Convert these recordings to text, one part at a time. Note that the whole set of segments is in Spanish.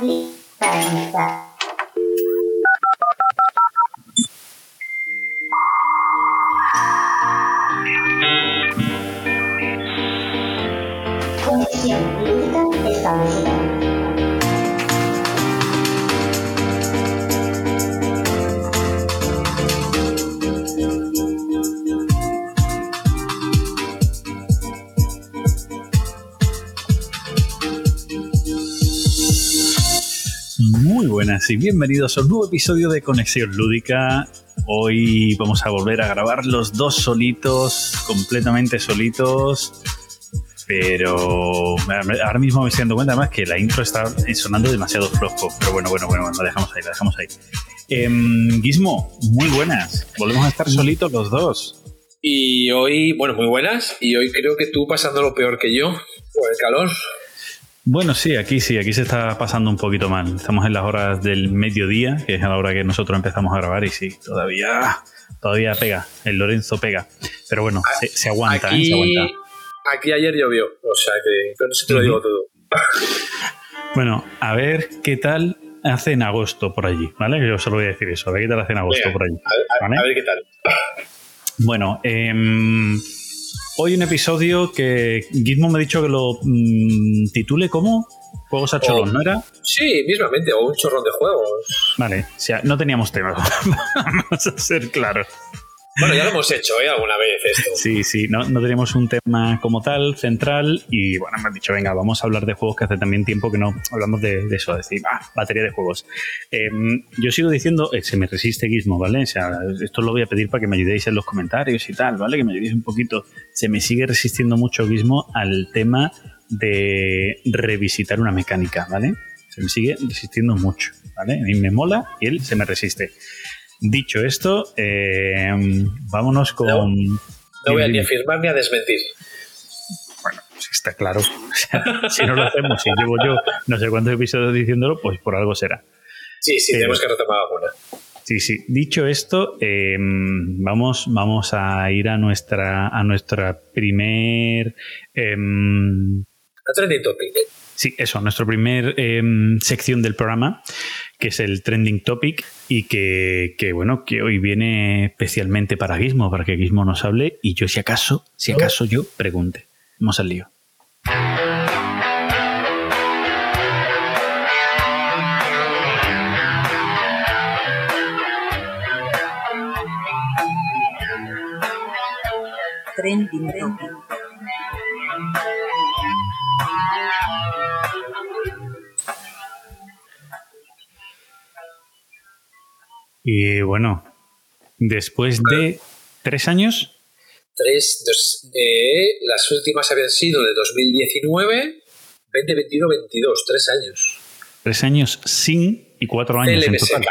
aquí para empezar. Conexión buenas y bienvenidos a un nuevo episodio de Conexión Lúdica. Hoy vamos a volver a grabar los dos solitos, completamente solitos. Pero ahora mismo me estoy dando cuenta más que la intro está sonando demasiado flojo. Pero bueno, bueno, bueno, la dejamos ahí, la dejamos ahí. Em, Gizmo, muy buenas. Volvemos a estar solitos los dos. Y hoy, bueno, muy buenas. Y hoy creo que tú pasando lo peor que yo por el calor. Bueno, sí, aquí sí, aquí se está pasando un poquito mal. Estamos en las horas del mediodía, que es a la hora que nosotros empezamos a grabar, y sí, todavía, todavía pega, el Lorenzo pega. Pero bueno, se, aguanta, aquí, ¿eh? se aguanta. Aquí ayer llovió, o sea que con eso te lo digo todo. Bueno, a ver qué tal hace en agosto por allí, ¿vale? Yo solo voy a decir eso, a ver qué tal hace en agosto Venga, por allí. A, a- ¿vale? a ver qué tal. Bueno, em, hoy un episodio que Gizmo me ha dicho que lo mm, titule como Juegos a Cholón, Oh. ¿no era? Sí, mismamente, o un chorrón de juegos. Vale, o sea, no teníamos tema, vamos a ser claros. Bueno, ya lo hemos hecho, ¿eh? Alguna vez esto. Sí, sí, no, no teníamos un tema como tal, central, y bueno, han dicho, venga, vamos a hablar de juegos que hace también tiempo que no hablamos de, de eso, decir, ah, batería de juegos. Em, yo sigo diciendo, eh, se me resiste Gizmo, ¿vale? O sea, esto lo voy a pedir para que me ayudéis en los comentarios y tal, ¿vale? Que me ayudéis un poquito. Se me sigue resistiendo mucho Gizmo al tema de revisitar una mecánica, ¿vale? Se me sigue resistiendo mucho, ¿vale? A mí me mola y él se me resiste. Dicho esto, eh, vámonos con... No. No voy a ni a dime. afirmar ni a desmentir. Bueno, sí está claro. Si no lo hacemos, si llevo yo no sé cuántos episodios diciéndolo, pues por algo será. Sí, sí, Pero- tenemos que retomar alguna. Sí, sí. Dicho esto, eh, vamos, vamos a ir a nuestra, a nuestra primer. em, A trending topic. sí, eso, nuestra primer em, sección del programa, que es el trending topic, y que, que, bueno, que hoy viene especialmente para Gizmo, para que Gizmo nos hable, y yo si acaso, si acaso yo pregunte. Vamos al lío. Trending Topic. Y bueno, después de tres años, Tres, dos, eh, las últimas habían sido de 2019, 2021, 22, tres años. tres años sin y cuatro años en total.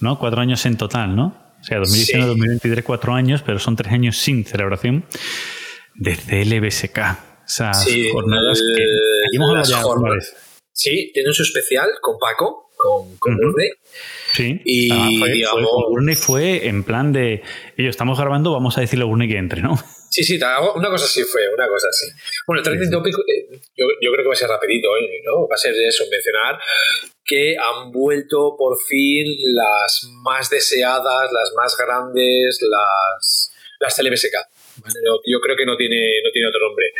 ¿No? Cuatro años en total, ¿no? O sea, 2019, 2023, cuatro años, pero son tres años sin celebración de CLBSK. Esas Sí, jornadas el- que. Aquí hemos hablado ya. Sí, tienen su especial con Paco, con, con Ujú. Burney. Sí. Y, Ah, fue, fue- digamos- Gurney fue en plan de. Ellos estamos grabando, vamos a decirle a Gurney que entre, ¿no? Sí, sí, una cosa así fue, una cosa así. Bueno, el trending topic, eh, yo, yo creo que va a ser rapidito. ¿no? Va a ser eso, mencionar que han vuelto por fin las más deseadas, las más grandes, las, las. ¿vale? No, Yo creo que no tiene, no tiene otro nombre.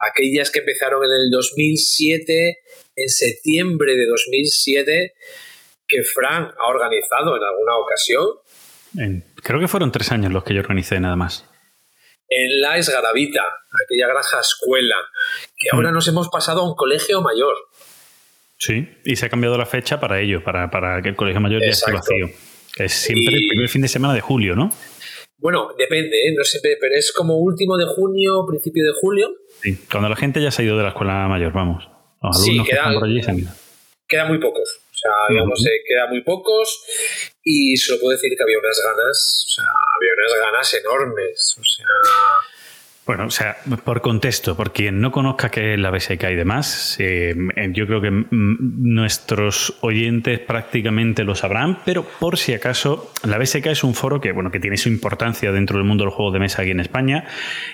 Aquellas que empezaron en el 2007, en septiembre de 2007, que Frank ha organizado en alguna ocasión, En- creo que fueron tres años los que yo organicé, nada más. en la Esgaravita, aquella granja escuela, que ahora Mm. nos hemos pasado a un colegio mayor. Sí, y se ha cambiado la fecha para ello, para, para que el colegio mayor ya esté vacío. Que es siempre el primer fin de semana de julio, ¿no? Bueno, depende, ¿eh? no siempre, pero es como último de junio, principio de julio. Sí, cuando la gente ya se ha ido de la escuela mayor, vamos. Los Sí, alumnos que queda- están por allí se han ido. Quedan muy pocos. O sea, digamos, Ujú. eh, quedan muy pocos. Y solo puedo decir que había unas ganas, o sea, había unas ganas enormes. O sea, Bueno, o sea, por contexto, por quien no conozca qué es la BSK y demás, eh, yo creo que mm, nuestros oyentes prácticamente lo sabrán, pero por si acaso, la BSK es un foro que, bueno, que tiene su importancia dentro del mundo del juego de mesa aquí en España,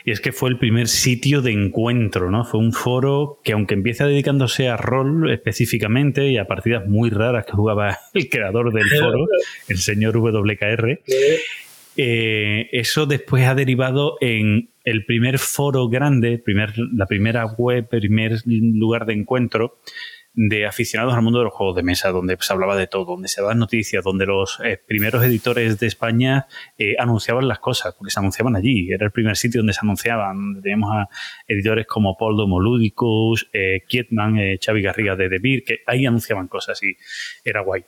y es que fue el primer sitio de encuentro, ¿no? Fue un foro que, aunque empieza dedicándose a rol específicamente y a partidas muy raras que jugaba el creador del foro, el señor WKR, eh, eso después ha derivado en el primer foro grande, primer, la primera web, primer lugar de encuentro de aficionados al mundo de los juegos de mesa, donde se hablaba de todo, donde se daban noticias, donde los eh, primeros editores de España eh, anunciaban las cosas, porque se anunciaban allí. Era el primer sitio donde se anunciaban. Donde teníamos a editores como Paul Domoludicus, eh, Kietman, eh, Xavi Garriga de Beer, que ahí anunciaban cosas y era guay.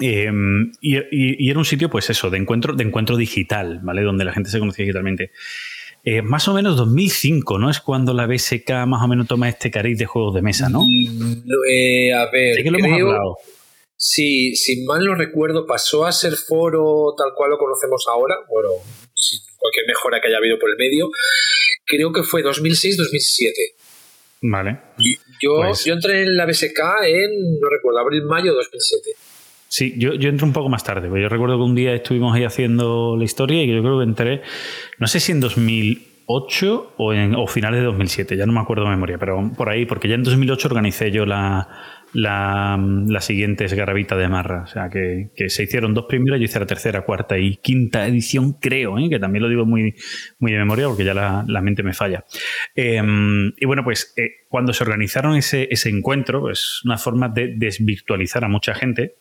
Em, y, era un sitio, pues eso, de encuentro, de encuentro digital, ¿vale? Donde la gente se conocía digitalmente. Eh, más o menos 2005, ¿no? Es cuando la BSK más o menos toma este cariz de juegos de mesa, ¿no? Mm, eh, a ver, sí que lo hemos hablado. Sí, si mal no recuerdo, pasó a ser foro tal cual lo conocemos ahora, bueno, cualquier mejora que haya habido por el medio. Creo que fue 2006-2007. Vale. Yo, Pues- yo entré en la BSK en, no recuerdo, abril-mayo 2007. Sí, yo, yo entré un poco más tarde, porque yo recuerdo que un día estuvimos ahí haciendo la historia y que yo creo que entré, no sé si en 2008 o, en, o finales de 2007, ya no me acuerdo de memoria, pero por ahí, porque ya en 2008 organicé yo la, la, la siguiente Garabita de Marra, o sea, que, se hicieron dos primeras, yo hice la tercera, cuarta y quinta edición, creo, ¿eh? que también lo digo muy, muy de memoria porque ya la, la mente me falla. Eh, y bueno, pues eh, cuando se organizaron ese, ese encuentro, pues una forma de desvirtualizar a mucha gente.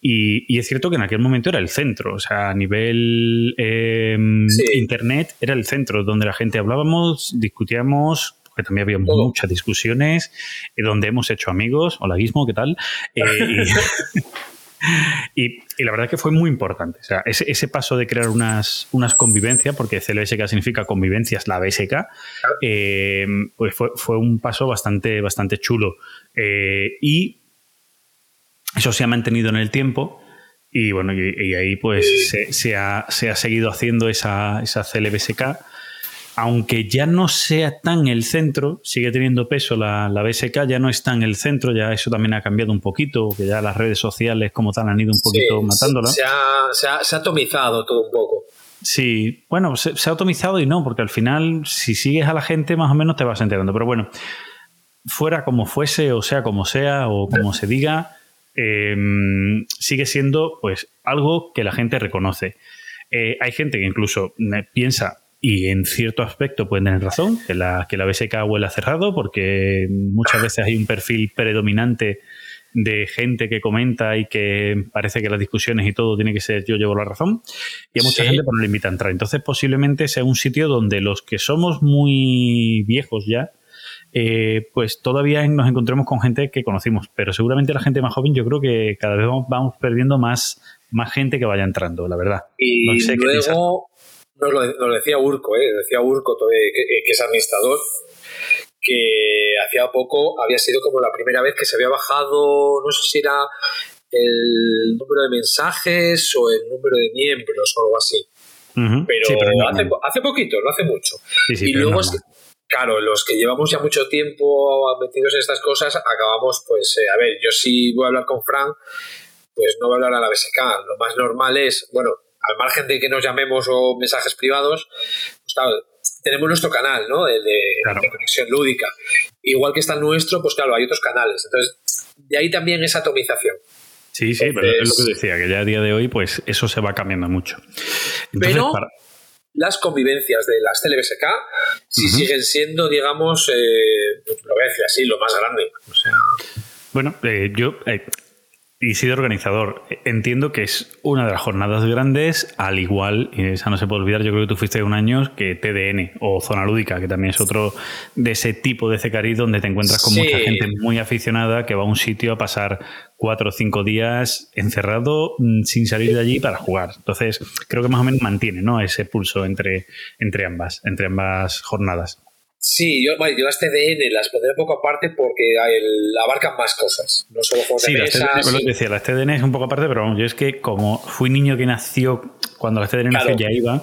Y, y es cierto que en aquel momento era el centro, o sea, a nivel eh, Sí. internet era el centro donde la gente hablábamos, discutíamos, porque también había Todo. muchas discusiones, eh, donde hemos hecho amigos. Hola, Guismo, ¿qué tal? Eh, y, y- y la verdad que fue muy importante. O sea, ese, ese paso de crear unas, unas convivencias, porque CLBSK significa convivencias, la BSK, eh, pues fue, fue un paso bastante, bastante chulo. Y eso se ha mantenido en el tiempo. Y bueno, y, y ahí pues se, se ha, se ha seguido haciendo esa, esa CLBSK. Aunque ya no sea tan el centro, sigue teniendo peso la, la BSK, ya no está en el centro, ya eso también ha cambiado un poquito, que ya las redes sociales como tal han ido un poquito Sí, matándola. Se ha, se, ha, se ha atomizado todo un poco. Sí, bueno, se, se ha atomizado y no, porque al final, si sigues a la gente, más o menos te vas enterando. Pero bueno, fuera como fuese, o sea como sea, o como se diga, eh, sigue siendo pues algo que la gente reconoce. Eh, hay gente que incluso eh, piensa, y en cierto aspecto pueden tener razón, que la, que la BSK huele a cerrado, porque muchas veces hay un perfil predominante de gente que comenta y que parece que las discusiones y todo tiene que ser yo llevo la razón. Y a mucha Sí. gente pues, no le invita a entrar. Entonces, posiblemente sea un sitio donde los que somos muy viejos ya, eh, pues todavía nos encontremos con gente que conocimos. Pero seguramente la gente más joven, yo creo que cada vez vamos, perdiendo más, más gente que vaya entrando, la verdad. Y No sé luego nos lo, nos decía Urco, ¿eh? decía Urco, eh, que, que es administrador, que hacía poco había sido como la primera vez que se había bajado, no sé si era el número de mensajes o el número de miembros o algo así. Pero, Sí, pero hace, hace poquito, no hace mucho. Sí, sí, y luego. Claro, los que llevamos ya mucho tiempo metidos en estas cosas, acabamos, pues, eh, a ver, yo sí voy a hablar con Frank, pues no voy a hablar a la BSK. Lo más normal es, bueno, al margen de que nos llamemos o mensajes privados, pues claro, tenemos nuestro canal, ¿no? El de, Claro. de conexión lúdica. Igual que está el nuestro, pues claro, hay otros canales. Entonces, de ahí también esa atomización. Sí, sí, pero es lo que decía, que ya a día de hoy, pues eso se va cambiando mucho. Entonces, Pero- para- las convivencias de las TLBSK sí Ujú. siguen siendo, digamos, eh, pues, lo voy a decir así, lo más grande. O sea, Bueno, eh, yo eh, y sido organizador, entiendo que es una de las jornadas grandes, al igual, y esa no se puede olvidar, yo creo que tú fuiste un año que TDN o Zona Lúdica, que también es otro de ese tipo de Cecariz donde te encuentras con Sí. mucha gente muy aficionada que va a un sitio a pasar cuatro o cinco días encerrado mm, sin salir de allí para jugar. Entonces, creo que más o menos mantiene ¿no? ese pulso entre, entre ambas, entre ambas jornadas. Sí, yo, las TDN las pondré un poco aparte porque el- abarcan más cosas. No solo juegos Sí, de las mesa. TDN, lo sí. decía, las TDN es un poco aparte, pero vamos, yo es que como fui niño que nació, cuando las TDN nació Claro. ya iba,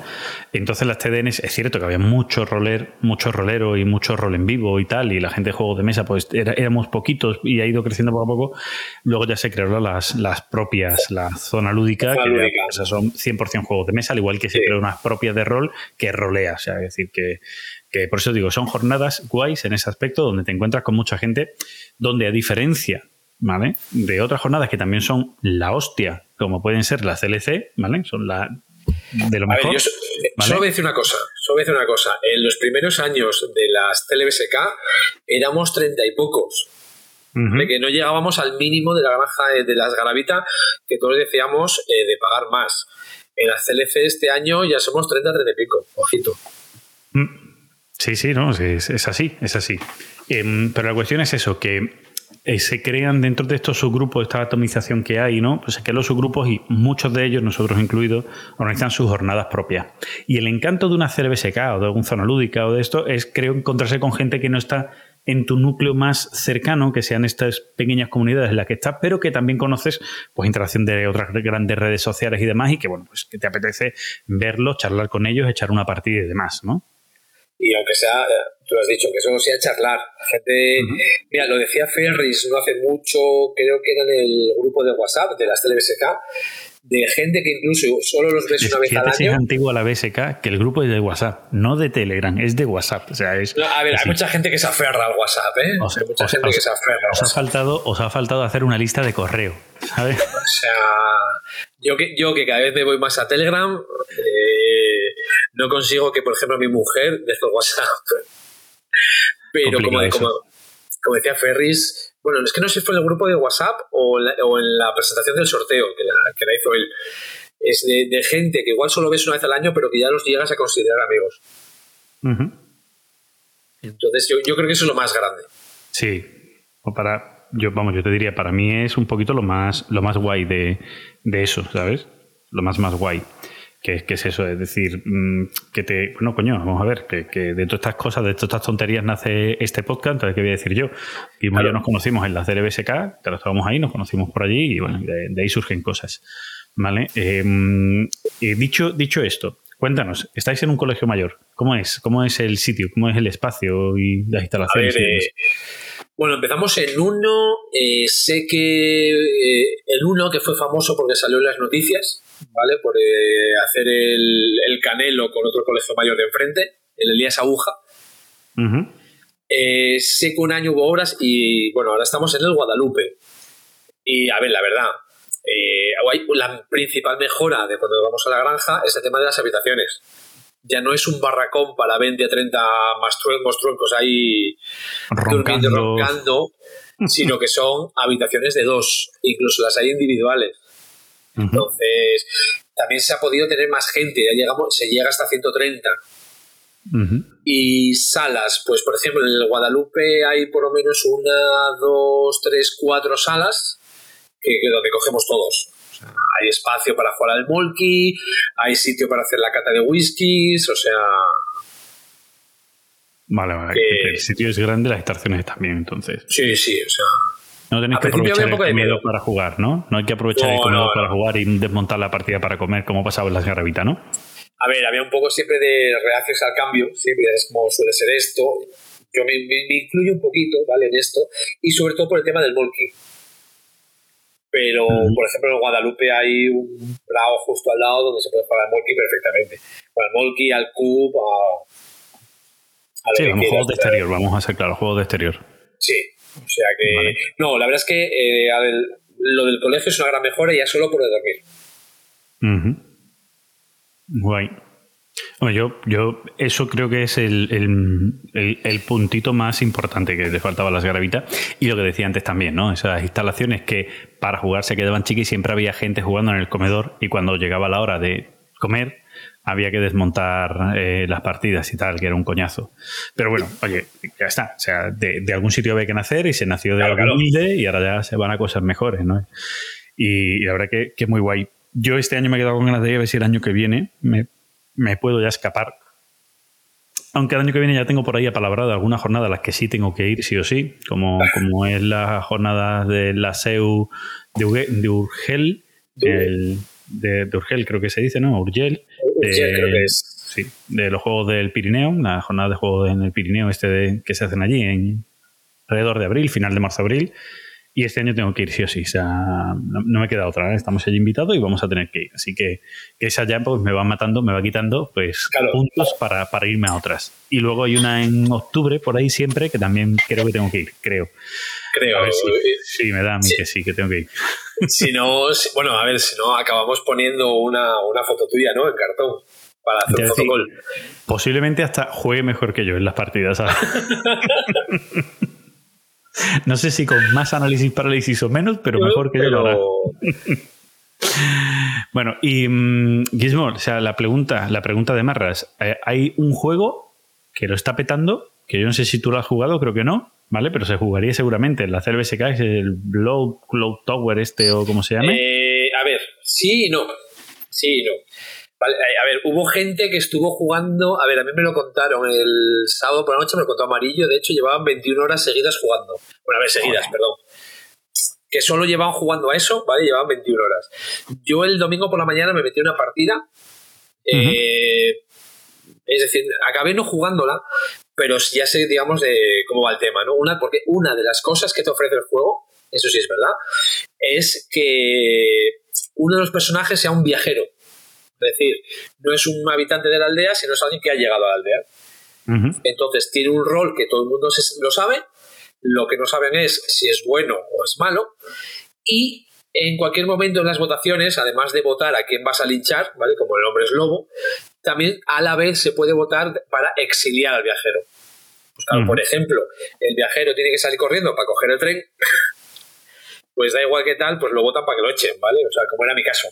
entonces las TDN es cierto que había mucho roler, mucho rolero y mucho rol en vivo y tal, y la gente de juegos de mesa, pues era- éramos poquitos y ha ido creciendo poco a poco. Luego ya se crearon las, las propias, la zona lúdica, que ya, lúdica. o sea, son 100% juegos de mesa, al igual que se creó unas propias de rol que rolea, o sea, es decir, que, que por eso digo, son jornadas guays en ese aspecto donde te encuentras con mucha gente, donde a diferencia ¿vale? De otras jornadas que también son la hostia, como pueden ser las CLC, ¿vale? Son la de lo A ver, mejor. yo eh, ¿vale? solo voy a decir una cosa. Solo voy a decir una cosa. En los primeros años de las TLBSK éramos treinta y pocos. De que no llegábamos al mínimo de la granja de, de las Garavita que todos decíamos eh, de pagar más. En las CLC este año ya somos 30, 30 y pico. Ojito. Mm. Sí, sí, no, es, así, es así. Em, pero la cuestión es eso, que eh, se crean dentro de estos subgrupos, esta atomización que hay, ¿no? Pues se crean los subgrupos y muchos de ellos, nosotros incluidos, organizan sus jornadas propias. Y el encanto de una CLBSK o de alguna zona lúdica o de esto es, creo, encontrarse con gente que no está en tu núcleo más cercano, que sean estas pequeñas comunidades en las que estás, pero que también conoces pues interacción de otras grandes redes sociales y demás, y que bueno, pues que te apetece verlos, charlar con ellos, echar una partida y demás, ¿no? Y aunque sea, tú lo has dicho, que solo sea charlar. Gente, mira, lo decía Ferris no hace mucho, creo que era en el grupo de WhatsApp de las TLBSK, de gente que incluso solo los ves una vez al es año. antiguo a la BSK, que el grupo es de WhatsApp, no de Telegram, es de WhatsApp. O sea, es. No, a ver, hay mucha gente que se aferra al WhatsApp, ¿eh? O sea, hay mucha o sea, gente os- que se aferra al Os ha WhatsApp. faltado, os ha faltado hacer una lista de correo, ¿sabes? O sea, yo que, yo que cada vez me voy más a Telegram, eh, no consigo que, por ejemplo, mi mujer deje el WhatsApp. Pero como, como, como decía Ferris, bueno, es que no sé si fue en el grupo de WhatsApp o, en la- o en la presentación del sorteo que la, que la hizo él. Es de, de gente que igual solo ves una vez al año, pero que ya los llegas a considerar amigos. Entonces, yo, yo creo que eso es lo más grande. Sí. O para. Yo, vamos, yo te diría, para mí es un poquito lo más, lo más guay de, de eso, ¿sabes? Lo más más guay. Que es eso, es decir, mm, que te. Bueno, coño, vamos a ver, que, que de todas estas cosas, de todas estas tonterías nace este podcast, entonces, ¿qué voy a decir yo? Y Claro. nos conocimos en la CLBSK, que estábamos ahí, nos conocimos por allí y bueno, de, de ahí surgen cosas. ¿Vale? Eh, eh, dicho, dicho esto, cuéntanos, estáis en un colegio mayor, ¿cómo es? ¿Cómo es el sitio? ¿Cómo es el espacio y las A instalaciones? ver, eh, bueno, empezamos en uno. eh, sé que el uno que fue famoso porque salió en las noticias, ¿vale? Por eh, hacer el, el canelo con otro colegio mayor de enfrente, el Elías Aguja. Eh, sé que un año hubo obras y, bueno, ahora estamos en el Guadalupe. Y, a ver, la verdad, eh, la principal mejora de cuando vamos a la granja es el tema de las habitaciones. Ya no es un barracón para 20 a 30 monstru- monstruencos ahí durmiendo, Roncando. roncando, sino que son habitaciones de dos, incluso las hay individuales. Entonces, también se ha podido tener más gente, ya llegamos, se llega hasta 130. Ujú. Y salas, pues por ejemplo, en el Guadalupe hay por lo menos una, dos, tres, cuatro salas que, que donde cogemos todos. O sea, hay espacio para jugar al molki, hay sitio para hacer la cata de whiskies, o sea, Vale, vale. que- El sitio es grande, las instalaciones también, entonces. sí, sí, o sea, No tenéis que aprovechar el comedor miedo. para jugar, ¿no? No hay que aprovechar el comedor no, para jugar y desmontar la partida para comer, como pasaba en las garrabitas, ¿no? A ver, había un poco siempre de reacios al cambio, siempre es como suele ser esto. Yo me, me- me incluyo un poquito, ¿vale? En esto, y sobre todo por el tema del molki. Pero, por ejemplo, en Guadalupe hay un prado justo al lado donde se puede jugar al molki perfectamente. Bueno, al molki, al cube, a, a Sí, vamos, juegos de exterior, vamos a ser claros, juegos de exterior. Sí, o sea que... Vale. No, la verdad es que eh, a ver, lo del colegio es una gran mejora ya solo por dormir. Guay. Bueno, yo, yo eso creo que es el, el- el- el puntito más importante que le faltaba a las garavitas. Y lo que decía antes también, ¿no? Esas instalaciones que para jugar se quedaban y siempre había gente jugando en el comedor y cuando llegaba la hora de comer había que desmontar eh, las partidas y tal, que era un coñazo. Pero bueno, oye, ya está. O sea, de, de algún sitio había que nacer y se nació de Claro, algo humilde y ahora ya se van a cosas mejores, ¿no? Y, y la verdad que, que es muy guay. Yo este año me he quedado con ganas de ir a ver si el año que viene me, me puedo ya escapar aunque el año que viene ya tengo por ahí apalabrado algunas jornadas a las que sí tengo que ir, sí o sí, como, como es la jornada de la SEU de Urgel, el- de, de Urgel creo que se dice, ¿no? Urgel. Urgel, de- creo que es. Sí, de los Juegos del Pirineo, la jornada de Juegos en el Pirineo este de- que se hacen allí en alrededor de abril, final de marzo-abril. Y este año tengo que ir sí o sí. O sea, no, no me queda otra. ¿eh? Estamos allí invitados y vamos a tener que ir. Así que, que esa ya pues, me va matando, me va quitando pues Claro. puntos para, para irme a otras. Y luego hay una en octubre por ahí siempre que también creo que tengo que ir, creo. Creo. A ver si, sí, me da a mí Sí. que sí, que tengo que ir. Si no, si- bueno, a ver, si no, acabamos poniendo una, una foto tuya, ¿no? En cartón. Para hacer un fotocall. Posiblemente hasta juegue mejor que yo en las partidas. ¿sabes? no sé si con más análisis parálisis o menos, pero mejor que yo lo Bueno, y mm, Gizmo, o sea, la pregunta, la pregunta de Marras. eh, hay un juego que lo está petando, que yo no sé si tú lo has jugado, creo que no, ¿vale? Pero se jugaría seguramente en la CLBSK, es el Blood Cloud Tower este o como se llame. Eh, a ver, sí y no. Sí y no. Vale, eh, a ver, hubo gente que estuvo jugando. A ver, a mí me lo contaron el sábado por la noche, me lo contó Amarillo. De hecho, llevaban 21 horas seguidas jugando. Bueno, a ver, seguidas, Joder. perdón. Que solo llevaban jugando a eso, ¿vale? Llevaban 21 horas. Yo el domingo por la mañana me metí en una partida. eh, es decir, acabé no jugándola, pero ya sé, digamos, de cómo va el tema, ¿no? Una, porque una de las cosas que te ofrece el juego, eso sí es verdad, es que uno de los personajes sea un viajero. Es decir, no es un habitante de la aldea, sino es alguien que ha llegado a la aldea. Entonces tiene un rol que todo el mundo lo sabe. Lo que no saben es si es bueno o es malo. Y en cualquier momento en las votaciones, además de votar a quién vas a linchar, ¿vale? Como el hombre es lobo, también a la vez se puede votar para exiliar al viajero. Pues claro. Por ejemplo, el viajero tiene que salir corriendo para coger el tren. Pues da igual que tal, pues lo votan para que lo echen, ¿vale? O sea, como era mi caso.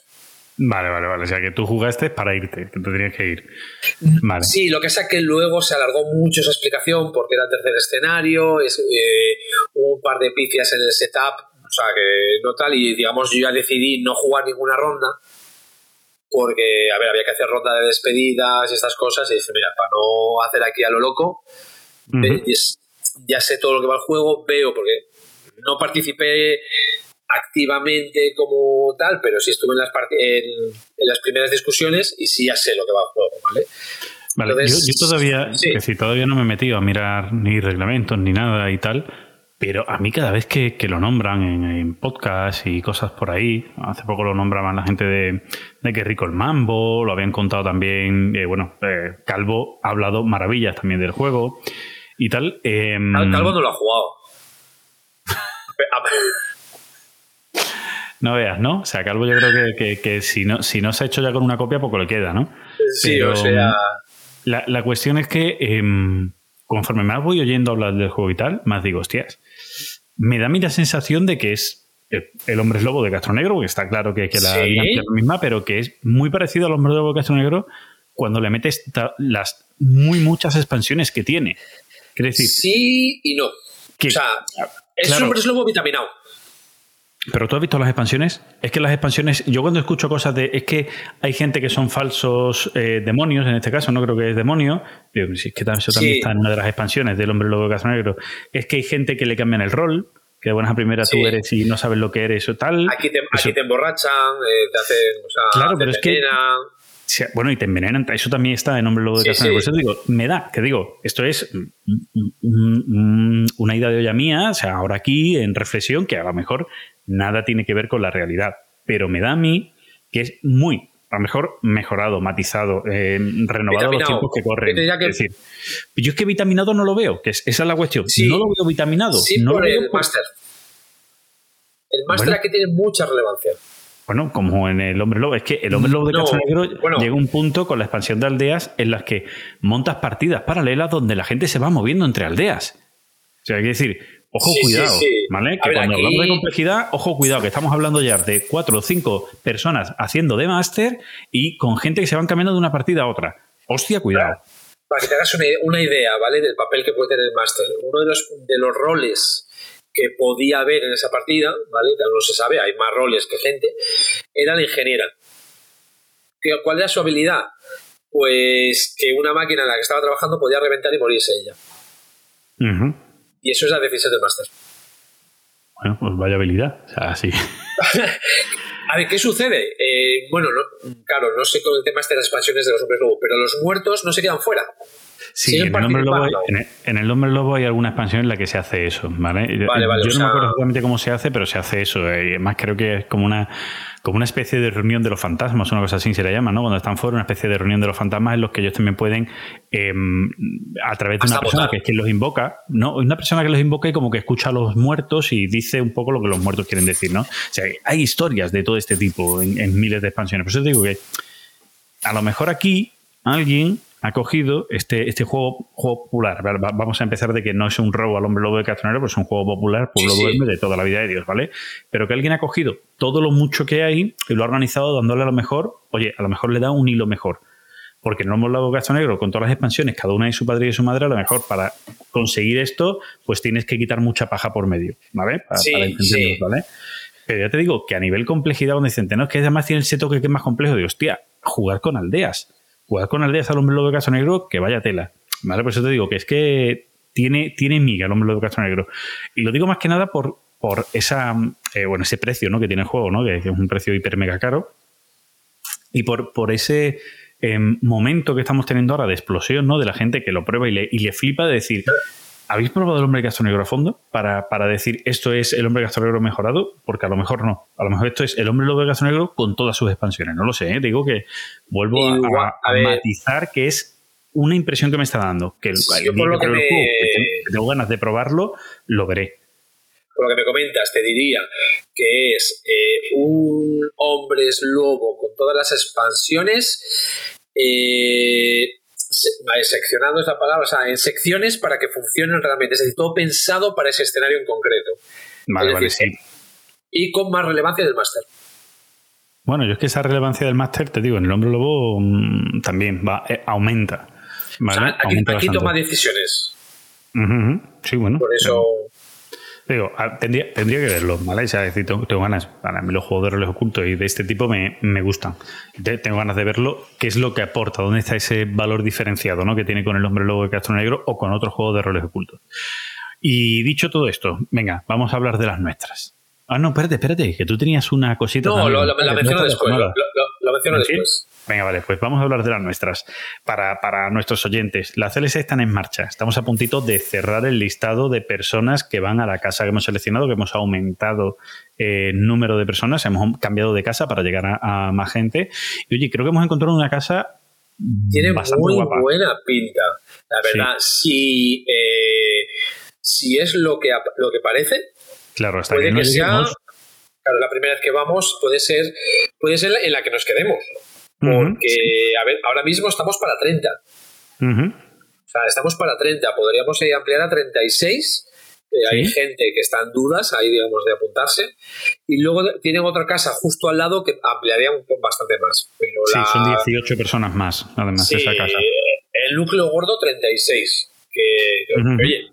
Vale, vale, vale. O sea, que tú jugaste para irte, que te tenías que ir. Vale. Sí, lo que pasa es que luego se alargó mucho esa explicación porque era el tercer escenario, es, eh, hubo un par de pifias en el setup, sea que no tal, y digamos yo ya decidí no jugar ninguna ronda porque, a ver, había que hacer ronda de despedidas y estas cosas y dije, mira, para no hacer aquí a lo loco, eh, es- ya sé todo lo que va el juego, veo, porque no participé activamente como tal, pero sí estuve en las, en, en las primeras discusiones y sí ya sé lo que va el juego, ¿vale? Vale, Entonces, yo, yo todavía, sí. es decir, todavía no me he metido a mirar ni reglamentos ni nada y tal, pero a mí cada vez que, que lo nombran en, en podcast y cosas por ahí, hace poco lo nombraban la gente de, de que rico el mambo, lo habían contado también, eh, bueno, eh, Calvo ha hablado maravillas también del juego y tal. em, Cal- Calvo no lo ha jugado. No veas, ¿no? O sea, Calvo yo creo que, que- que si, no, si no se ha hecho ya con una copia, poco le queda, ¿no? Sí, Pero, o sea. La, la cuestión es que em, conforme más voy oyendo hablar del juego y tal, más digo, hostias, me da a mí la sensación de que es el, el hombre lobo de Castro Negro, que está claro que, que la Sí. es la misma, pero que es muy parecido al hombre lobo de Castro Negro cuando le metes las muy muchas expansiones que tiene. Quiere decir, Sí y no. que, O sea, es claro. un hombre lobo vitaminado. Pero tú has visto las expansiones. Es que las expansiones, yo cuando escucho cosas de, es que hay gente que son falsos eh, demonios, en este caso no creo que es demonio, digo, es que eso también Sí. está en una de las expansiones del hombre lobo de Castro Negro, es que hay gente que le cambian el rol, que de buenas a primeras Sí. tú eres y no sabes lo que eres o tal. Aquí te, Eso- aquí te emborrachan, eh, te hacen. O sea, Claro, te pero es que- envenenan. Bueno, y te envenenan. Eso también está en Hombre Lobo de Sí, Castro Negro. sí. Por eso digo, me da, que digo, esto es mm, mm, mm, una idea de olla mía, o sea, ahora aquí en reflexión, que a lo mejor nada tiene que ver con la realidad. Pero me da a mí que es muy, a lo mejor, mejorado, matizado, eh, renovado los Vitaminado. tiempos que corren. Que- Es decir, yo es que vitaminado no lo veo, que es- esa es la cuestión. Sí. No lo veo vitaminado. Sí, no por lo veo el por- máster. El máster Bueno. aquí tiene mucha relevancia. Bueno, como en el Hombre Lobo. Es que el Hombre Lobo de No, Castro Negro bueno. llega un punto con la expansión de aldeas en las que montas partidas paralelas donde la gente se va moviendo entre aldeas. O sea, hay que decir, ojo, Sí, cuidado, sí. ¿vale? Que ver, cuando aquí- hablamos de complejidad, ojo, cuidado, que estamos hablando ya de cuatro o cinco personas haciendo de máster y con gente que se van cambiando de una partida a otra. Hostia, cuidado. Para que te hagas una, una idea, ¿vale? Del papel que puede tener el máster. Uno de los, de los roles que podía haber en esa partida, ¿vale? Que no se sabe, hay más roles que gente, era la ingeniera. ¿Qué- ¿Cuál era su habilidad? pues que una máquina en la que estaba trabajando podía reventar y morirse ella. Ujú. Y eso es la decisión del máster. Bueno, pues vaya habilidad. O sea, sí. A ver, ¿qué sucede? Eh, bueno, no- claro, no sé con el tema este de las expansiones de los hombres lobo, pero los muertos no se quedan fuera. Sí, en el, hombre lobo hay, en, el, en el Hombre Lobo hay alguna expansión en la que se hace eso, ¿vale? Vale, vale, Yo no sea- me acuerdo exactamente cómo se hace, pero se hace eso. eh, y además creo que es como una, como una especie de reunión de los fantasmas, una cosa así se le llama, ¿no? Cuando están fuera, una especie de reunión de los fantasmas en los que ellos también pueden, eh, a través de Hasta una persona votar. que es quien los invoca, ¿no? Una persona que los invoca y como que escucha a los muertos y dice un poco lo que los muertos quieren decir, ¿no? O sea, hay historias de todo este tipo en, en miles de expansiones. Por eso te digo que a lo mejor aquí alguien ha cogido este, este juego, juego popular. Vamos a empezar de que no es un robo al hombre lobo de Castronero, pues es un juego popular, pueblo Sí, sí. duerme de toda la vida de Dios, ¿vale? Pero que alguien ha cogido todo lo mucho que hay y lo ha organizado dándole a lo mejor, oye, a lo mejor le da un hilo mejor. Porque en el hombre lobo de Castronegro, con todas las expansiones, cada una de su padre y de su madre, a lo mejor para conseguir esto, pues tienes que quitar mucha paja por medio, ¿vale? Para, Sí, para sí. ¿vale? Pero ya te digo que a nivel complejidad, cuando dicen, no, es que además tiene ese toque que es más complejo, digo, hostia, jugar con aldeas. Jugar con aldeas al hombre lobo de Caso Negro, que vaya tela. ¿Vale? Por eso te digo que es que tiene, tiene miga el hombre lobo de Caso Negro. Y lo digo más que nada por, por esa, eh, bueno, ese precio ¿no? que tiene el juego, ¿no? que, es un precio hiper mega caro. Y por, por ese eh, momento que estamos teniendo ahora de explosión, ¿no? De la gente que lo prueba y le, y le flipa de decir, ¿habéis probado el hombre de Castro Negro a fondo? Para, para decir, esto es el hombre de Castro Negro mejorado, porque a lo mejor no. A lo mejor esto es el hombre lobo de Castro Negro con todas sus expansiones. No lo sé, ¿eh? digo que vuelvo a, Igual, a- a a ver. matizar que es una impresión que me está dando. Que Sí, el día por lo que que pruebe el me- juego, que tengo, que tengo ganas de probarlo, lo veré. Por lo que me comentas, te diría que es eh, un hombres lobo con todas las expansiones. eh, seccionando esa palabra, o sea, en secciones para que funcionen realmente. Es decir, todo pensado para ese escenario en concreto. Vale, Es vale, sí. Y con más relevancia del máster. Bueno, yo es que esa relevancia del máster, te digo, en el hombre lobo mm, también va, eh, aumenta. O ¿vale? sea, aquí, Aumenta aquí toma decisiones. Sí, bueno. Por eso. Digo, ah, tendría, tendría que verlo, ¿vale? O sea, decir, tengo, tengo ganas. Para mí los juegos de roles ocultos y de este tipo me, me gustan. De- tengo ganas de verlo. ¿Qué es lo que aporta? ¿Dónde está ese valor diferenciado ¿no? que tiene con el hombre lobo de Castro Negro o con otros juegos de roles ocultos? Y dicho todo esto, venga, vamos a hablar de las nuestras. Ah, no, espérate, espérate, que tú tenías una cosita. No, también. lo, lo- la menciono no después. Lo, menciono después. Venga, vale, pues vamos a hablar de las nuestras. Para, para nuestros oyentes, las CLS están en marcha. Estamos a puntito de cerrar el listado de personas que van a la casa que hemos seleccionado, que hemos aumentado eh, el número de personas, hemos cambiado de casa para llegar a, a más gente. Y oye, creo que hemos encontrado una casa Tiene bastante muy guapa. buena pinta. La Sí. verdad, si, eh, si es lo que, lo que parece, Claro, hasta puede que no que sea. lleguemos. Claro, la primera vez que vamos puede ser, puede ser en la que nos quedemos. Porque, a ver, ahora mismo estamos para 30. ujú. O sea, estamos para 30. Podríamos eh, ampliar a 36. Eh, Hay Sí. gente que está en dudas ahí, digamos, de apuntarse. Y luego tienen otra casa justo al lado que ampliaría bastante más. Pero Sí, la, son 18 personas más, además, sí, esa casa. El núcleo gordo 36. Que, que, Ujú. oye.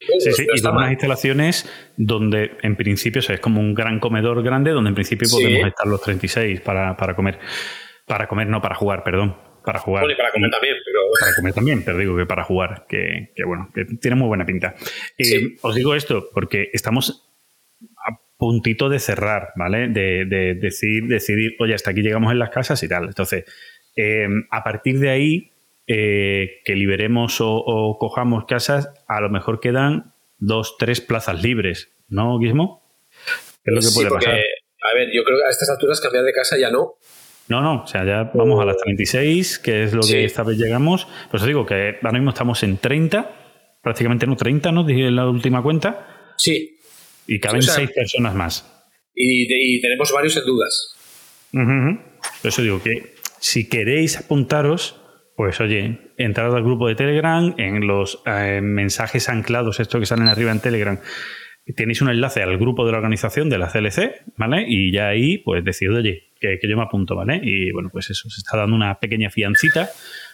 Sí, no- sí, no y con unas instalaciones donde en principio o sea, es como un gran comedor grande donde en principio Sí. podemos estar los 36 para, para comer. Para comer, no, para jugar, perdón. Para jugar. Bueno, y para comer también, pero. Para comer también, pero digo que para jugar, que, que bueno, que tiene muy buena pinta. Eh, Sí. Os digo esto porque estamos a puntito de cerrar, ¿vale? De, de decir, decidir, oye, hasta aquí llegamos en las casas y tal. Entonces, eh, a partir de ahí, eh, que liberemos o, o cojamos casas, a lo mejor quedan dos, tres plazas libres, ¿no, Guismo? ¿Qué es lo que sí, puede porque, pasar? a ver, yo creo que a estas alturas cambiar de casa ya no. No, no, o sea, ya vamos a las 36, que es lo que esta vez llegamos. Pues os digo que ahora mismo estamos en 30, prácticamente no 30, ¿no? Dije en la última cuenta, Sí. y caben O sea- 6 personas más. Y, y tenemos varios en dudas. Por eso digo que si queréis apuntaros, pues oye, entrad al grupo de Telegram, en los eh, mensajes anclados, estos que salen arriba en Telegram, tenéis un enlace al grupo de la organización de la CLC, ¿vale? Y ya ahí, pues decid, oye, que, que yo me apunto, ¿vale? Y bueno, pues eso, se está dando una pequeña fiancita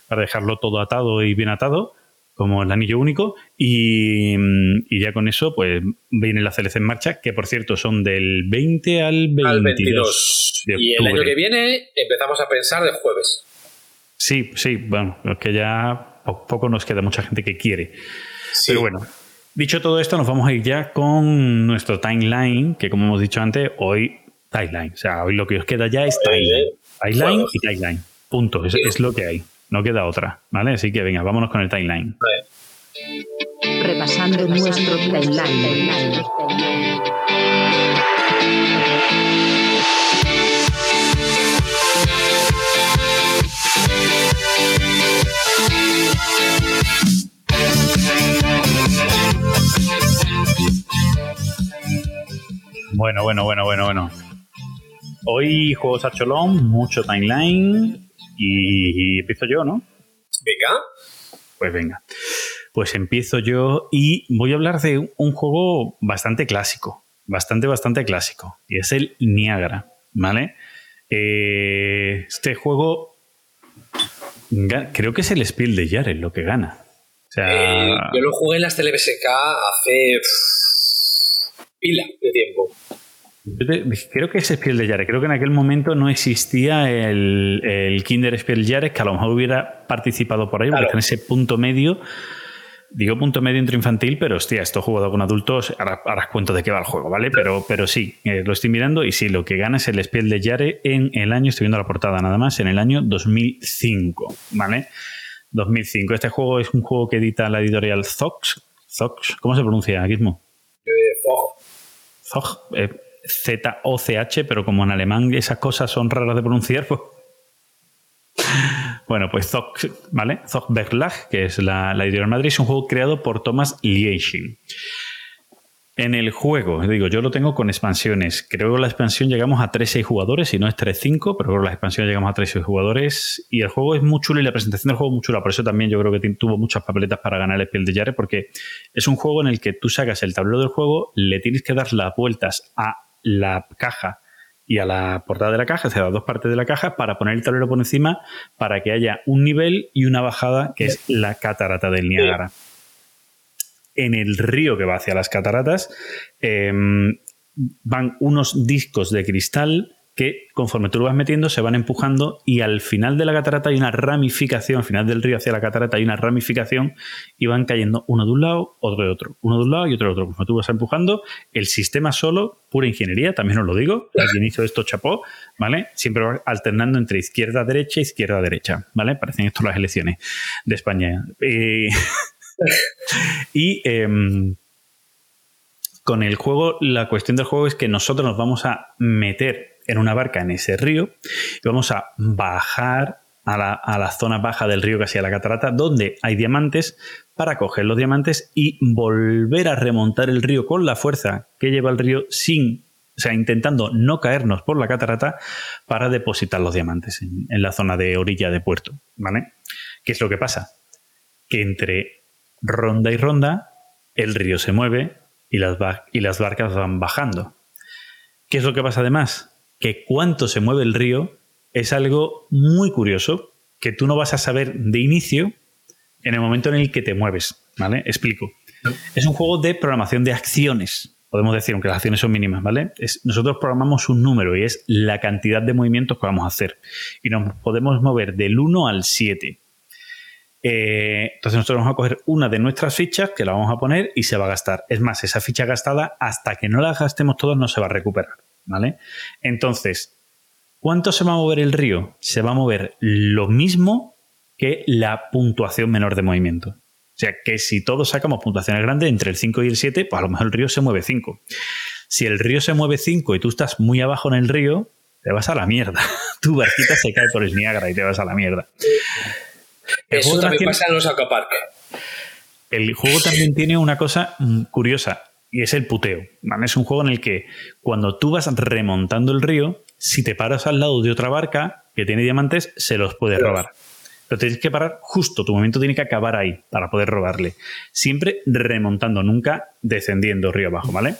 para dejarlo todo atado y bien atado, como el anillo único, y, y ya con eso, pues viene la CLC en marcha, que por cierto son del 20 al 22. al 22. de Y el año que viene empezamos a pensar de jueves. Sí, sí, bueno, es que ya po- poco nos queda mucha gente que quiere. Sí. Pero bueno, dicho todo esto, nos vamos a ir ya con nuestro timeline, que como hemos dicho antes, hoy timeline. O sea, hoy lo que os queda ya es timeline. Timeline Bueno. y timeline. Punto. Es, es lo que hay. No queda otra. ¿Vale? Así que venga, vámonos con el timeline. Vale. Repasando nuestro timeline. Bueno, bueno, bueno, bueno, bueno. Hoy juegos a cholón, mucho timeline y, y empiezo yo, ¿no? Venga. Pues venga. Pues empiezo yo y voy a hablar de un juego bastante clásico, bastante, bastante clásico, y es el Niagara, ¿vale? Eh, este juego creo que es el Spiel de Jared lo que gana. O sea, Eh, yo lo jugué en las TeleBSK hace pff, pila de tiempo. Creo que es Spiel de Jared. Creo que en aquel momento no existía el, el Kinder Spiel Jared, que a lo mejor hubiera participado por ahí, porque Claro. en ese punto medio. Digo punto medio entre infantil, pero hostia, esto he jugado con adultos, ahora, ahora cuento de qué va el juego, ¿vale? Pero, pero sí, eh, lo estoy mirando y sí, lo que gana es el Spiel de Yare en el año, estoy viendo la portada nada más, en el año 2005, ¿vale? 2005. Este juego es un juego que edita la editorial Zox. Zox, ¿cómo se pronuncia, Gizmo? Eh, Fog. Zog, eh, Z-O-C-H, pero como en alemán esas cosas son raras de pronunciar, pues. Bueno, pues Zog, ¿vale? Zog Verlag, que es la, la editorial Madrid, es un juego creado por Thomas Liesing. En el juego, digo, yo lo tengo con expansiones. Creo que la expansión llegamos a 3-6 jugadores, y no es 3-5, pero que la expansión llegamos a 3-6 jugadores. Y el juego es muy chulo y la presentación del juego es muy chula. Por eso también yo creo que tuvo muchas papeletas para ganar el Spiel de Yare, porque es un juego en el que tú sacas el tablero del juego, le tienes que dar las vueltas a la caja y a la portada de la caja, o sea, a dos partes de la caja, para poner el tablero por encima, para que haya un nivel y una bajada, que es la catarata del Niágara. En el río que va hacia las cataratas eh, van unos discos de cristal que conforme tú lo vas metiendo se van empujando y al final de la catarata hay una ramificación, al final del río hacia la catarata hay una ramificación y van cayendo uno de un lado, otro de otro, uno de un lado y otro de otro. Conforme tú vas empujando, el sistema solo, pura ingeniería, también os lo digo, quien hizo esto chapó, ¿vale? Siempre va alternando entre izquierda, derecha, izquierda, derecha, ¿vale? Parecen esto las elecciones de España. Eh, y em, con el juego, la cuestión del juego es que nosotros nos vamos a meter en una barca en ese río y vamos a bajar a la, a la zona baja del río, casi a la catarata, donde hay diamantes, para coger los diamantes y volver a remontar el río con la fuerza que lleva el río sin, o sea, intentando no caernos por la catarata para depositar los diamantes en, en la zona de orilla de puerto, ¿vale? ¿Qué es lo que pasa? Que entre ronda y ronda el río se mueve y las, y las barcas van bajando. ¿Qué es lo que pasa además? Que cuánto se mueve el río es algo muy curioso que tú no vas a saber de inicio en el momento en el que te mueves. ¿Vale? Explico. Es un juego de programación de acciones. Podemos decir, aunque las acciones son mínimas, ¿vale? Es- nosotros programamos un número y es la cantidad de movimientos que vamos a hacer. Y nos podemos mover del 1 al 7. Eh, entonces nosotros vamos a coger una de nuestras fichas que la vamos a poner y se va a gastar. Es más, esa ficha gastada hasta que no la gastemos todas no se va a recuperar. ¿Vale? Entonces, ¿cuánto se va a mover el río? Se va a mover lo mismo que la puntuación menor de movimiento. O sea, que si todos sacamos puntuaciones grandes entre el 5 y el 7, pues a lo mejor el río se mueve 5. Si el río se mueve 5 y tú estás muy abajo en el río, te vas a la mierda. Tu barquita se cae por el Niágara y te vas a la mierda. El Eso también tiene- pasa en los Aquapark. el juego también tiene una cosa mm, curiosa y es el puteo. ¿vale? Es un juego en el que cuando tú vas remontando el río, si te paras al lado de otra barca que tiene diamantes, se los puedes Claro. robar. Pero tienes que parar justo, tu movimiento tiene que acabar ahí para poder robarle. Siempre remontando, nunca descendiendo río abajo, ¿vale?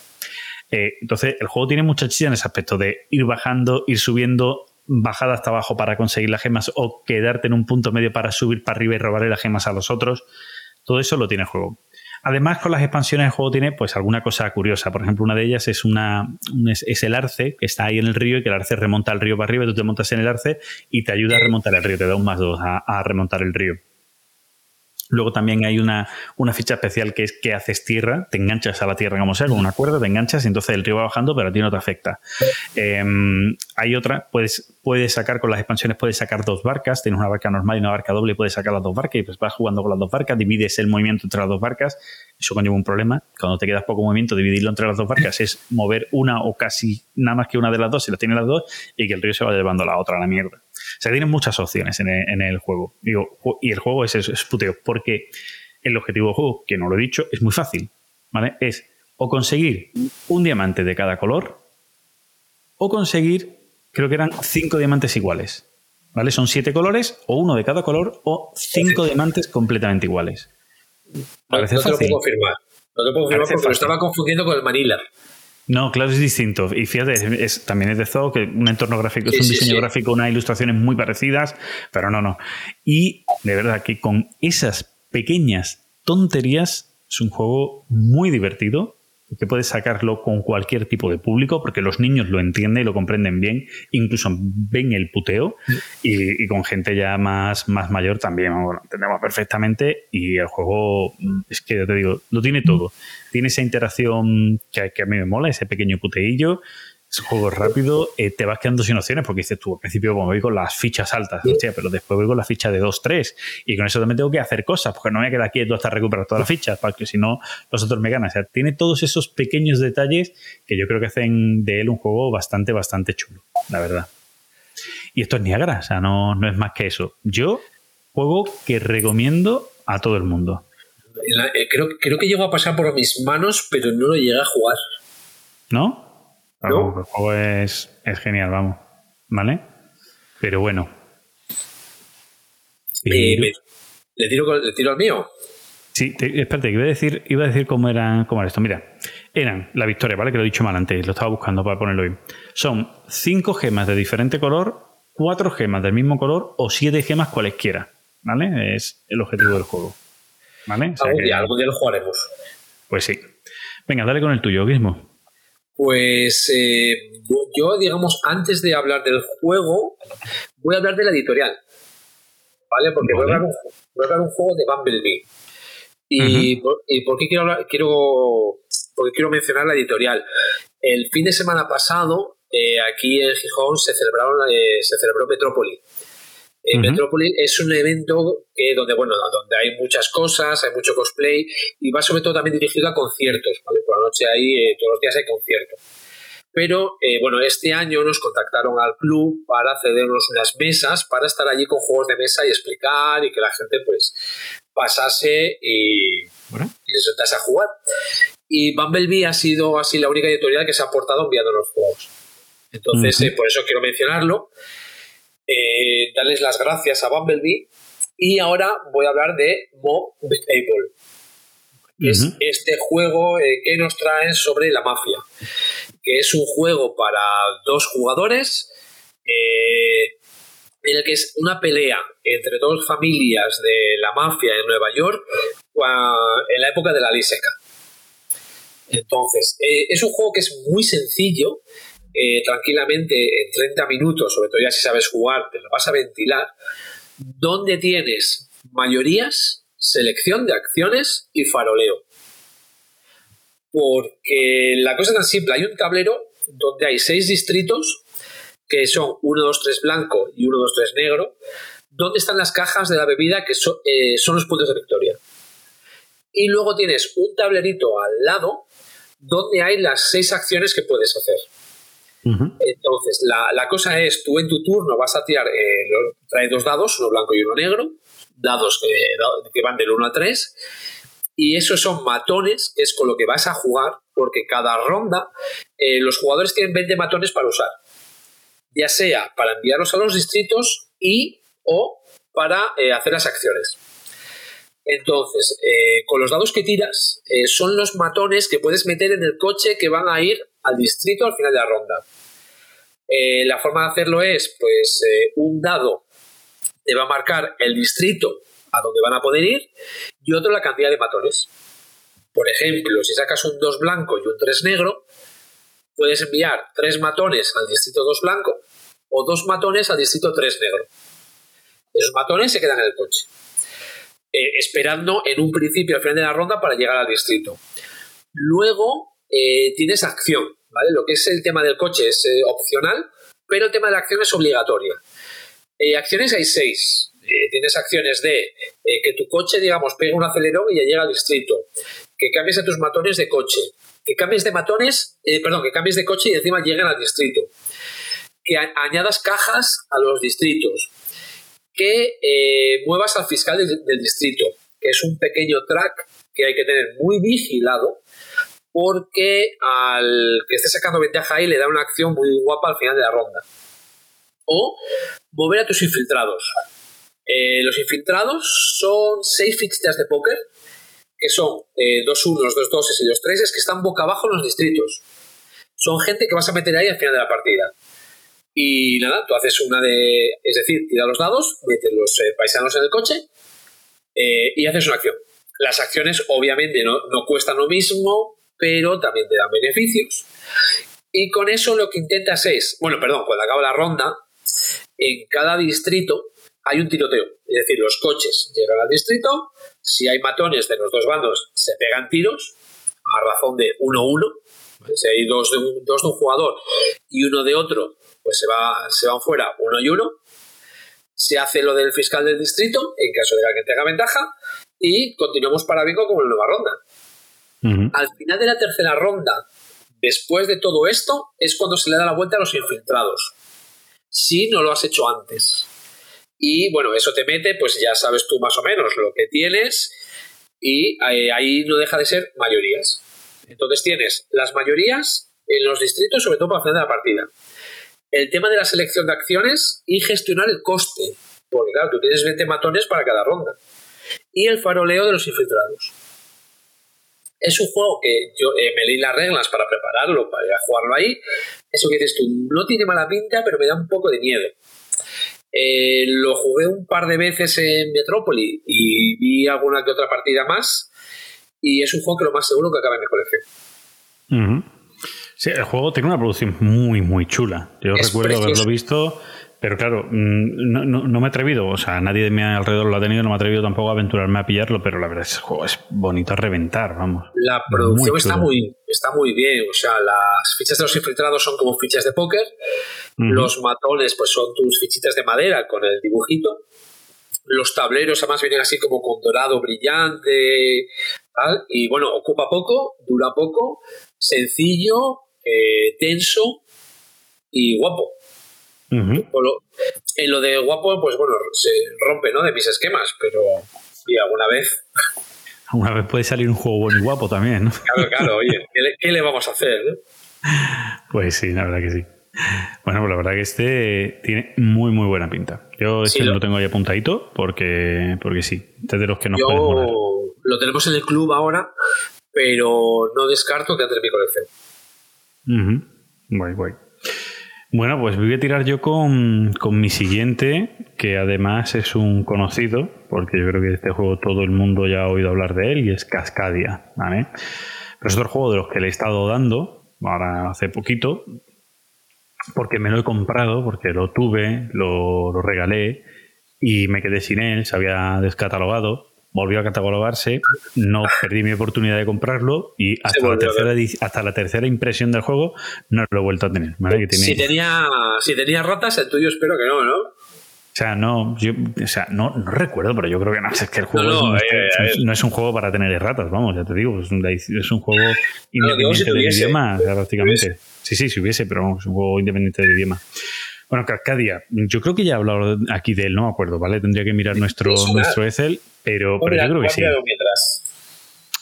Eh, entonces, el juego tiene mucha chicha en ese aspecto de ir bajando, ir subiendo, bajada hasta abajo para conseguir las gemas o quedarte en un punto medio para subir para arriba y robarle las gemas a los otros. Todo eso lo tiene el juego. Además, con las expansiones el juego tiene pues alguna cosa curiosa. Por ejemplo, una de ellas es una es, el arce que está ahí en el río y que el arce remonta al río para arriba, y tú te montas en el arce y te ayuda a remontar el río, te da un más dos a remontar el río. Luego también hay una, una, ficha especial que es que haces tierra, te enganchas a la tierra como sea, con una cuerda, te enganchas y entonces el río va bajando, pero a ti no te afecta. Em, hay otra, puedes, puedes sacar con las expansiones, puedes sacar dos barcas, tienes una barca normal y una barca doble puedes sacar las dos barcas y pues vas jugando con las dos barcas, divides el movimiento entre las dos barcas, eso conlleva un problema. Cuando te quedas poco movimiento, dividirlo entre las dos barcas es mover una o casi nada más que una de las dos, si las tiene las dos, y que el río se va llevando la otra a la mierda. O sea, tienes muchas opciones en el, juego. Digo, y el juego es, es, puteo, porque el objetivo del juego, que no lo he dicho, es muy fácil. ¿Vale? Es o conseguir un diamante de cada color, o conseguir, creo que eran cinco diamantes iguales. ¿Vale? Son siete colores, o uno de cada color, o cinco diamantes completamente iguales. Parece no, te lo puedo confirmar. No te puedo confirmar porque lo estaba confundiendo con el Manila. No, claro, es distinto. Y fíjate, es, también es de Zoo, que un entorno gráfico, es un diseño gráfico, unas ilustraciones muy parecidas, pero no, no. Y de verdad que con esas pequeñas tonterías es un juego muy divertido, que puedes sacarlo con cualquier tipo de público, porque los niños lo entienden y lo comprenden bien, incluso ven el puteo, y, con gente ya más, más mayor también, lo entendemos perfectamente, y el juego, es que ya te digo, lo tiene todo. Tiene esa interacción que a mí me mola, ese pequeño puteillo, es un juego rápido, eh, te vas quedando sin opciones porque dices tú, al principio como voy con las fichas altas, pero después voy con la ficha de 2, 3 y con eso también tengo que hacer cosas porque no me voy a quedar quieto hasta recuperar todas las fichas porque si no los otros me ganan. O sea, tiene todos esos pequeños detalles que yo creo que hacen de él un juego bastante, bastante chulo, la verdad. Y esto es Niagara, o sea, no, no es más que eso. Yo, juego que recomiendo a todo el mundo. Eh, creo, creo que llegó a pasar por mis manos, pero no lo llegué a jugar. ¿No? El juego es, genial, vamos. ¿Vale? Pero bueno. Eh, ¿le, tiro, ¿Le tiro al mío? Sí, espérate, iba a decir, iba a decir cómo era, cómo era esto. Mira, eran la victoria, ¿vale? Que lo he dicho mal antes, lo estaba buscando para ponerlo bien. Son cinco gemas de diferente color, cuatro gemas del mismo color o siete gemas cualesquiera, ¿vale? Es el objetivo del juego. ¿Vale? algún, día, algún día lo jugaremos. Pues sí. Venga, dale con el tuyo, Guismo. Pues eh, yo, digamos, antes de hablar del juego, voy a hablar de la editorial. ¿Vale? Porque Voy, a hablar un, un juego de Bumblebee. ¿Y, por, qué quiero, hablar, quiero, porque quiero mencionar la editorial? El fin de semana pasado, eh, aquí en Gijón, se, celebraron, eh, se celebró Metrópoli. En Metrópolis es un evento que donde, bueno, donde hay muchas cosas, hay mucho cosplay y va sobre todo también dirigido a conciertos, ¿vale? Por la noche ahí, eh, todos los días hay conciertos. Pero eh, bueno, este año nos contactaron al club para cedernos unas mesas para estar allí con juegos de mesa y explicar y que la gente pues pasase y, bueno, y se sentase a jugar. Y Bumblebee ha sido así la única editorial que se ha aportado enviando los juegos. Entonces, eh, por eso quiero mencionarlo eh, darles las gracias a Bumblebee. Y ahora voy a hablar de Mob Table. Es este juego eh, que nos traen sobre la mafia. Que es un juego para dos jugadores. Eh, en el que es una pelea entre dos familias de la mafia en Nueva York en la época de la ley seca. Entonces, es un juego que es muy sencillo, eh, tranquilamente en 30 minutos, sobre todo ya si sabes jugar, te lo vas a ventilar, donde tienes mayorías, selección de acciones y faroleo. Porque la cosa es tan simple, hay un tablero donde hay seis distritos, que son 1, 2, 3 blanco y 1, 2, 3 negro, donde están las cajas de la bebida que eh, son los puntos de victoria. Y luego tienes un tablerito al lado donde hay las seis acciones que puedes hacer. Entonces, la, cosa es, tú en tu turno vas a tirar, eh, traes dos dados, uno blanco y uno negro, dados que van del 1 al 3, y esos son matones, que es con lo que vas a jugar, porque cada ronda eh, los jugadores tienen 20 matones para usar, ya sea para enviarlos a los distritos y o para eh, hacer las acciones. Entonces, con los dados que tiras, son los matones que puedes meter en el coche que van a ir al distrito al final de la ronda. Eh, la forma de hacerlo es, pues, eh, un dado te va a marcar el distrito a donde van a poder ir y otro la cantidad de matones. Por ejemplo, si sacas un 2 blanco y un 3 negro, puedes enviar 3 matones al distrito 2 blanco o 2 matones al distrito 3 negro. Esos matones se quedan en el coche, eh, esperando en un principio al final de la ronda para llegar al distrito. Luego eh, tienes acción, ¿vale? Lo que es el tema del coche es eh, opcional, pero el tema de la acción es obligatoria. acciones hay seis. tienes acciones de que tu coche, digamos, pegue un acelerón y ya llega al distrito, que cambies a tus matones de coche, que cambies de matones, perdón, que cambies de coche y encima lleguen al distrito, que añadas cajas a los distritos, que eh, muevas al fiscal del, distrito, que es un pequeño track que hay que tener muy vigilado porque al que esté sacando ventaja ahí le da una acción muy guapa al final de la ronda. O mover a tus infiltrados. Eh, los infiltrados son seis fichitas de póker, que son eh, dos unos, dos doses y dos treses, que están boca abajo en los distritos. Son gente que vas a meter ahí al final de la partida. Y nada, tú haces una de. Es decir, tira los dados, metes los eh, paisanos en el coche eh, y haces una acción. Las acciones, obviamente, no, no cuestan lo mismo, pero también te dan beneficios. Y con eso lo que intentas es. Bueno, perdón, cuando acaba la ronda, en cada distrito hay un tiroteo. Es decir, los coches llegan al distrito, si hay matones de los dos bandos, se pegan tiros a razón de 1-1. Si hay dos de, dos de un jugador y uno de otro, pues se, va, se van fuera uno y uno. Se hace lo del fiscal del distrito, en caso de que alguien tenga ventaja, y continuamos para bingo con la nueva ronda. Al final de la tercera ronda, después de todo esto, es cuando se le da la vuelta a los infiltrados. Si no lo has hecho antes. Y bueno, eso te mete, pues ya sabes tú más o menos lo que tienes, y eh, ahí no deja de ser mayorías. Entonces tienes las mayorías en los distritos, sobre todo para hacer de la partida el tema de la selección de acciones y gestionar el coste. Porque claro, tú tienes 20 matones para cada ronda. Y el faroleo de los infiltrados. Es un juego que yo eh, me leí las reglas para prepararlo, para ir a jugarlo ahí. Eso que dices tú, no tiene mala pinta, pero me da un poco de miedo. Eh, lo jugué un par de veces en Metrópoli y vi alguna que otra partida más. Y es un juego que lo más seguro que acaba en mi colección. Sí, el juego tiene una producción muy, muy chula. Yo recuerdo haberlo visto, pero claro, mm, no, no, me he atrevido, o sea, nadie de mi alrededor lo ha tenido, no me he atrevido tampoco a aventurarme a pillarlo, pero la verdad es que el juego es bonito a reventar, vamos. La producción está, muy, está muy bien, o sea, las fichas de los infiltrados son como fichas de póker, los matones pues son tus fichitas de madera con el dibujito, los tableros además vienen así como con dorado brillante, tal, y bueno, ocupa poco, dura poco, sencillo, eh, tenso y guapo. en lo de guapo, pues bueno, se rompe ¿no? de mis esquemas, pero y alguna vez. Alguna vez puede salir un juego bueno y guapo también, ¿no? Claro, claro, oye, ¿qué le, vamos a hacer? Pues sí, la verdad que sí. Bueno, pues la verdad que este tiene muy, muy buena pinta. Yo este lo... tengo ahí apuntadito porque, porque sí, este de los que nos Yo Lo tenemos en el club ahora, pero no descarto que entre en mi colección. Bueno, pues voy a tirar yo con, mi siguiente, que además es un conocido, porque yo creo que este juego todo el mundo ya ha oído hablar de él, y es Cascadia, ¿vale? Pero es otro juego de los que le he estado dando, ahora hace poquito, porque me lo he comprado, porque lo tuve, lo, lo regalé, y me quedé sin él, se había descatalogado, volvió a catalogarse, no perdí mi oportunidad de comprarlo y hasta, la tercera, hasta la tercera impresión del juego no lo he vuelto a tener. si, tenía, si tenía ratas, el tuyo espero que no, ¿no? O sea, no, yo, o sea, no, no recuerdo, pero yo creo que no. Es que el juego no, es, un, eh, no es un juego para tener ratas, vamos, ya te digo. Es un, es un juego independiente del idioma, prácticamente. Sí, sí, si hubiese, pero vamos, es un juego independiente del idioma. Bueno, Cascadia, yo creo que ya he hablado aquí de él, no me acuerdo, ¿vale? Tendría que mirar nuestro, nuestro Excel, pero, pero yo creo que sí.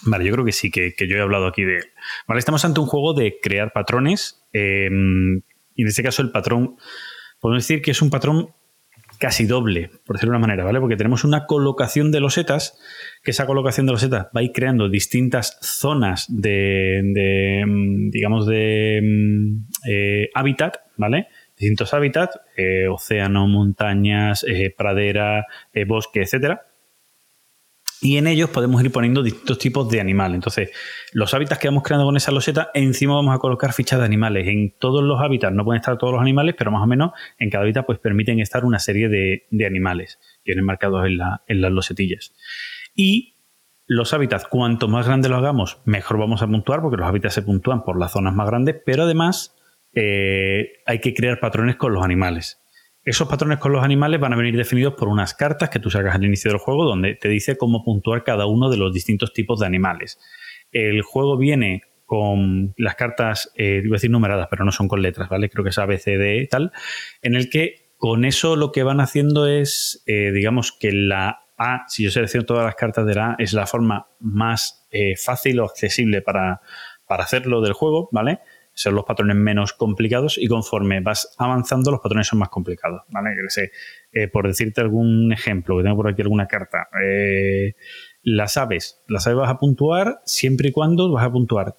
Vale, yo creo que sí, que, yo he hablado aquí de él. Vale, estamos ante un juego de crear patrones. Em, y en este caso, el patrón, podemos decir que es un patrón casi doble, por decirlo de una manera, ¿vale? Porque tenemos una colocación de losetas, que esa colocación de losetas va a ir creando distintas zonas de, em, digamos, de em, eh, hábitat, ¿vale? Distintos hábitats, eh, océano, montañas, eh, pradera, eh, bosque, etc. y en ellos podemos ir poniendo distintos tipos de animales. Entonces, los hábitats que vamos creando con esa loseta, encima vamos a colocar fichas de animales. En todos los hábitats no pueden estar todos los animales, pero más o menos en cada hábitat pues permiten estar una serie de, de animales que vienen marcados en, la, en las losetillas. Y los hábitats, cuanto más grandes lo hagamos, mejor vamos a puntuar, porque los hábitats se puntúan por las zonas más grandes, pero además eh, hay que crear patrones con los animales. Esos patrones con los animales van a venir definidos por unas cartas que tú sacas al inicio del juego donde te dice cómo puntuar cada uno de los distintos tipos de animales. El juego viene con las cartas, eh, iba a decir numeradas, pero no son con letras, ¿vale? Creo que es A, B, C, D, tal, en el que con eso lo que van haciendo es, eh, digamos, que la A, si yo selecciono todas las cartas de la A, es la forma más eh, fácil o accesible para, para hacerlo del juego, ¿vale? Son los patrones menos complicados y conforme vas avanzando los patrones son más complicados, ¿vale? Sé, eh, por decirte algún ejemplo, que tengo por aquí alguna carta, eh, las aves, las aves vas a puntuar siempre y cuando vas a puntuar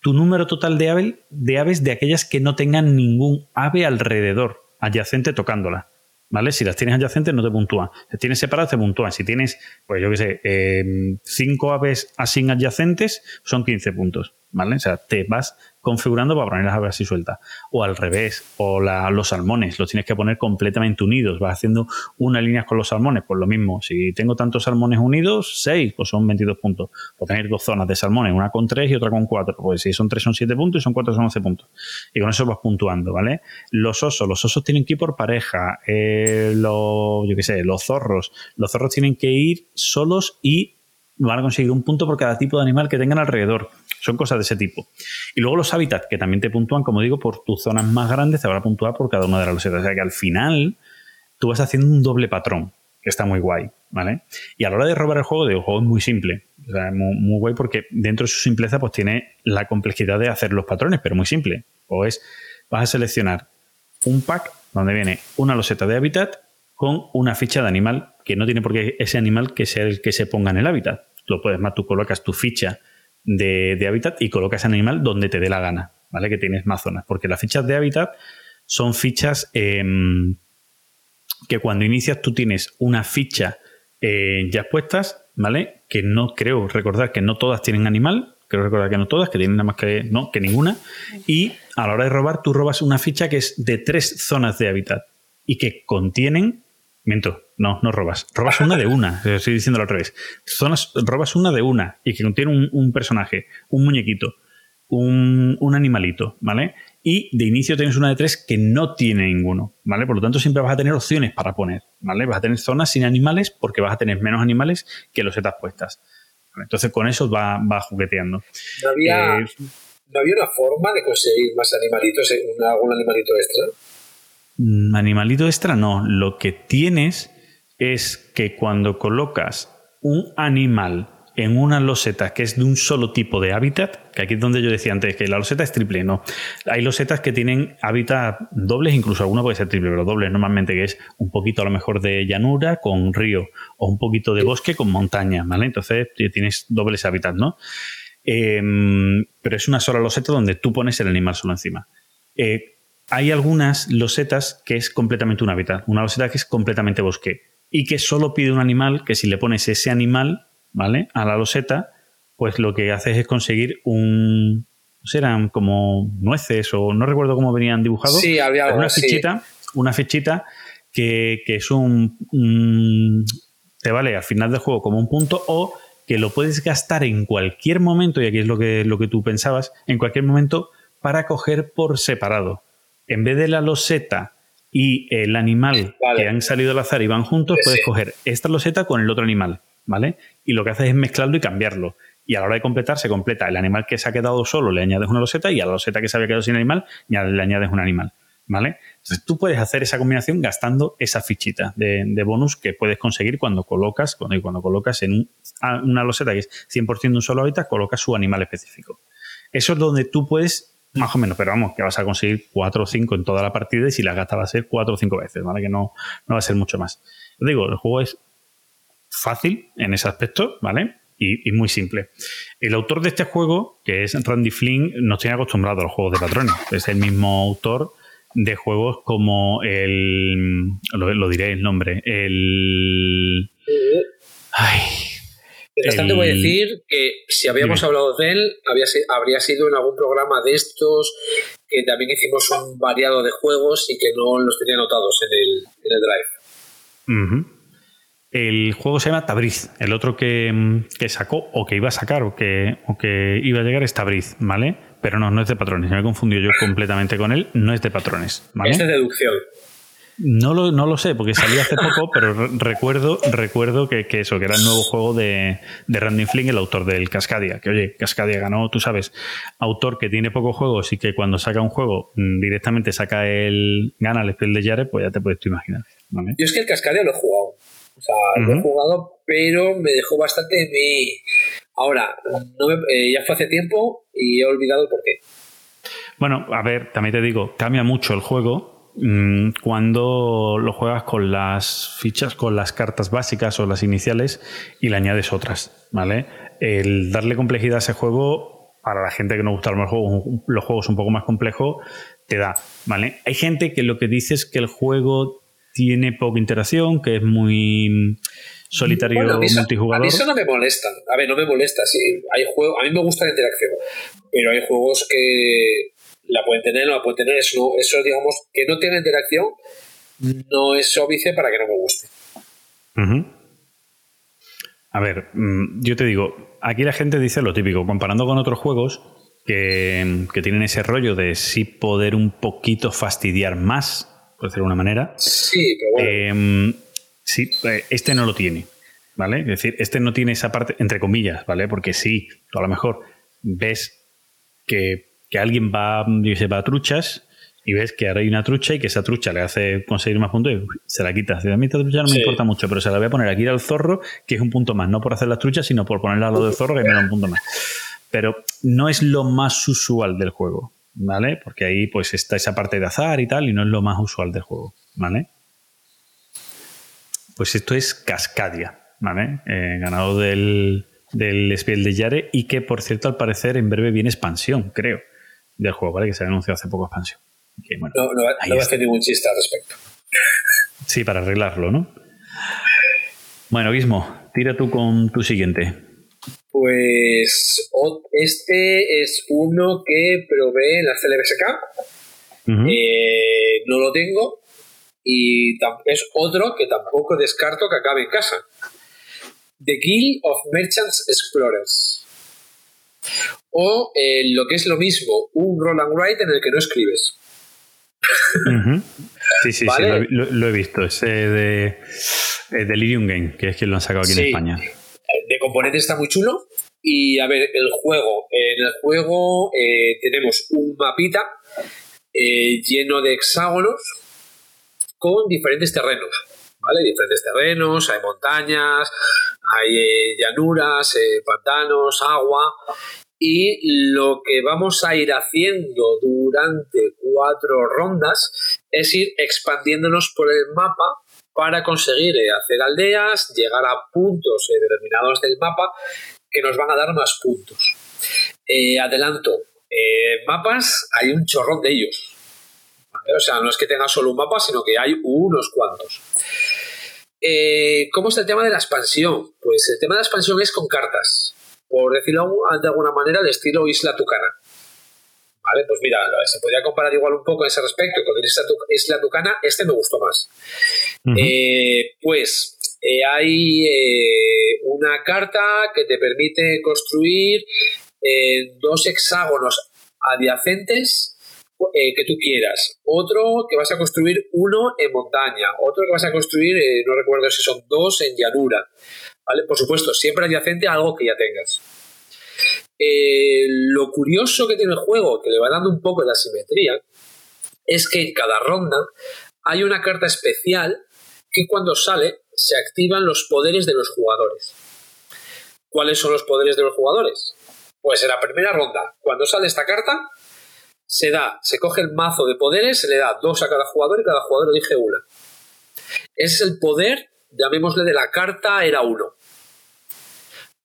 tu número total de, ave, de aves de aquellas que no tengan ningún ave alrededor, adyacente tocándola. ¿Vale? Si las tienes adyacentes no te puntúan. Si tienes separadas te puntúan. Si tienes, pues yo qué sé, eh, cinco aves así adyacentes, son 15 puntos. ¿Vale? O sea, te vas configurando para poner las aves así sueltas. O al revés, o los salmones, los tienes que poner completamente unidos. Vas haciendo una línea con los salmones, pues lo mismo. Si tengo tantos salmones unidos, 6, pues son 22 puntos. O tener dos zonas de salmones, una con 3 y otra con 4. Pues si son 3 son 7 puntos y son 4 son 11 puntos. Y con eso vas puntuando, ¿vale? Los osos, los osos tienen que ir por pareja. Eh, los, yo qué sé, los zorros. Los zorros tienen que ir solos y van a conseguir un punto por cada tipo de animal que tengan alrededor. Son cosas de ese tipo. Y luego los hábitats, que también te puntúan, como digo, por tus zonas más grandes, te van a puntuar por cada una de las losetas. O sea que al final tú vas haciendo un doble patrón, que está muy guay, ¿vale? Y a la hora de robar el juego, digo, el juego es muy simple. O sea, muy, muy guay porque dentro de su simpleza pues tiene la complejidad de hacer los patrones, pero muy simple. O es, vas a seleccionar un pack donde viene una loseta de hábitat con una ficha de animal, que no tiene por qué ese animal que sea el que se ponga en el hábitat. Lo puedes más, tú colocas tu ficha de, hábitat y colocas el animal donde te dé la gana, ¿vale? Que tienes más zonas. Porque las fichas de hábitat son fichas em, que cuando inicias tú tienes una ficha eh, ya puestas, ¿vale? Que no creo recordar que no todas tienen animal, creo recordar que no todas, que tienen nada más que no, que ninguna. Y a la hora de robar, tú robas una ficha que es de tres zonas de hábitat y que contienen Miento, no, no robas. Robas una de una, estoy diciendo al revés. Zonas, robas una de una y que contiene un, personaje, un muñequito, un, animalito, ¿vale? Y de inicio tienes una de tres que no tiene ninguno, ¿vale? Por lo tanto, siempre vas a tener opciones para poner, ¿vale? Vas a tener zonas sin animales porque vas a tener menos animales que los setas puestas. Entonces, con eso va, va jugueteando. ¿No había, eh, ¿No había una forma de conseguir más animalitos, eh, algún animalito extra? Mm, animalito extra no. Lo que tienes es que cuando colocas un animal en una loseta que es de un solo tipo de hábitat, que aquí es donde yo decía antes que la loseta es triple, no. Hay losetas que tienen hábitat dobles, incluso alguna puede ser triple, pero dobles normalmente, que es un poquito a lo mejor de llanura con río, o un poquito de bosque con montaña, ¿vale? Entonces tienes dobles hábitats, ¿no? Em, pero es una sola loseta donde tú pones el animal solo encima. Eh, hay algunas losetas que es completamente un hábitat, una loseta que es completamente bosque y que solo pide un animal que si le pones ese animal, ¿vale? A la loseta, pues lo que haces es conseguir un eran como nueces o no recuerdo cómo venían dibujados. Sí, había una fichita, una fichita que, es un, te vale al final del juego como un punto o que lo puedes gastar en cualquier momento y aquí es lo que lo que tú pensabas, en cualquier momento para coger por separado en vez de la loseta y el animal que han salido al azar y van juntos, puedes coger esta loseta con el otro animal, ¿vale? Y lo que haces es mezclarlo y cambiarlo. Y a la hora de completar, se completa el animal que se ha quedado solo, le añades una loseta, y a la loseta que se había quedado sin animal, le añades un animal, ¿vale? Entonces tú puedes hacer esa combinación gastando esa fichita de, bonus que puedes conseguir cuando colocas, cuando, cuando colocas en una loseta que es 100% de un solo hábitat, colocas su animal específico. Eso es donde tú puedes más o menos, pero vamos, que vas a conseguir 4 o 5 en toda la partida y si la gasta va a ser 4 o 5 veces, ¿vale? Que no, no va a ser mucho más. digo, el juego es fácil en ese aspecto, ¿vale? Y, muy simple. El autor de este juego, que es Randy Flynn, nos tiene acostumbrado a los juegos de patrones. Es el mismo autor de juegos como el. Lo, lo diré el nombre. El. Ay. Mientras tanto, voy a decir que si habíamos Dime. hablado de él, había, habría sido en algún programa de estos que también hicimos un variado de juegos y que no los tenía anotados en el, en el Drive. El juego se llama Tabriz. El otro que, que sacó o que iba a sacar o que, o que iba a llegar es Tabriz, ¿vale? Pero no, no es de patrones. Me he confundido yo completamente con él. No es de patrones, ¿vale? Es de deducción. No lo, no lo sé, porque salió hace poco, pero re- recuerdo, recuerdo que, que eso, que era el nuevo juego de, de Randy Flynn, el autor del Cascadia. Que oye, Cascadia ganó, tú sabes, autor que tiene pocos juegos y que cuando saca un juego mm, directamente saca el. gana el Spell de Yare, pues ya te puedes tú imaginar. ¿vale? Yo es que el Cascadia lo he jugado. O sea, lo he jugado, pero me dejó bastante me... Ahora, no me- eh, ya fue hace tiempo y he olvidado el porqué. Bueno, a ver, también te digo, cambia mucho el juego cuando lo juegas con las fichas, con las cartas básicas o las iniciales y le añades otras, ¿vale? El darle complejidad a ese juego, para la gente que no gusta los juegos, los juegos un poco más complejos, te da, ¿vale? Hay gente que lo que dice es que el juego tiene poca interacción, que es muy solitario Bueno, a mí, eso, a multijugador. mí eso no me molesta. A ver, no me molesta. Sí, hay juegos, a mí me gusta la interacción, pero hay juegos que la pueden tener, no la pueden tener. Eso, eso digamos, que no tenga interacción no es óbice para que no me guste. Ujú. A ver, mm, yo te digo, aquí la gente dice lo típico, comparando con otros juegos que, que tienen ese rollo de sí poder un poquito fastidiar más, por decirlo de una manera. Sí, pero bueno. Eh, sí, eh, este no lo tiene, ¿vale? Es decir, este no tiene esa parte, entre comillas, ¿vale? Porque sí, tú a lo mejor ves que, que alguien va, yo qué sé, va a truchas y ves que ahora hay una trucha y que esa trucha le hace conseguir más puntos y se la quitas. A mí esta trucha no me Sí. importa mucho, pero se la voy a poner aquí al zorro, que es un punto más, no por hacer las truchas, sino por ponerla al lado del zorro, que me da un punto más. Pero no es lo más usual del juego, ¿vale? Porque ahí pues está esa parte de azar y tal, y no es lo más usual del juego, ¿vale? Pues esto es Cascadia, ¿vale? Eh, ganador del, del Spiel de Yare y que, por cierto, al parecer en breve viene expansión, creo, del juego, ¿vale? Que se ha anunciado hace poco expansión. Que, bueno, no, no, no voy a hacer ningún chiste al respecto. Sí, para arreglarlo, ¿no? Bueno, Guismo, tira tú con tu siguiente. Pues este es uno que probé en la CLBSK. Eh, no lo tengo. Y es otro que tampoco descarto que acabe en casa. The Guild of Merchants Explorers. O eh, lo que es lo mismo, un roll and write en el que no escribes. Sí, sí, Vale. sí, lo, he- lo- lo he visto. Ese de eh, Delirium Game, que es quien lo han sacado aquí en. España. de componente está muy chulo. Y a ver, el juego. En el juego eh, tenemos un mapita eh, lleno de hexágonos con diferentes terrenos. ¿Vale? Diferentes terrenos, hay montañas, hay eh, llanuras, eh, pantanos, agua. Y lo que vamos a ir haciendo durante cuatro rondas es ir expandiéndonos por el mapa para conseguir eh, hacer aldeas, llegar a puntos determinados del mapa que nos van a dar más puntos. Adelanto, mapas hay un chorrón de ellos. O sea, no es que tenga solo un mapa, sino que hay unos cuantos. Eh, ¿Cómo es el tema de la expansión? Pues el tema de la expansión es con cartas. Por decirlo de alguna manera, de estilo Isla Tucana. Vale, pues mira, se podría comparar igual un poco en ese respecto con Isla, Tu- Isla Tucana. Este me gustó más. Eh, pues eh, hay eh, una carta que te permite construir dos hexágonos adyacentes eh, que tú quieras. Otro que vas a construir uno en montaña. Otro que vas a construir, eh, no recuerdo si son dos en llanura. ¿Vale? Por supuesto, siempre adyacente a algo que ya tengas. Eh, lo curioso que tiene el juego, que le va dando un poco de asimetría, es que en cada ronda hay una carta especial que cuando sale se activan los poderes de los jugadores. ¿Cuáles son los poderes de los jugadores? Pues en la primera ronda, cuando sale esta carta, se da, se coge el mazo de poderes, se le da dos a cada jugador y cada jugador elige una. Es el poder, llamémosle de la carta era 1.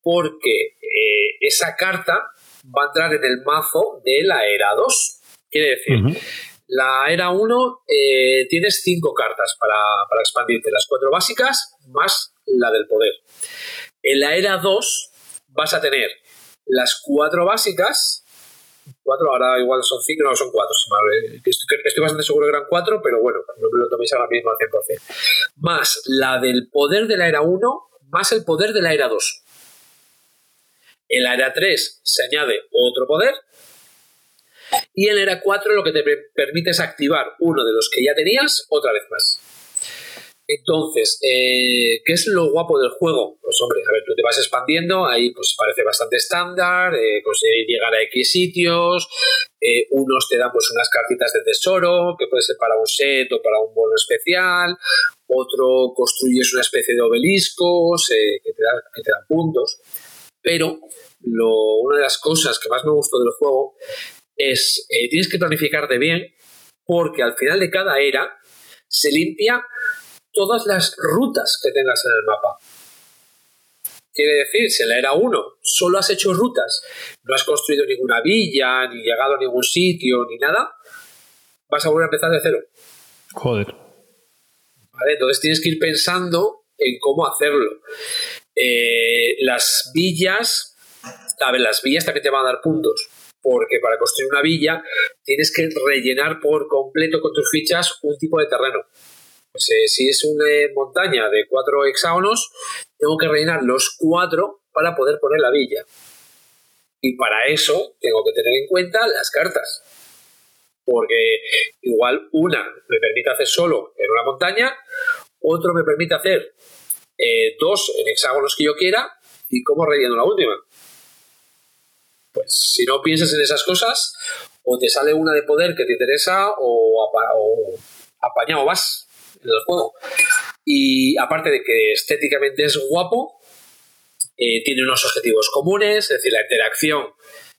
Porque eh, esa carta va a entrar en el mazo de la era 2. Quiere decir, la era 1 eh, tienes cinco cartas para, para expandirte, las cuatro básicas más la del poder. En la era 2 vas a tener las cuatro básicas, cuatro, ahora igual son cinco, no, son cuatro, si mal- estoy, estoy bastante seguro que eran cuatro, pero bueno, no me lo toméis ahora mismo al 100%. Más la del poder de la era 1, más el poder de la era 2. En la era 3 se añade otro poder. Y en la era 4 lo que te per- permite es activar uno de los que ya tenías otra vez más. Entonces, eh, ¿qué es lo guapo del juego? Pues hombre, a ver, tú te vas expandiendo, ahí pues parece bastante estándar, eh, conseguir llegar a X sitios, eh, unos te dan pues unas cartitas de tesoro, que puede ser para un set o para un bono especial, otro construyes una especie de obeliscos eh, que, te dan, que te dan puntos, pero lo- una de las cosas que más me gustó del juego es, tienes que planificarte bien, porque al final de cada era se limpia todas las rutas que tengas en el mapa. Quiere decir, si en la era 1 solo has hecho rutas, no has construido ninguna villa, ni llegado a ningún sitio, ni nada, vas a volver a empezar de cero. Joder. ¿vale? Entonces tienes que ir pensando en cómo hacerlo. Eh, las villas, a ver, las villas también te van a dar puntos, porque para construir una villa tienes que rellenar por completo con tus fichas un tipo de terreno. Pues, eh, si es una eh, montaña de cuatro hexágonos, tengo que rellenar los cuatro para poder poner la villa. Y para eso tengo que tener en cuenta las cartas. Porque igual una me permite hacer solo en una montaña, otro me permite hacer eh, dos en hexágonos que yo quiera y cómo relleno la última. Pues si no piensas en esas cosas, o te sale una de poder que te interesa o, apa- apañado vas en el juego. Y aparte de que estéticamente es guapo, eh, tiene unos objetivos comunes, es decir, la interacción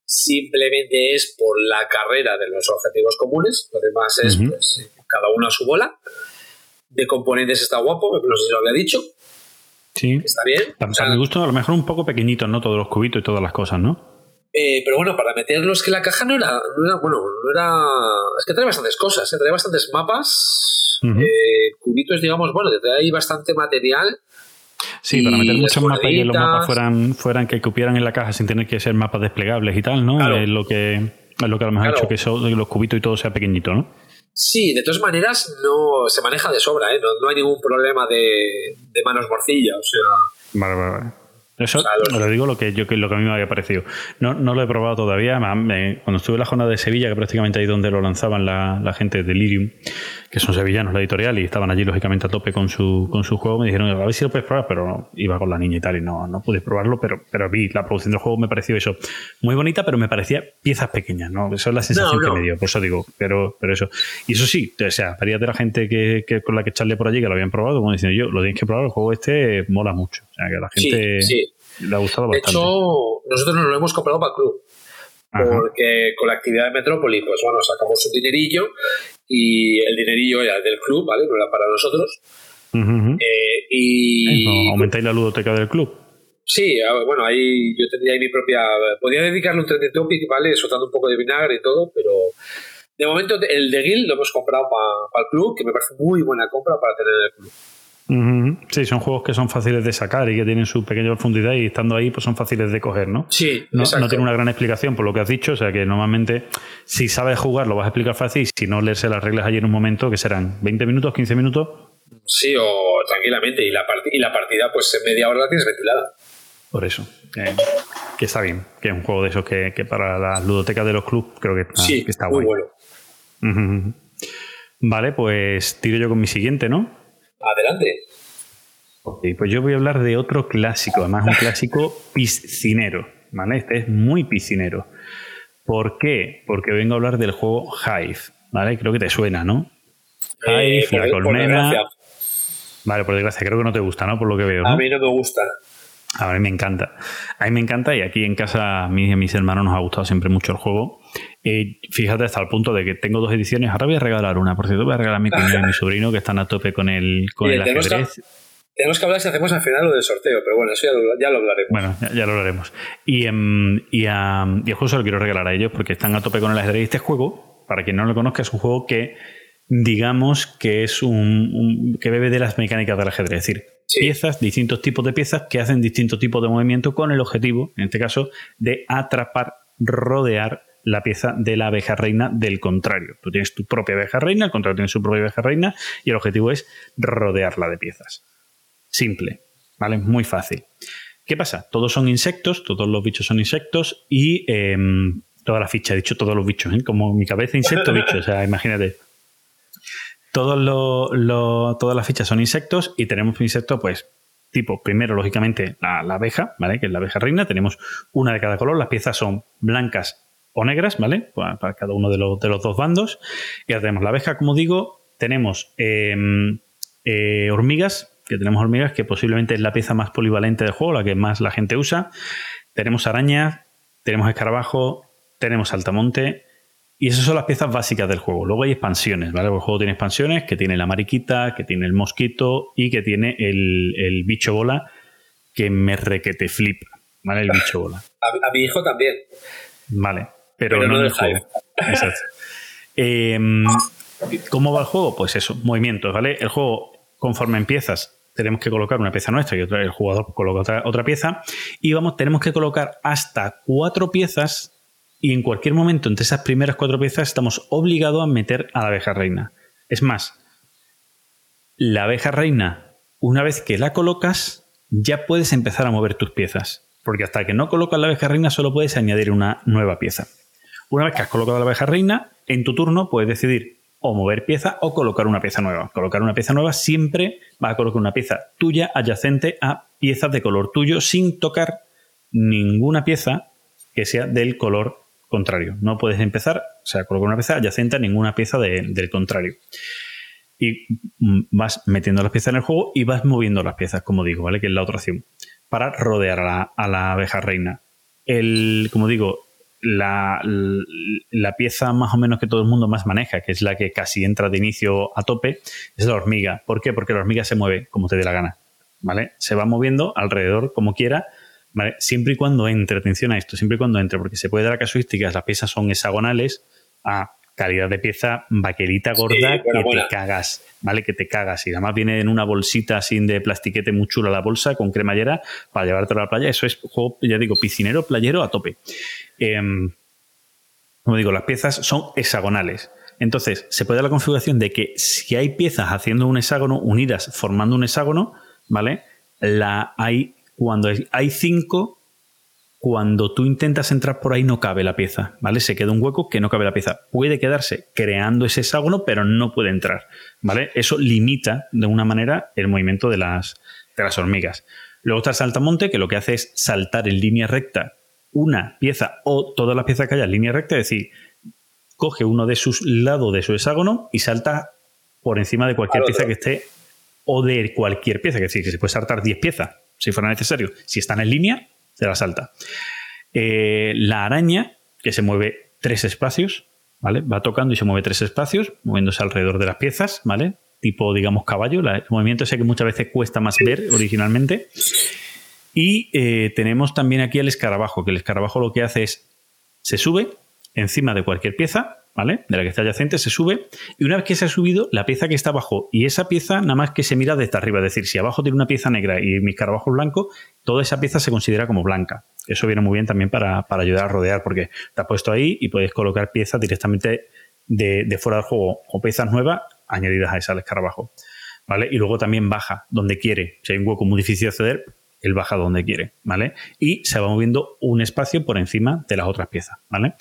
simplemente es por la carrera de los objetivos comunes, lo demás es pues, eh, cada uno a su bola. De componentes está guapo, no sé si lo había dicho, Sí. está bien. Para O sea, mi gusto, a lo mejor un poco pequeñitos, ¿no? Todos los cubitos y todas las cosas, ¿no? Eh, pero bueno, para meterlos que la caja no era, no era, bueno, no era, es que trae bastantes cosas, ¿eh? trae bastantes mapas, eh, cubitos, digamos, bueno, te trae ahí bastante material. Sí, para meter muchos mapas y que los mapas fueran, fueran que cupieran en la caja sin tener que ser mapas desplegables y tal, ¿no? Claro. Es lo que es lo que a lo mejor ha hecho que eso, los cubitos y todo sea pequeñito, ¿no? Sí, de todas maneras, no se maneja de sobra, ¿eh? no, no hay ningún problema de, de manos morcilla, o sea, Vale, vale, vale. Eso O sea, los- lo digo lo que yo que lo que a mí me había parecido. No, no lo he probado todavía. cuando estuve en la jornada de Sevilla, que prácticamente ahí donde lo lanzaban la, la gente de Delirium, que son sevillanos la editorial, y estaban allí lógicamente a tope con su, con su juego, me dijeron, a ver si lo puedes probar, pero no, iba con la niña y tal, y no, no pude probarlo, pero, pero vi la producción del juego, me pareció eso muy bonita, pero me parecía piezas pequeñas, ¿no? Esa es la sensación No, no. que me dio, por eso digo, pero, pero eso. Y eso sí, o sea, varias de la gente que, que con la que charlé por allí, que lo habían probado, como diciendo yo, lo tienes que probar, el juego este mola mucho. O sea, que la sí, gente sí. Ha gustado De bastante. hecho, nosotros nos lo hemos comprado para el club, Ajá. porque con la actividad de Metrópoli, pues bueno, sacamos un dinerillo y el dinerillo era del club, ¿vale? No era para nosotros. Ujú, ujú. Eh, y Eso, aumentáis la ludoteca del club. Sí, bueno, ahí yo tendría ahí mi propia. Podría dedicarle un trending topic, ¿vale? Soltando un poco de vinagre y todo, pero de momento el de Guild lo hemos comprado para el club, que me parece muy buena compra para tener en el club. Sí, son juegos que son fáciles de sacar y que tienen su pequeña profundidad y estando ahí pues son fáciles de coger, ¿no? Sí, No, tiene una gran explicación por lo que has dicho, o sea que normalmente si sabes jugar lo vas a explicar fácil y si no leerse las reglas allí en un momento, que serán 20 minutos, 15 minutos, Sí, o tranquilamente. Y la, y la partida, pues en media hora la tienes ventilada. por eso. eh, que está bien, que es un juego de esos que, que para las ludotecas de los clubes creo que está, sí, que está muy guay. bueno. Vale, pues tiro yo con mi siguiente, ¿no? Adelante. Ok, pues yo voy a hablar de otro clásico, además un clásico piscinero, ¿vale? Este es muy piscinero. ¿Por qué? Porque vengo a hablar del juego Hive, ¿vale? Creo que te suena, ¿no? Hive, Eh, por- la colmena. Vale, por desgracia, creo que no te gusta, ¿no? Por lo que veo. A ¿no? mí no me gusta. A mí me encanta. A mí me encanta y aquí en casa a mí y a mis hermanos nos ha gustado siempre mucho el juego. Eh, fíjate hasta el punto de que tengo dos ediciones. Ahora voy a regalar una, por cierto, voy a regalar a mi cuñado y a mi sobrino que están a tope con el, con Oye, el tenemos que- ajedrez. Tenemos que hablar si hacemos al final lo del sorteo, pero bueno, eso ya lo, ya lo hablaremos. Bueno, ya, ya lo hablaremos. Y, em, y, y el juego se lo quiero regalar a ellos porque están a tope con el ajedrez. Este juego, para quien no lo conozca, es un juego que digamos que es un, un- que bebe de las mecánicas del ajedrez. Es decir, Sí. piezas, distintos tipos de piezas que hacen distintos tipos de movimiento con el objetivo, en este caso, de atrapar, rodear la pieza de la abeja reina del contrario. Tú tienes tu propia abeja reina, el contrario tiene su propia abeja reina y el objetivo es rodearla de piezas. Simple, ¿vale? Muy fácil. ¿Qué pasa? Todos son insectos, todos los bichos son insectos y em, toda la ficha, he dicho todos los bichos, ¿eh? como mi cabeza insecto, bicho, o sea, imagínate. Todos los, todas las fichas son insectos y tenemos insectos, pues, tipo, primero, lógicamente, la, la abeja, ¿vale? Que es la abeja reina, tenemos una de cada color, las piezas son blancas o negras, ¿vale? Para, cada uno de los, de los dos bandos. Y ahora tenemos la abeja, como digo, tenemos em, eh, hormigas, que tenemos hormigas, que posiblemente es la pieza más polivalente del juego, la que más la gente usa. Tenemos arañas, tenemos escarabajo, tenemos saltamonte. Y esas son las piezas básicas del juego. Luego hay expansiones, ¿vale? El juego tiene expansiones que tiene la mariquita, que tiene el mosquito y que tiene el, el bicho bola, que me requete flipa, ¿vale? El bicho bola. A, a mi hijo también. Vale, pero, Pero no no en el el Hive. juego. Exacto. Em, ¿Cómo va el juego? Pues eso, movimientos, ¿vale? El juego, conforme empiezas, tenemos que colocar una pieza nuestra y otra, el jugador coloca otra, otra pieza. Y vamos, tenemos que colocar hasta cuatro piezas. Y en cualquier momento, entre esas primeras cuatro piezas, estamos obligados a meter a la abeja reina. Es más, la abeja reina, una vez que la colocas, ya puedes empezar a mover tus piezas. Porque hasta que no colocas la abeja reina, solo puedes añadir una nueva pieza. Una vez que has colocado la abeja reina, en tu turno puedes decidir o mover pieza o colocar una pieza nueva. Colocar una pieza nueva siempre va a colocar una pieza tuya adyacente a piezas de color tuyo sin tocar ninguna pieza que sea del color contrario. No puedes empezar, o sea, colocar una pieza adyacente a ninguna pieza de- del contrario. Y mm, vas metiendo las piezas en el juego y vas moviendo las piezas, como digo, ¿vale? Que es la otra opción. Para rodear a la, a la abeja reina. El, como digo, la, la pieza más o menos que todo el mundo más maneja, que es la que casi entra de inicio a tope, es la hormiga. ¿Por qué? Porque la hormiga se mueve como te dé la gana. ¿Vale? Se va moviendo alrededor como quiera. Siempre y cuando entre, atención a esto, siempre y cuando entre, porque se puede dar la casuística, las piezas son hexagonales a calidad de pieza vaquerita gorda que buena. te cagas, ¿vale? Que te cagas. Y además viene en una bolsita así de plastiquete muy chula la bolsa con cremallera para llevártelo a la playa. Eso es juego, ya digo, piscinero, playero a tope. Em, como digo, las piezas son hexagonales. Entonces, se puede dar la configuración de que si hay piezas haciendo un hexágono, unidas formando un hexágono, ¿vale? La hay, cuando hay cinco, cuando tú intentas entrar por ahí no cabe la pieza, ¿vale? Se queda un hueco que no cabe la pieza. Puede quedarse creando ese hexágono, pero no puede entrar, ¿vale? Eso limita de una manera el movimiento de las, de las hormigas. Luego está el saltamonte, que lo que hace es saltar en línea recta una pieza o todas las piezas que haya en línea recta, es decir, coge uno de sus lados de su hexágono y salta por encima de cualquier Al pieza que esté o de cualquier pieza, que es decir, que se puede saltar 10 piezas si fuera necesario. Si están en línea, se la salta. Eh, la araña, que se mueve tres espacios, ¿vale? Va tocando y se mueve tres espacios, moviéndose alrededor de las piezas, ¿vale? Tipo, digamos, caballo. El movimiento ese que muchas veces cuesta más ver originalmente. Y eh, tenemos también aquí el escarabajo, que el escarabajo lo que hace es se sube encima de cualquier pieza, ¿vale? De la que está adyacente, se sube. Y una vez que se ha subido, la pieza que está abajo y esa pieza nada más que se mira desde arriba. Es decir, si abajo tiene una pieza negra y mi escarabajo es blanco, toda esa pieza se considera como blanca. Eso viene muy bien también para, para ayudar a rodear, porque te has puesto ahí y puedes colocar piezas directamente de, de fuera del juego o piezas nuevas añadidas a esa al escarabajo. ¿Vale? Y luego también baja donde quiere. Si hay un hueco muy difícil de acceder, él baja donde quiere, ¿vale? Y se va moviendo un espacio por encima de las otras piezas, ¿vale?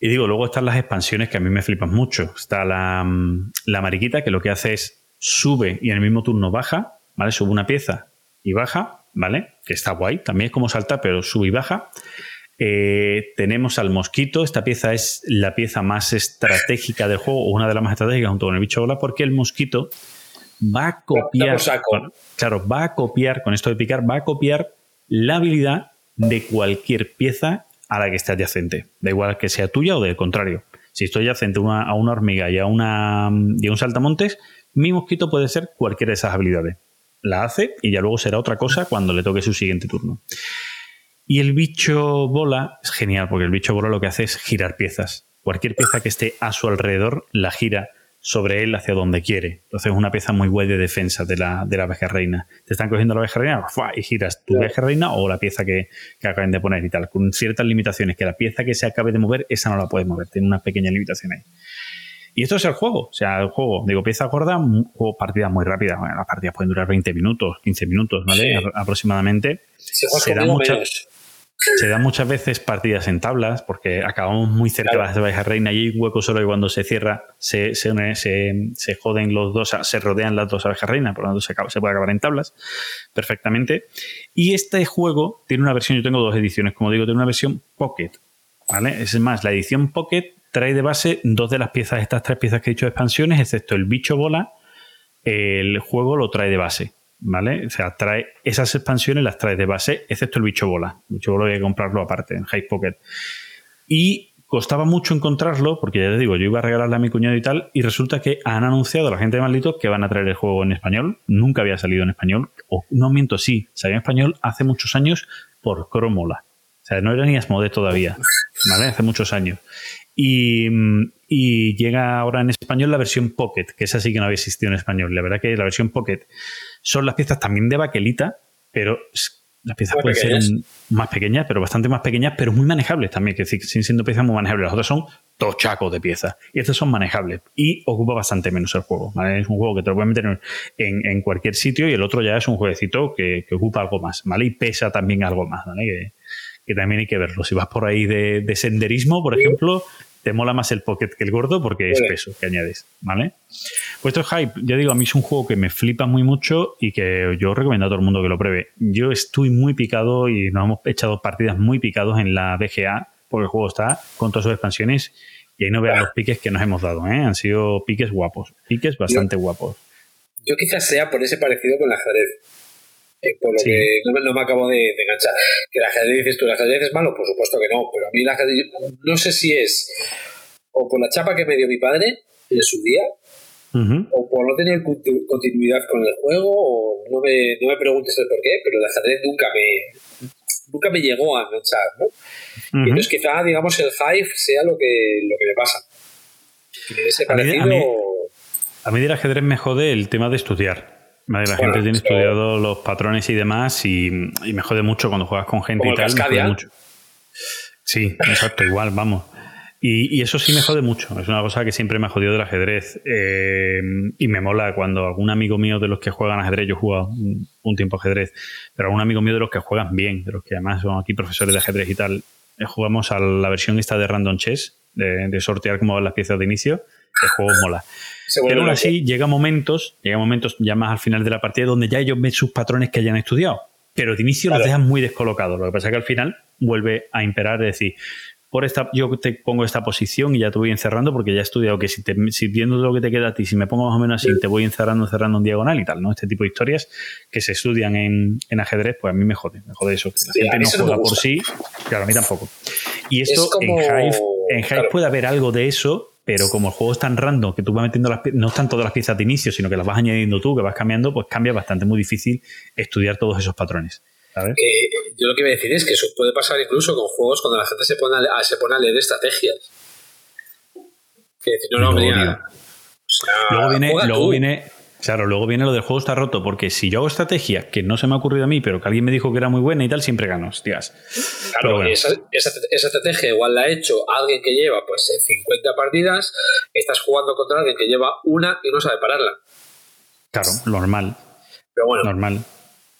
Y digo, luego están las expansiones que a mí me flipan mucho. Está la, mm, la mariquita que lo que hace es sube y en el mismo turno baja, ¿vale? Sube una pieza y baja, ¿vale? Que está guay. También es como saltar, pero sube y baja. Eh, tenemos al mosquito. Esta pieza es la pieza más estratégica del juego, o una de las más estratégicas junto con el bicho bola, porque el mosquito va a copiar. claro, va a copiar, con esto de picar, va a copiar la habilidad de cualquier pieza a la que esté adyacente. Da igual que sea tuya o del contrario. Si estoy adyacente a una, hormiga y a, una, y a un saltamontes, mi mosquito puede ser cualquiera de esas habilidades. La hace y ya luego será otra cosa cuando le toque su siguiente turno. Y el bicho bola es genial porque el bicho bola lo que hace es girar piezas. Cualquier pieza que esté a su alrededor la gira sobre él hacia donde quiere. Entonces es una pieza muy buena de defensa de la, de la abeja reina. Te están cogiendo la abeja reina ¡fua! y giras tu abeja reina o la pieza que, que acaben de poner y tal, con ciertas limitaciones, que la pieza que se acabe de mover, esa no la puedes mover, tiene una pequeña limitación ahí. Y esto es el juego, o sea, el juego, digo, pieza gorda, juego partidas muy rápidas. Bueno, las partidas pueden durar 20 minutos, 15 minutos, ¿vale? Sí. Aproximadamente. Se da conmigo, mucha- menos. Se dan muchas veces partidas en tablas porque acabamos muy cerca Claro. de las reina y hay un hueco solo y cuando se cierra se, se, une- se- se joden los dos, se rodean las dos abejas reinas, por lo tanto se, acaba- se puede acabar en tablas perfectamente. Y este juego tiene una versión, yo tengo dos ediciones, como digo, tiene una versión Pocket. ¿vale? Es más, la edición Pocket trae de base dos de las piezas, estas tres piezas que he dicho de expansiones, excepto el bicho bola, el juego lo trae de base. ¿Vale? O sea, trae esas expansiones las trae de base, excepto el bicho bola. El bicho bola hay que comprarlo aparte en High Pocket. Y costaba mucho encontrarlo, porque ya te digo, yo iba a regalarle a mi cuñado y tal, y resulta que han anunciado a la gente de Malditos que van a traer el juego en español. Nunca había salido en español, o no miento, sí, salió en español hace muchos años por Cromola. O sea, no era ni Asmodee todavía, ¿vale? Hace muchos años. Y, y llega ahora en español la versión Pocket, que esa sí que no había existido en español. La verdad que la versión Pocket son las piezas también de baquelita, pero las piezas pueden pequeñas. ser más pequeñas, pero bastante más pequeñas, pero muy manejables también, que siguen siendo piezas muy manejables. Las otras son tochacos de piezas. Y estas son manejables. Y ocupa bastante menos el juego. ¿vale? Es un juego que te lo puedes meter en, en cualquier sitio y el otro ya es un jueguecito que, que ocupa algo más, ¿vale? Y pesa también algo más, ¿vale? Que, que también hay que verlo. Si vas por ahí de, de senderismo, por ejemplo, te mola más el Pocket que el gordo porque es peso que añades, ¿vale? Pues esto es Hype, ya digo, a mí es un juego que me flipa muy mucho y que yo recomiendo a todo el mundo que lo pruebe. Yo estoy muy picado y nos hemos echado partidas muy picados en la BGA porque el juego está con todas sus expansiones y ahí no vean los piques que nos hemos dado, ¿eh? Han sido piques guapos, piques bastante guapos. Yo quizás sea por ese parecido con el ajedrez. Eh, por lo Sí. que no me, no me acabo de, de enganchar. Que el ajedrez dices tú, ¿el ajedrez es malo? Por supuesto que no, pero a mí el ajedrez, no sé si es o por la chapa que me dio mi padre en su día, o por no tener conti- continuidad con el juego, o no me, no me preguntes el por qué, pero el ajedrez nunca me, nunca me llegó a enganchar, ¿no? Entonces quizá, digamos, el hype sea lo que, lo que me pasa. Ese A mí- a mí- A mí del ajedrez me jode el tema de estudiar. ¿Vale? La Bueno, gente tiene estudiado los patrones y demás y, y me jode mucho cuando juegas con gente Como y tal. Me jode mucho. Sí, exacto, igual, vamos. Y, y eso sí me jode mucho. Es una cosa que siempre me ha jodido del ajedrez. Eh, y me mola cuando algún amigo mío de los que juegan ajedrez, yo he jugado un, un tiempo ajedrez, pero algún amigo mío de los que juegan bien, de los que además son aquí profesores de ajedrez y tal, eh, jugamos a la versión esta de Random Chess, de, de sortear cómo van las piezas de inicio. El juego mola. Pero aún así, llega momentos, llega momentos ya más al final de la partida donde ya ellos ven sus patrones que hayan estudiado. Pero de inicio los dejan muy descolocados. Lo que pasa es que al final vuelve a imperar, es decir, por esta, yo te pongo esta posición y ya te voy encerrando porque ya he estudiado que si, te, si viendo lo que te queda a ti, si me pongo más o menos así, te voy encerrando, encerrando en diagonal y tal, ¿no? Este tipo de historias que se estudian en, en ajedrez, pues a mí me jode, me jode eso. que la Sí, gente no juega por sí, claro, a mí tampoco. Y esto Es como- en Hive, en Hive claro. puede haber algo de eso, pero como el juego es tan random que tú vas metiendo las no están todas las piezas de inicio, sino que las vas añadiendo tú, que vas cambiando, pues cambia bastante, muy difícil estudiar todos esos patrones. Eh, yo lo que iba a decir es que eso puede pasar incluso con juegos cuando la gente se pone a, se pone a leer estrategias. Que decir, no, no, Luego, mira, tío. o sea, luego viene, luego tú. viene, claro, luego viene lo del juego está roto, porque si yo hago estrategia que no se me ha ocurrido a mí, pero que alguien me dijo que era muy buena y tal, siempre gano, hostias. Claro, bueno. esa, esa, esa estrategia igual la ha hecho alguien que lleva pues eh, 50 partidas, estás jugando contra alguien que lleva una y no sabe pararla. Claro, normal, Pero bueno, normal.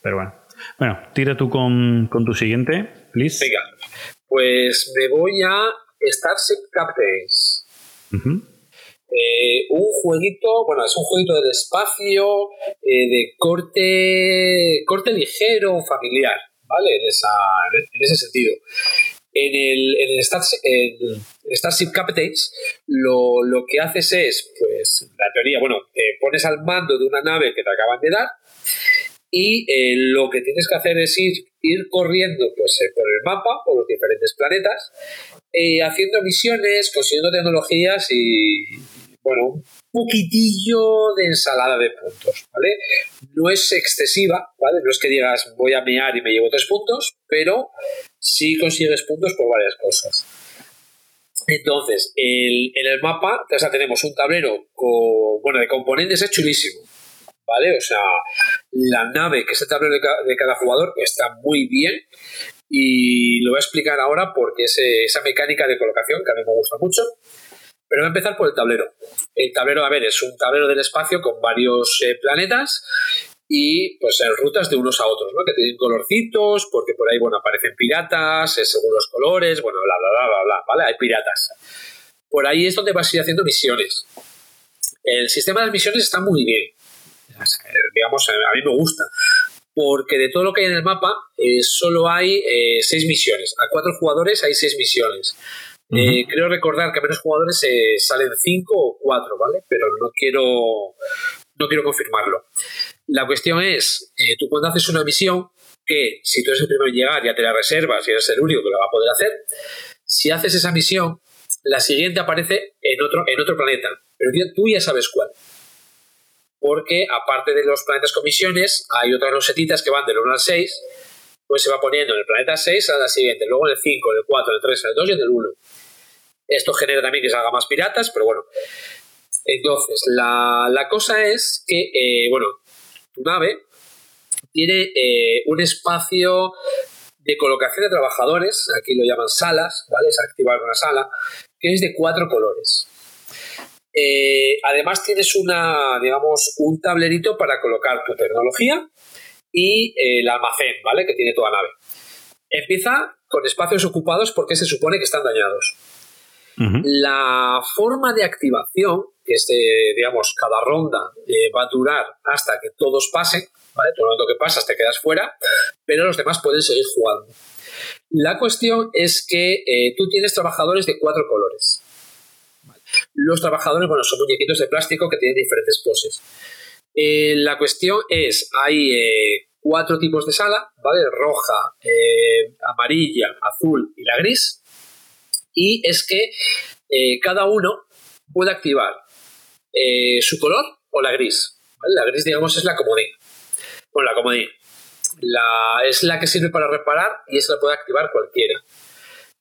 Pero bueno. Bueno, tira tú con, con tu siguiente, please. venga, pues me voy a Starship Captains. Ujú. Eh, un jueguito, bueno, es un jueguito del espacio, eh, de corte, corte ligero, familiar, ¿vale? En, esa, en ese sentido. En el, en Starship, en Starship Captains, lo, lo que haces es, pues, la teoría, bueno, te pones al mando de una nave que te acaban de dar y eh, lo que tienes que hacer es ir, ir corriendo pues, por el mapa, por los diferentes planetas, haciendo misiones, consiguiendo tecnologías y, bueno, un poquitillo de ensalada de puntos, ¿vale? No es excesiva, ¿vale? No es que digas voy a mear y me llevo tres puntos, pero sí consigues puntos por varias cosas. Entonces, en el mapa tenemos un tablero con, bueno, de componentes, es chulísimo. ¿Vale? O sea, la nave, que es el tablero de, ca- de cada jugador, está muy bien. Y lo voy a explicar ahora porque es esa mecánica de colocación que a mí me gusta mucho. Pero voy a empezar por el tablero. El tablero, a ver, es un tablero del espacio con varios eh, planetas y pues en rutas de unos a otros, ¿no? Que tienen colorcitos, porque por ahí, bueno, aparecen piratas, eh, según los colores, bueno, bla, bla, bla, bla, bla, ¿vale? Hay piratas. Por ahí es donde vas a ir haciendo misiones. El sistema de misiones está muy bien. Eh, Digamos, a mí me gusta. Porque de todo lo que hay en el mapa, eh, solo hay eh, seis misiones. A cuatro jugadores hay seis misiones. Eh, creo recordar que a menos jugadores eh, salen cinco o cuatro, ¿vale? Pero no quiero, no quiero confirmarlo. La cuestión es, eh, tú cuando haces una misión, que si tú eres el primero en llegar ya te la reservas y eres el único que la va a poder hacer, si haces esa misión, la siguiente aparece en otro, en otro planeta, pero tú ya sabes cuál. Porque aparte de los planetas con misiones, hay otras rosetitas que van del 1 al 6, pues se va poniendo en el planeta 6 a la siguiente, luego en el 5, en el 4, en el 3, en el 2 y en el 1. Esto genera también que salga más piratas, pero bueno. Entonces, la, la cosa es que, eh, bueno, tu nave tiene eh, un espacio de colocación de trabajadores, aquí lo llaman salas, ¿vale? Es activar una sala, que es de cuatro colores. Eh, además tienes una, digamos, un tablerito para colocar tu tecnología y eh, el almacén, ¿vale? Que tiene toda nave. Empieza con espacios ocupados porque se supone que están dañados. La forma de activación, que es de, digamos, cada ronda eh, va a durar hasta que todos pasen, ¿vale? Todo el momento que pasas te quedas fuera, pero los demás pueden seguir jugando. La cuestión es que eh, tú tienes trabajadores de cuatro colores. Vale. Los trabajadores, bueno, son muñequitos de plástico que tienen diferentes poses. Eh, la cuestión es, hay eh, cuatro tipos de sala, ¿vale? Roja, eh, amarilla, azul y la gris. Y es que eh, cada uno puede activar eh, su color o la gris. La gris, digamos, es la comodín. Bueno, la comodín. Es la que sirve para reparar y esa la puede activar cualquiera.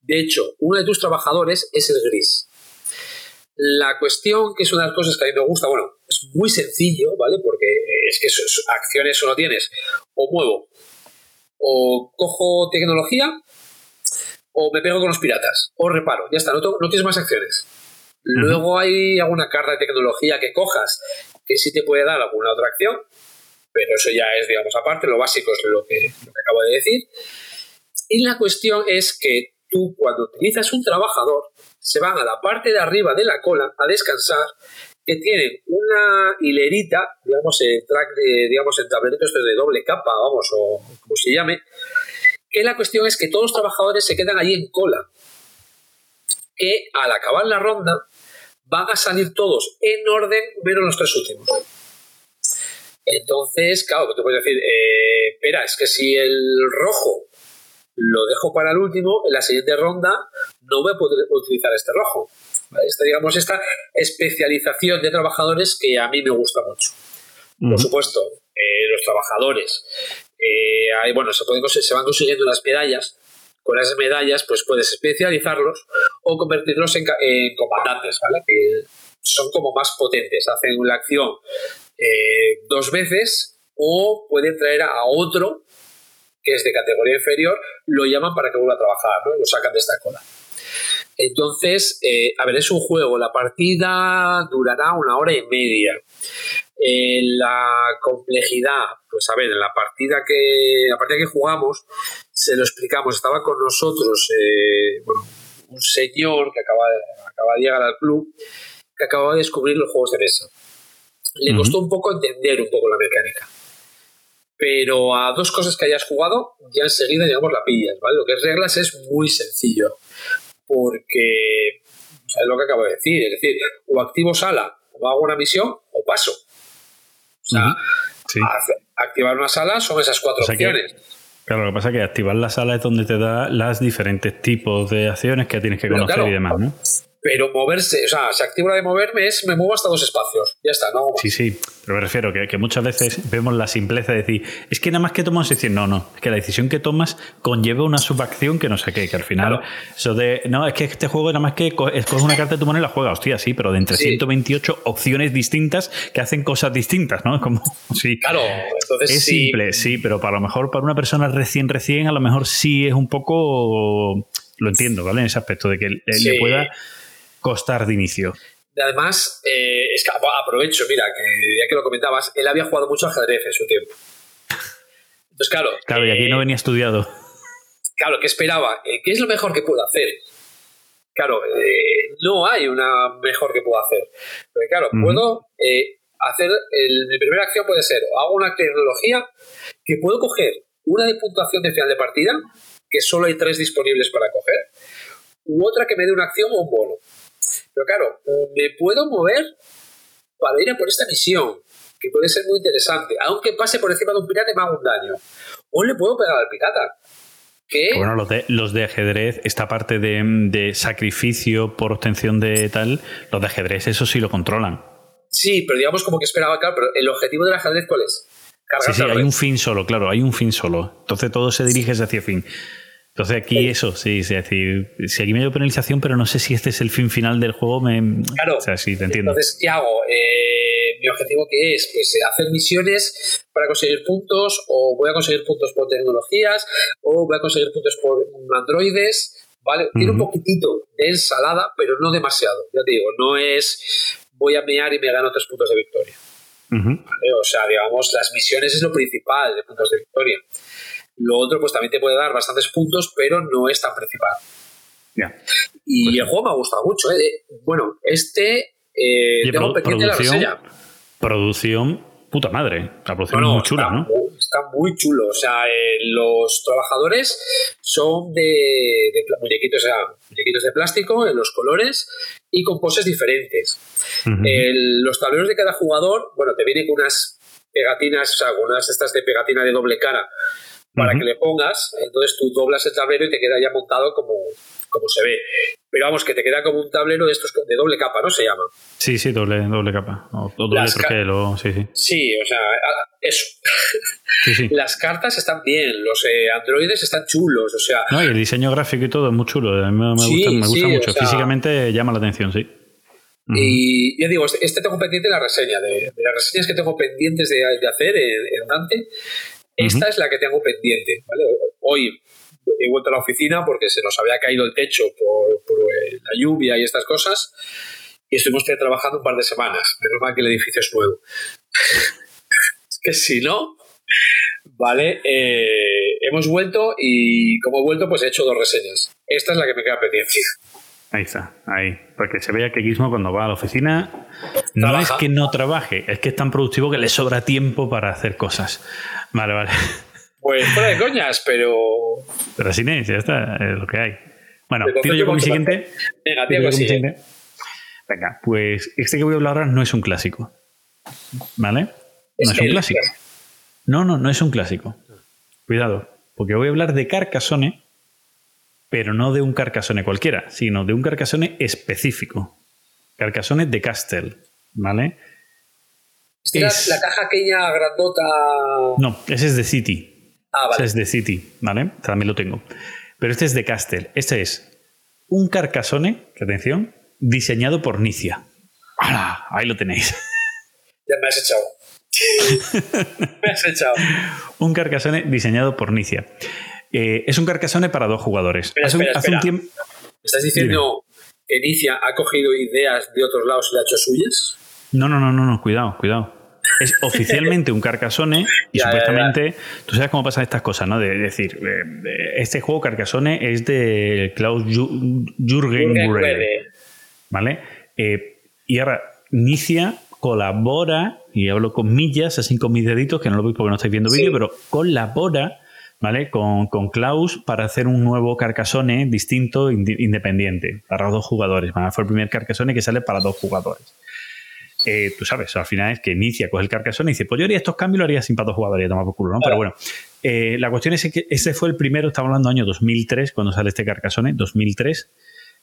De hecho, uno de tus trabajadores es el gris. La cuestión, que es una de las cosas que a mí me gusta, bueno, es muy sencillo, ¿vale? Porque eh, es que acciones solo tienes o muevo, o cojo tecnología, o me pego con los piratas, o reparo, ya está, no tienes más acciones. Luego hay alguna carta de tecnología que cojas que sí te puede dar alguna otra acción, pero eso ya es, digamos, aparte, lo básico es lo que, lo que acabo de decir. Y la cuestión es que tú cuando utilizas un trabajador, se van a la parte de arriba de la cola a descansar, que tienen una hilerita, digamos, en track de, digamos, en tableritos de doble capa, vamos, o como se llame, que la cuestión es que todos los trabajadores se quedan ahí en cola, que al acabar la ronda van a salir todos en orden menos los tres últimos. Entonces, claro, tú puedes decir, eh, espera, es que si el rojo lo dejo para el último, en la siguiente ronda no voy a poder utilizar este rojo. Esta, digamos, esta especialización de trabajadores que a mí me gusta mucho. Por supuesto, eh, los trabajadores, eh, hay, bueno, se, pueden, conse- se van consiguiendo las medallas. Con esas medallas, pues puedes especializarlos o convertirlos en comandantes, ¿vale? Que son como más potentes, hacen la acción eh, dos veces o pueden traer a otro que es de categoría inferior, lo llaman para que vuelva a trabajar, ¿no? Lo sacan de esta cola. Entonces, eh, a ver, es un juego, la partida durará una hora y media. Eh, la complejidad, pues a ver, en la partida que, la partida que jugamos, se lo explicamos, estaba con nosotros eh, bueno, un señor que acaba de, acaba de llegar al club, que acababa de descubrir los juegos de mesa. Le costó un poco entender un poco la mecánica. Pero a dos cosas que hayas jugado, ya enseguida, digamos, la pillas, ¿vale? Lo que es reglas es muy sencillo. Porque, o sea, es lo que acabo de decir, es decir, o activo sala, o hago una misión, o paso. O sea. Sí. activar una sala son esas cuatro O sea que- opciones. Claro, lo que pasa es que activar la sala es donde te da las diferentes tipos de acciones que tienes que Pero conocer claro, y demás, ¿no? Pero moverse, o sea, si activo la de moverme es me muevo hasta dos espacios. Ya está, no. Sí, sí, pero me refiero que, que muchas veces vemos la simpleza de decir, es que nada más que tomamos decir, no, no, es que la decisión que tomas conlleva una subacción que no sé qué, que al final, Claro. eso de, no, es que este juego nada más que co- escoges una carta de tu mano y la juegas, hostia, sí, pero de entre Sí. 128 opciones distintas que hacen cosas distintas, ¿no? Como, sí. Claro, entonces Es sí, simple, sí, pero para lo mejor para una persona recién, recién, a lo mejor sí es un poco. Lo entiendo, ¿vale? En ese aspecto de que le, pueda costar de inicio. Además, eh, es que aprovecho, mira, que ya que lo comentabas, él había jugado mucho ajedrez en su tiempo. Entonces, claro. Claro, y aquí eh, no venía estudiado. Claro, ¿qué esperaba? Eh, ¿Qué es lo mejor que puedo hacer? Claro, eh, no hay una mejor que pueda hacer. Pero claro, puedo eh, hacer. el- mi primera acción puede ser: hago una tecnología que puedo coger una de puntuación de final de partida, que solo hay tres disponibles para coger, u otra que me dé una acción o un bono. Pero claro, me puedo mover para ir a por esta misión, que puede ser muy interesante. Aunque pase por encima de un pirata y me haga un daño. O le puedo pegar al pirata. Que Que Bueno, los de, los de ajedrez, esta parte de, de sacrificio por obtención de tal, los de ajedrez, eso sí lo controlan. Sí, pero digamos como que esperaba, claro, pero el objetivo del ajedrez, ¿cuál es? Cargar Sí, sí, hay un fin solo, claro, hay un fin solo. Entonces todo se dirige hacia fin. Entonces aquí eso, sí, es decir, si aquí me dio penalización, pero no sé si este es el fin final del juego, me... Claro. O sea, sí, te entiendo. Entonces, ¿qué hago? Eh, mi objetivo que es pues eh, hacer misiones para conseguir puntos, o voy a conseguir puntos por tecnologías, o voy a conseguir puntos por androides, ¿vale? Tiene un Ujú. poquitito de ensalada, pero no demasiado. Ya te digo, no es voy a mear y me gano tres puntos de victoria. Ujú. ¿vale? O sea, digamos, las misiones es lo principal de puntos de victoria. Lo otro, pues también te puede dar bastantes puntos, pero no es tan principal. Ya. Y Pues el juego me ha gustado mucho. ¿eh? Bueno, este eh, tengo produ- pendiente la producción, reseña. producción, puta madre. La producción No, es muy chula, está, ¿no? muy, está muy chulo. O sea, eh, los trabajadores son de, de muñequitos, o sea, muñequitos de plástico en los colores y con poses diferentes. El- los tableros de cada jugador, bueno, te vienen con unas pegatinas, o sea, con unas estas de pegatina de doble cara para que le pongas, entonces tú doblas el tablero y te queda ya montado como, como se ve. Pero vamos, que te queda como un tablero de estos de doble capa, ¿no? Se llama. Sí, sí, doble, doble capa. O, doble Las troquel, o sí, sí. Sí, o sea, eso. Sí, sí. Las cartas están bien, los eh, androides están chulos, o sea, No, y el diseño gráfico y todo es muy chulo. A mí me, Sí, gusta, me gusta sí, mucho. o sea- Físicamente llama la atención, sí. Y ya digo, este tengo pendiente la reseña. De, de las reseñas que tengo pendientes de, de hacer en, en Dante, esta es la que tengo pendiente. ¿vale? Hoy he vuelto a la oficina porque se nos había caído el techo por, por, eh, la lluvia y estas cosas. Y estuvimos trabajando un par de semanas. Menos mal que el edificio es nuevo. es que si no, vale, eh, hemos vuelto y como he vuelto, pues he hecho dos reseñas. Esta es la que me queda pendiente. Ahí está, ahí. Porque se vea que Gizmo cuando va a la oficina no Trabaja. es que no trabaje, es que es tan productivo que le sobra tiempo para hacer cosas. Vale, vale. Pues fuera de coñas, pero Pero así es, ya está, es lo que hay. Bueno, tiro yo con mi siguiente. Venga, Tiro con mi sigue. siguiente. Venga, pues este que voy a hablar ahora no es un clásico. ¿Vale? No es, Es un clásico. No, no, no es un clásico. Cuidado, porque voy a hablar de Carcassonne, pero no de un Carcassonne cualquiera, sino de un Carcassonne específico. Carcassonne de Castle, ¿vale? Esta era Es- la caja aquella grandota. No, ese es de City. Ah, Ese vale. es de City, ¿vale? También lo tengo. Pero este es de Castle. Este es un Carcassonne, atención, diseñado por Nicia. ¡Hala! Ahí lo tenéis. Ya me has echado. me has echado. un Carcassonne diseñado por Nicia. Eh, es un Carcassonne para dos jugadores. Espera, hace, un- espera, hace un espera. tiempo. ¿Me estás diciendo que Inicia ha cogido ideas de otros lados y le ha hecho suyas? No, no, no, no, no, cuidado, cuidado. Es oficialmente un Carcassonne y Ya, ya, supuestamente, tú sabes cómo pasan estas cosas, ¿no? De decir, eh, de- este juego Carcassonne es de Klaus Jürgen Grede. ¿vale? Eh, y ahora, Nicia colabora, y hablo con millas, así con mis deditos, que no lo veis porque no estáis viendo Sí. vídeo, pero colabora, ¿vale? Con, con Klaus para hacer un nuevo Carcassonne distinto, independiente, para dos jugadores. Fue el primer Carcassonne que sale para dos jugadores. Eh, tú sabes, al final es que inicia, coge el Carcassonne y dice, pues yo haría estos cambios, lo haría sin para dos jugadores, toma por culo, ¿no? Pero bueno, eh, la cuestión es que ese fue el primero, estamos hablando año 2003, cuando sale este Carcassonne, 2003.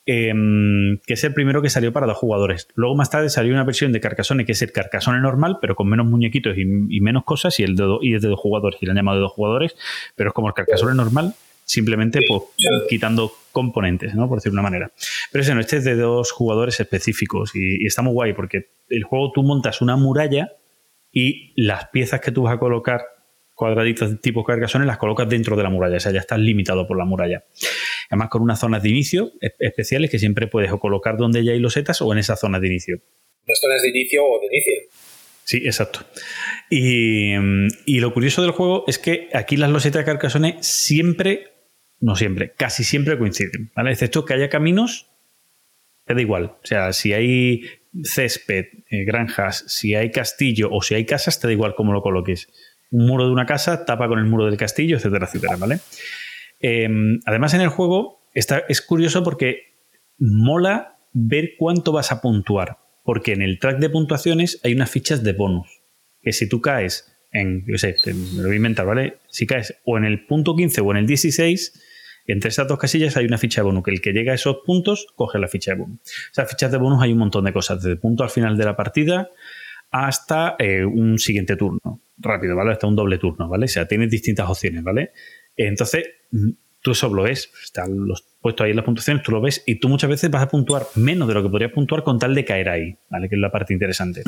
Em, que es el primero que salió para dos jugadores. Luego más tarde salió una versión de Carcassonne que es el Carcassonne normal, pero con menos muñequitos y, y menos cosas, y, el de do- y es de dos jugadores, y lo han llamado de dos jugadores, pero es como el Carcassonne normal, simplemente pues, quitando componentes, ¿no? Por decir una manera. Pero ese no, este es de dos jugadores específicos y, y está muy guay porque el juego tú montas una muralla y las piezas que tú vas a colocar cuadraditos de tipo Carcassonne las colocas dentro de la muralla, o sea, ya estás limitado por la muralla. Además, con unas zonas de inicio especiales que siempre puedes o colocar donde ya hay losetas o en esas zonas de inicio. Las zonas de inicio o de inicio. Sí, exacto. Y, y lo curioso del juego es que aquí las losetas de Carcassonne siempre, no siempre, casi siempre coinciden, ¿vale? Excepto que haya caminos, te da igual. O sea, si hay césped, eh, granjas, si hay castillo o si hay casas, te da igual cómo lo coloques. Un muro de una casa tapa con el muro del castillo, etcétera, etcétera, ¿vale? Eh, además, en el juego está, es curioso porque mola ver cuánto vas a puntuar. Porque en el track de puntuaciones hay unas fichas de bonus. Que si tú caes en, yo sé, me lo voy a inventar, ¿vale? Si caes o en el punto 15 o en el 16, entre esas dos casillas hay una ficha de bonus. Que el que llega a esos puntos coge la ficha de bonus. Esas fichas de bonus hay un montón de cosas. Desde punto al final de la partida hasta eh, un siguiente turno. Rápido, ¿vale? Hasta un doble turno, ¿vale? O sea, tienes distintas opciones, ¿vale? Entonces, tú eso lo ves, están puestos ahí en las puntuaciones, tú lo ves y tú muchas veces vas a puntuar menos de lo que podrías puntuar con tal de caer ahí, ¿vale? Que es la parte interesante.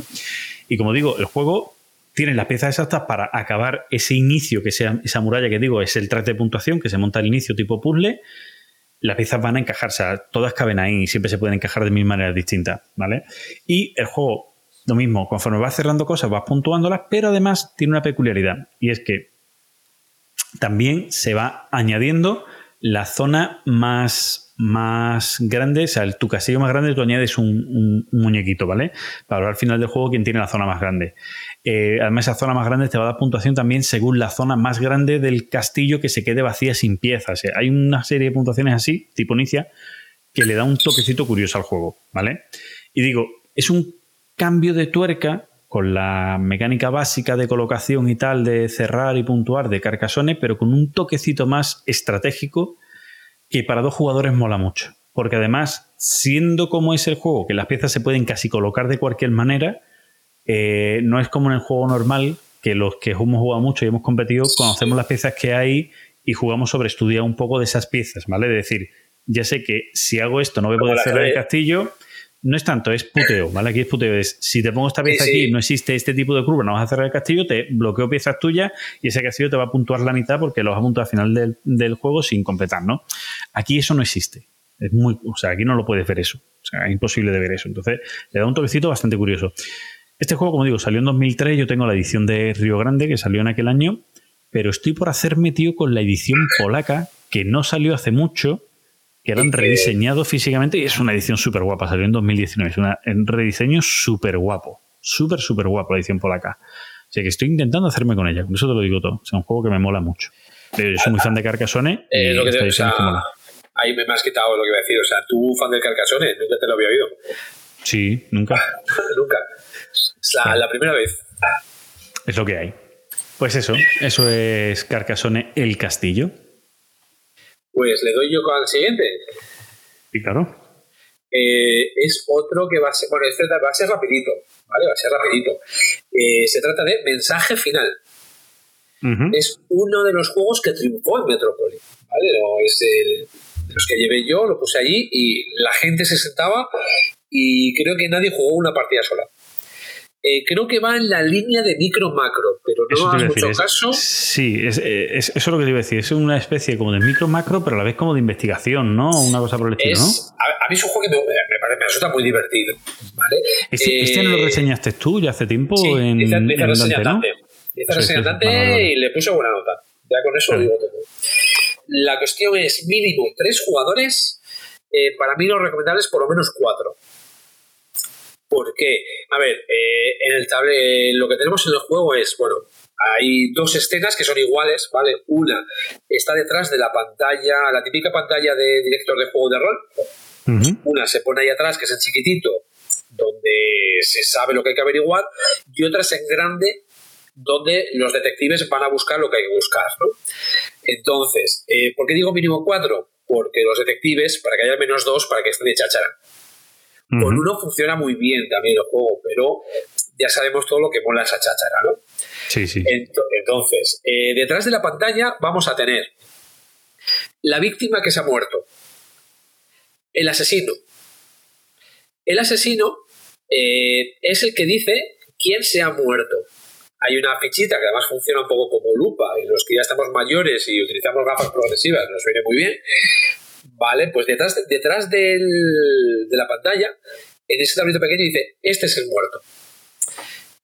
Y como digo, el juego tiene las piezas exactas para acabar ese inicio, que sea esa muralla que digo, es el track de puntuación que se monta al inicio tipo puzzle. Las piezas van a encajar, o sea, todas caben ahí y siempre se pueden encajar de mil maneras distintas, ¿vale? Y el juego, lo mismo, conforme vas cerrando cosas, vas puntuándolas, pero además tiene una peculiaridad y es que también se va añadiendo la zona más, más grande, o sea, tu castillo más grande, tú añades un, un- muñequito, ¿vale? Para al final del juego quién tiene la zona más grande. Eh, además, esa zona más grande te va a dar puntuación también según la zona más grande del castillo que se quede vacía sin piezas. Hay una serie de puntuaciones así, tipo Nicia, que le da un toquecito curioso al juego, ¿vale? Y digo, es un cambio de tuerca con la mecánica básica de colocación y tal, de cerrar y puntuar de Carcassonne, pero con un toquecito más estratégico que para dos jugadores mola mucho. Porque además, siendo como es el juego, que las piezas se pueden casi colocar de cualquier manera, eh, no es como en el juego normal, que los que hemos jugado mucho y hemos competido, conocemos las piezas que hay y jugamos sobre estudiar un poco de esas piezas, ¿vale? De decir, ya sé que si hago esto no voy a poder cerrar el castillo. No es tanto, es puteo, ¿vale? Aquí es puteo. Es, si te pongo esta pieza Sí, sí. aquí, no existe este tipo de curva, no vas a cerrar el castillo, te bloqueo piezas tuyas y ese castillo te va a puntuar la mitad porque lo vas a puntuar al final del, del juego sin completar, ¿no? Aquí eso no existe. Es muy, o sea, aquí no lo puedes ver eso. O sea, es imposible de ver eso. Entonces, le da un toquecito bastante curioso. Este juego, como digo, salió en 2003. Yo tengo la edición de Río Grande, que salió en aquel año. Pero estoy por hacerme, tío, con la edición polaca, que no salió hace mucho, que eran rediseñados físicamente. Y es una edición súper guapa. Salió en 2019. Es una- un rediseño súper guapo. Súper, súper guapo la edición polaca. O sea que estoy intentando hacerme con ella. Con eso te lo digo todo. Es un juego que me mola mucho. Pero yo soy muy fan de Carcassonne. Eh, lo que te, o sea, ahí me has quitado lo que iba a decir. O sea, tú, fan del Carcassonne, nunca te lo había oído. Sí, nunca. nunca. Es la, la primera vez. Es lo que hay. Pues eso, eso es Carcassonne el castillo. Pues le doy yo al siguiente. Y claro. Eh, es otro que va a ser, bueno, este va a ser rapidito, ¿vale? Va a ser rapidito. Eh, se trata de Mensaje Final. Es uno de los juegos que triunfó en Metrópoli, ¿vale? No es el, de los que llevé yo, lo puse allí y la gente se sentaba y creo que nadie jugó una partida sola. Eh, creo que va en la línea de micro-macro, pero no a mucho es- caso. sí, es, es- eso es lo que te iba a decir. Es una especie como de micro-macro, pero a la vez como de investigación, ¿no? Una cosa por el estilo, ¿no? A, a mí es un juego que me, me parece, me resulta muy divertido, ¿vale? Este, Eh, este no lo reseñaste tú ya hace tiempo Sí, en, hice, en hice reseña Dante, ¿no? Dante. Hice Sí, reseña sí, sí. Dante Vale, vale, vale. y le puse buena nota. Ya con eso lo Vale. digo todo. La cuestión es mínimo tres jugadores. eh, para mí lo recomendable es por lo menos cuatro. ¿Por qué? A ver, eh, en el table, lo que tenemos en el juego es, bueno, hay dos escenas que son iguales, ¿vale? Una está detrás de la pantalla, la típica pantalla de director de juego de rol, una se pone ahí atrás, que es en chiquitito, donde se sabe lo que hay que averiguar, y otra es en grande, donde los detectives van a buscar lo que hay que buscar. ¿no? Entonces, eh, ¿por qué digo mínimo cuatro? porque los detectives, para que haya menos dos, para que estén de cháchara. Con uno funciona muy bien también el juego, pero ya sabemos todo lo que mola esa cháchara, ¿no? Sí, sí. Ento- Entonces, eh, detrás de la pantalla vamos a tener la víctima que se ha muerto, el asesino. El asesino eh, es el que dice quién se ha muerto. Hay una fichita que además funciona un poco como lupa y los que ya estamos mayores y utilizamos gafas progresivas nos viene muy bien. Vale, pues detrás, detrás del- de la pantalla, en ese tablito pequeño dice, este es el muerto.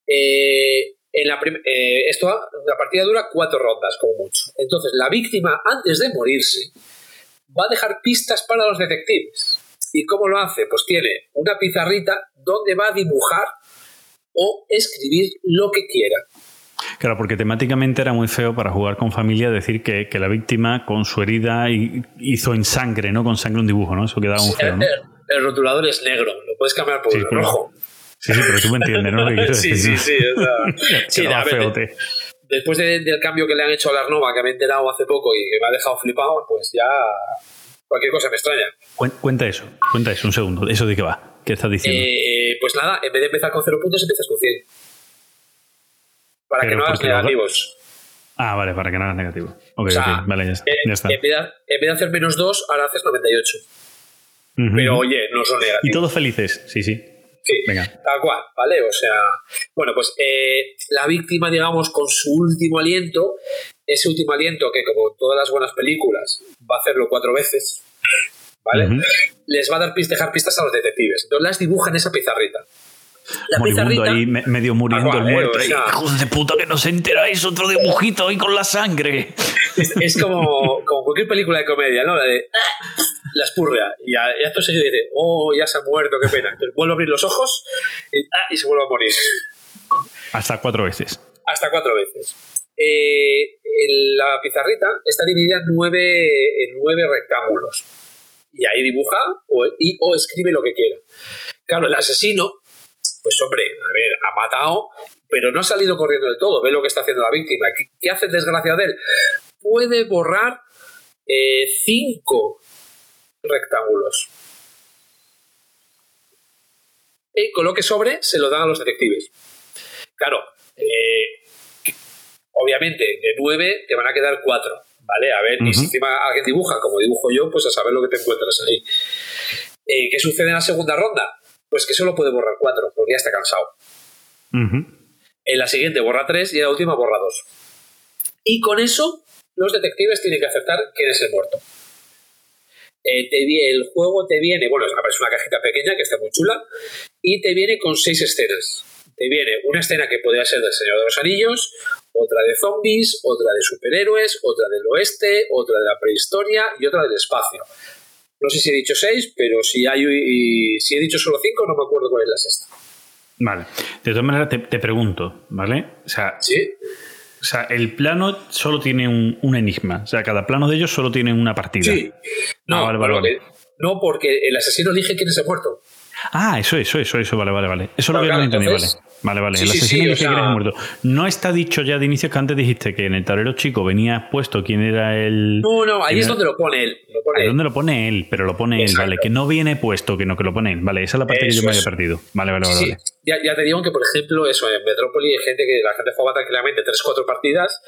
Eh, en la eh, esto, la partida dura cuatro rondas, como mucho. Entonces, la víctima, antes de morirse, va a dejar pistas para los detectives. ¿Y cómo lo hace? Pues tiene una pizarrita donde va a dibujar o escribir lo que quiera. Claro, porque temáticamente era muy feo para jugar con familia decir que, que la víctima con su herida hi- hizo en sangre, ¿no? Con sangre un dibujo, ¿no? Eso quedaba muy feo, ¿no? El, el rotulador es negro, lo puedes cambiar por Sí, pero- rojo. Sí, sí, pero tú me entiendes, ¿no? Lo que quiero sí, decir, sí, ¿no? sí. o sea, sí, Quedaba a ver, feote. después de- del cambio que le han hecho a la Arnova, que me he enterado hace poco y que me ha dejado flipado, pues ya cualquier cosa me extraña. Cuen- Cuenta eso, cuenta eso, un segundo. ¿Eso de qué va? ¿Qué estás diciendo? Eh, pues nada, en vez de empezar con cero puntos, empiezas con 100. Para Pero que no hagas negativos. Ah, vale, para que no hagas negativo. Ok, O sea, vale, ya está. Eh, ya está. En, vez de, en vez de hacer menos 2, ahora haces 98. Ujú. Pero oye, no son negativos. y todos felices, sí, sí. Sí, Venga. tal cual, ¿vale? O sea, bueno, pues eh, la víctima, digamos, con su último aliento, ese último aliento que, como todas las buenas películas, va a hacerlo cuatro veces, ¿vale? Les va a dar pist- dejar pistas a los detectives. Entonces las dibuja en esa pizarrita. La Moribundo pizarrita, ahí, me- medio muriendo el eh, muerto. o ahí. sea- Hijos de puta, que no se enteráis. Otro dibujito ahí con la sangre. es, es como, como cualquier película de comedia, ¿no? La de "Ah", la espurrea. Y a, y seguido dice, oh, ya se ha muerto, qué pena. Entonces vuelve a abrir los ojos y, ah, y se vuelve a morir. Hasta cuatro veces. hasta cuatro veces. Eh, en la pizarrita está dividida en nueve, en nueve rectángulos. Y ahí dibuja o, y, o escribe lo que quiera. Claro, el asesino, pues hombre, a ver, ha matado, pero no ha salido corriendo del todo. Ve lo que está haciendo la víctima. ¿Qué, qué hace el desgraciado de él? Puede borrar eh, cinco rectángulos. Y con lo que sobre se lo dan a los detectives. Claro, eh, obviamente de 9 te van a quedar 4, ¿vale? A ver, y si encima alguien dibuja como dibujo yo, pues a saber lo que te encuentras ahí. Eh, ¿Qué sucede en la segunda ronda? Pues que solo puede borrar 4, porque ya está cansado. En la siguiente borra 3 y en la última borra 2. Y con eso los detectives tienen que acertar quién es el muerto. Eh, te el juego te viene, bueno, es una cajita pequeña que está muy chula, y te viene con seis escenas. Te viene una escena que podría ser del Señor de los Anillos, otra de zombies, otra de superhéroes, otra del oeste, otra de la prehistoria y otra del espacio. No sé si he dicho seis, pero si hay y si he dicho solo cinco, no me acuerdo cuál es la sexta. Vale. De todas maneras, te, te pregunto, ¿vale? O sea, ¿Sí? o sea, el plano solo tiene un, un enigma. O sea, cada plano de ellos solo tiene una partida. Sí. No, Ah, vale, no, porque el asesino elige quién es el muerto. Ah, eso, eso, eso, eso, vale, vale, vale. Eso es lo que Claro, no entendí, vale. Vale, vale. Sí, el sí, asesino sí, dice o sea- muerto. No está dicho ya de inicio que antes dijiste que en el tablero chico venía puesto quién era el. No, no, ahí es era- donde lo pone él. Lo pone Ahí él. donde lo pone él, pero lo pone él, vale. Que no viene puesto, que no que lo pone él. Vale, esa es la parte que yo me había perdido. Vale, vale, Sí, vale. sí. vale. Ya, ya te digo que, por ejemplo, eso, en Metrópoli hay gente que la gente juega tranquilamente 3-4 partidas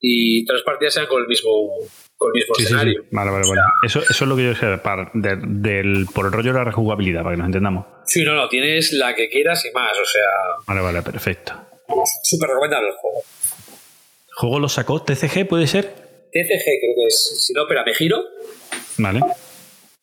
y tres partidas sean con el mismo, con el mismo Sí, sí, sí. escenario. Vale, vale, vale. Eso, eso es lo que yo sé para- de- del, por el rollo de la rejugabilidad, para que nos entendamos. Sí, no, no, tienes la que quieras y más, o sea, Vale, vale, perfecto. súper recomendable el juego. ¿Juego lo sacó? ¿TCG puede ser? TCG creo que es, si no, espera, me giro Vale.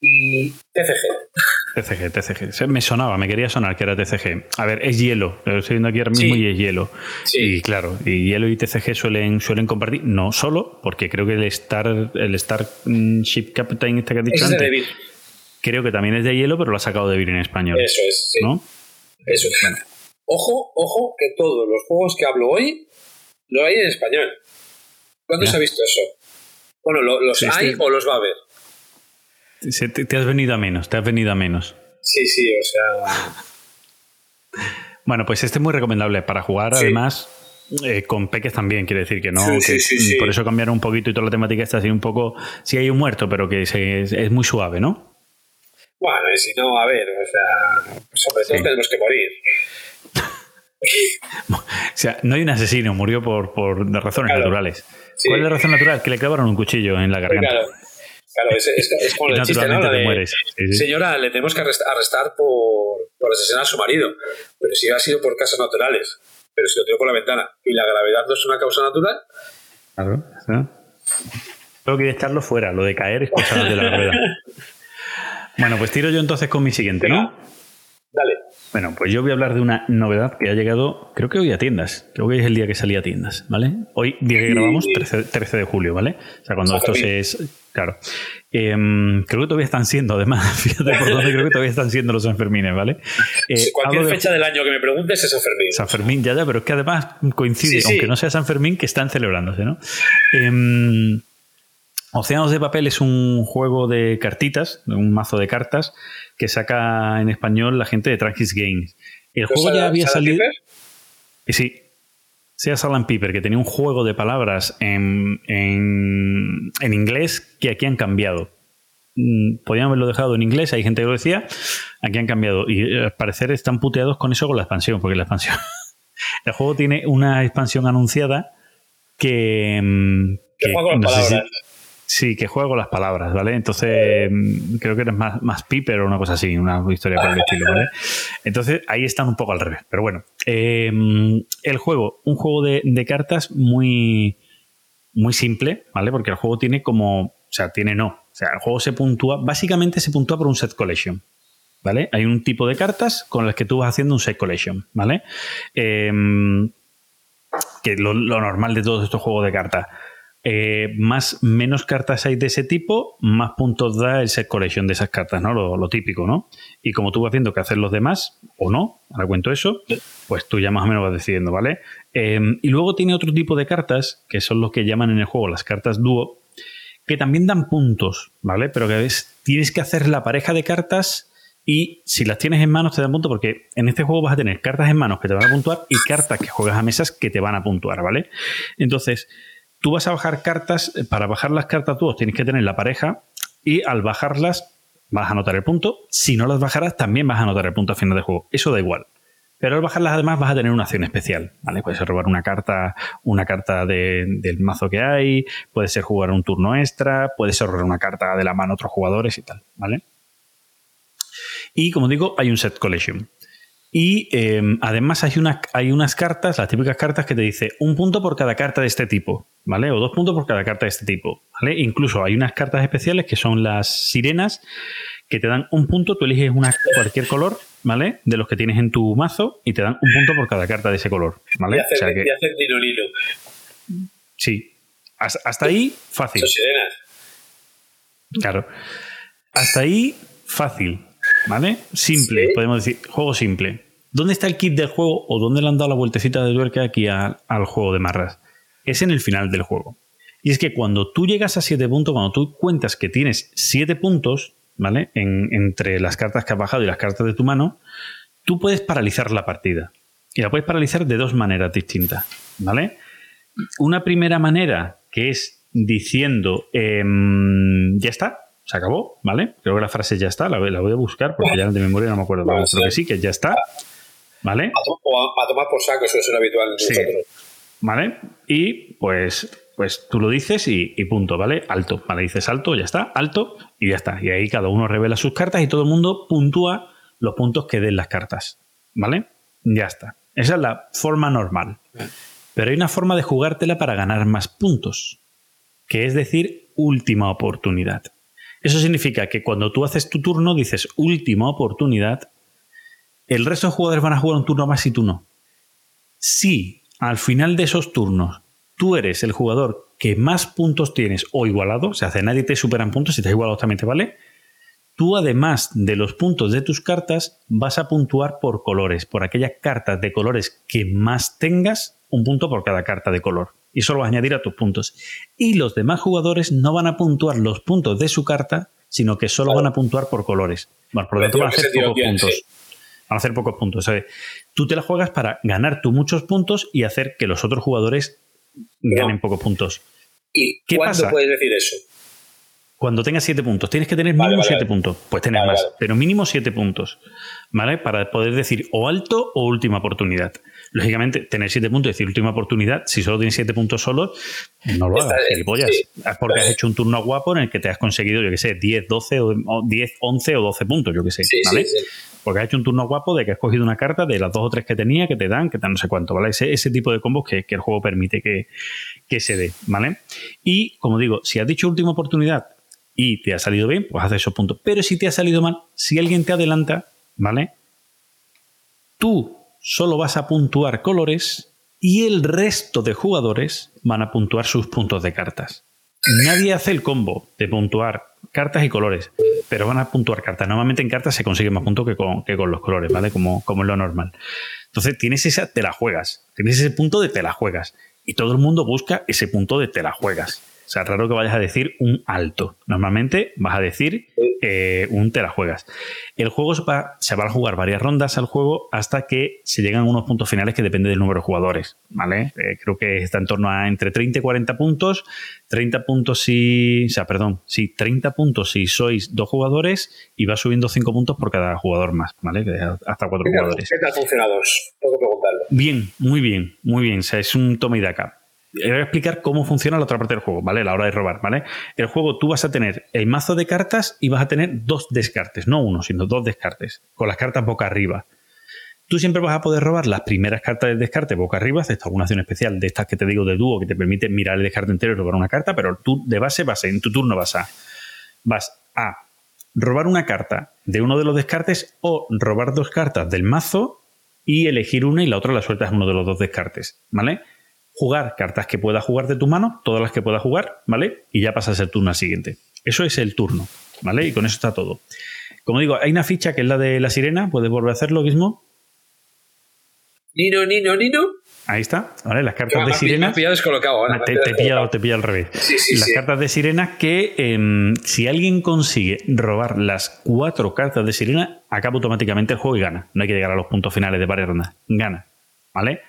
Y TCG. TCG, TCG. Me sonaba, me quería sonar que era TCG. A ver, es hielo. Lo estoy viendo aquí ahora mismo Sí. y es hielo. Sí. Y claro, y hielo y TCG suelen, suelen compartir, no solo, porque creo que el Star, el Star Ship Captain este que has dicho es de antes, Devil. creo que también es de hielo, pero lo ha sacado de Vir en español. Eso es, sí. ¿No? Eso es. Ojo, ojo, que todos los juegos que hablo hoy lo hay en español. ¿Cuándo Ya. se ha visto eso? Bueno, lo- los Sí, hay este- o los va a haber. Se- Te, te has venido a menos, te has venido a menos. Sí, sí, o sea. Bueno, pues este es muy recomendable para jugar, Sí. además, eh, con peques también, quiere decir que no. Sí, que sí. Por eso cambiaron un poquito y toda la temática está así un poco. Sí, hay un muerto, pero que se- es, es muy suave, ¿no? Bueno, y si no, a ver, o sea, hombre, todos Sí. tenemos que morir. O sea, no hay un asesino, murió por, por razones Claro. naturales. ¿Cuál es la razón natural? Que le clavaron un cuchillo en la garganta. Claro, claro es, es, es como el chiste, ¿no? de, mueres. Sí, sí. Señora, le tenemos que arrest- arrestar por, por asesinar a su marido. Pero si ha sido por causas naturales. Pero si lo tiró por la ventana y la gravedad no es una causa natural, Claro. Tengo que echarlo fuera, lo de caer es cosa de la gravedad. Bueno, pues tiro yo entonces con mi siguiente, ¿no? Dale. Bueno, pues yo voy a hablar de una novedad que ha llegado, creo que hoy a tiendas. Creo que hoy es el día que salía a tiendas, ¿vale? Hoy, día que grabamos, 13, 13 de julio, ¿vale? O sea, cuando esto se es. Claro. Em, creo que todavía están siendo, además, fíjate por dónde creo que todavía están siendo los Sanfermines, ¿vale? Eh, Si cualquier de fecha del año que me preguntes es San Fermín. San Fermín, ya, ya, pero es que además coincide, Sí, sí. aunque no sea San Fermín, que están celebrándose, ¿no? Em, Océanos de Papel es un juego de cartitas, un mazo de cartas, que saca en español la gente de Traxis Games. El juego ya había salido. Y sí. Sea Salan Piper, que tenía un juego de palabras en, en, en inglés que aquí han cambiado. Mm, Podían haberlo dejado en inglés, hay gente que lo decía, aquí han cambiado. Y eh, al parecer están puteados con eso con la expansión, porque la expansión. el juego tiene una expansión anunciada que. mm, Que juega con no sé si- palabras. Sí, que juega con las palabras, ¿vale? Entonces, mm, creo que eres más, más Piper o una cosa así, una historia por el estilo, ¿vale? Entonces, ahí están un poco al revés. Pero bueno, eh, el juego, un juego de, cartas muy, muy simple, ¿vale? Porque el juego tiene como, o sea, tiene no. O sea, el juego se puntúa, básicamente se puntúa por un set collection. ¿Vale? Hay un tipo de cartas con las que tú vas haciendo un set collection, ¿vale? Eh, que lo, lo normal de todos estos juegos de cartas. Eh, más menos cartas hay de ese tipo, más puntos da el set collection de esas cartas, ¿no? Lo, típico, ¿no? Y como tú vas viendo que hacen los demás, o no, ahora cuento eso, pues tú ya más o menos vas decidiendo, ¿vale? Eh, y luego tiene otro tipo de cartas, que son los que llaman en el juego las cartas dúo, que también dan puntos, ¿vale? Pero que ves, tienes que hacer la pareja de cartas y si las tienes en manos te dan punto porque en este juego vas a tener cartas en manos que te van a puntuar y cartas que juegas a mesas que te van a puntuar, ¿vale? Entonces, tú vas a bajar cartas, eh, para bajar las cartas tú tienes que tener la pareja y al bajarlas vas a anotar el punto. Si no las bajarás, también vas a anotar el punto al final del juego. Eso da igual. Pero al bajarlas además vas a tener una acción especial, ¿vale? Puedes robar una carta, una carta de- del mazo que hay, puede ser jugar un turno extra, puede ser robar una carta de la mano a otros jugadores y tal, ¿vale? Y como digo, hay un set collection. Y eh, además hay, una- hay unas cartas, las típicas cartas que te dice un punto por cada carta de este tipo, ¿vale? O dos puntos por cada carta de este tipo, ¿vale? Incluso hay unas cartas especiales que son las sirenas, que te dan un punto, tú eliges una, cualquier color, ¿vale? De los que tienes en tu mazo y te dan un punto por cada carta de ese color, ¿vale? Y O hacen, sea que, y sí. Hasta, hasta ahí, fácil. Son sirenas. Claro. Hasta ahí, fácil. ¿Vale? Simple, Sí. podemos decir. Juego simple. ¿Dónde está el kit del juego o dónde le han dado la vueltecita de tuerca aquí al juego de marras? Es en el final del juego. Y es que cuando tú llegas a 7 puntos, cuando tú cuentas que tienes 7 puntos, ¿vale? En- entre las cartas que has bajado y las cartas de tu mano, tú puedes paralizar la partida. Y la puedes paralizar de dos maneras distintas, ¿vale? Una primera manera que es diciendo em, ya está, se acabó, ¿vale? Creo que la frase ya está, la, voy- a buscar porque ya de memoria no me acuerdo, pero creo que sí, que ya está, ¿vale? A to- o a, a tomar por saco, eso es lo habitual en Sí. nosotros. ¿Vale? Y pues, pues tú lo dices y, y punto, ¿vale? Alto, ¿vale? Dices alto, ya está, alto y ya está. Y ahí cada uno revela sus cartas y todo el mundo puntúa los puntos que den las cartas, ¿vale? Ya está. Esa es la forma normal. Pero hay una forma de jugártela para ganar más puntos, que es decir, última oportunidad. Eso significa que cuando tú haces tu turno, dices última oportunidad, el resto de jugadores van a jugar un turno más y tú no. Si al final de esos turnos tú eres el jugador que más puntos tienes o igualado, o sea, si a nadie te superan puntos, si te has igualado también te vale, tú además de los puntos de tus cartas vas a puntuar por colores, por aquellas cartas de colores que más tengas, un punto por cada carta de color. Y eso lo vas a añadir a tus puntos. Y los demás jugadores no van a puntuar los puntos de su carta, sino que solo Claro. van a puntuar por colores. Bueno, por lo tanto van a hacer pocos puntos. sí. Hacer pocos puntos. ¿sabes? Tú te la juegas para ganar tú muchos puntos y hacer que los otros jugadores ganen pocos puntos. ¿Y ¿Qué cuándo pasa? puedes decir eso? Cuando tengas 7 puntos, tienes que tener mínimo vale, 7 vale. puntos. Pues tener Vale, más, pero mínimo 7 puntos. ¿Vale? Para poder decir o alto o última oportunidad. Lógicamente, tener 7 puntos y decir última oportunidad, si solo tienes 7 puntos solos, no lo hagas, gilipollas. sí. Es porque has hecho un turno guapo en el que te has conseguido, yo que sé, 10, 12, o o 10, 11 o 12 puntos, yo que sé. Sí, ¿vale? sí. Porque has hecho un turno guapo de que has cogido una carta de las dos o tres que tenía, que te dan, que te dan no sé cuánto, ¿vale? Ese, ese tipo de combos que, que el juego permite que, que se dé, ¿vale? Y, como digo, si has dicho última oportunidad y te ha salido bien, pues haces esos puntos. Pero si te ha salido mal, si alguien te adelanta, ¿vale? Tú solo vas a puntuar colores y el resto de jugadores van a puntuar sus puntos de cartas. Nadie hace el combo de puntuar cartas y colores, pero van a puntuar cartas. Normalmente en cartas se consigue más puntos que con, los colores, ¿vale? Como, como es lo normal. Entonces tienes esa, te la juegas. Tienes ese punto de te la juegas. Y todo el mundo busca ese punto de te la juegas. Sea, raro que vayas a decir un alto. Normalmente vas a decir eh, un te la juegas. El juego se va, se va a jugar varias rondas al juego hasta que se llegan a unos puntos finales que depende del número de jugadores. ¿Vale? Eh, creo que está en torno a entre 30 y 40 puntos. 30 puntos si. O sea, perdón. Sí, 30 puntos si sois dos jugadores y va subiendo 5 puntos por cada jugador más. ¿Vale? Hasta 4 ¿Qué tal, jugadores. Tengo que preguntarlo. Bien, muy bien, muy bien. O sea, es un toma y daca. Voy a explicar cómo funciona la otra parte del juego, ¿vale? La hora de robar, ¿vale? El juego tú vas a tener el mazo de cartas y vas a tener dos descartes, no uno, sino dos descartes, con las cartas boca arriba. Tú siempre vas a poder robar las primeras cartas del descarte boca arriba, excepto alguna acción especial de estas que te digo de dúo que te permite mirar el descarte entero y robar una carta, pero tú de base vas a, en tu turno vas a vas a robar una carta de uno de los descartes o robar dos cartas del mazo y elegir una y la otra la sueltas en uno de los dos descartes, ¿vale? Jugar cartas que puedas jugar de tu mano, todas las que puedas jugar, ¿vale? Y ya pasas el turno al siguiente. Eso es el turno, ¿vale? Y con eso está todo. Como digo, hay una ficha que es la de la sirena, puedes volver a hacerlo mismo. Nino, Nino, Nino. Ahí está, ¿vale? Las cartas ha de sirena. ahora. Te, te he pillado, te he pillado al revés. Sí, sí, las sí. cartas de sirena que em, si alguien consigue robar las cuatro cartas de sirena, acaba automáticamente el juego y gana. No hay que llegar a los puntos finales de varias rondas. Gana. ¿Vale?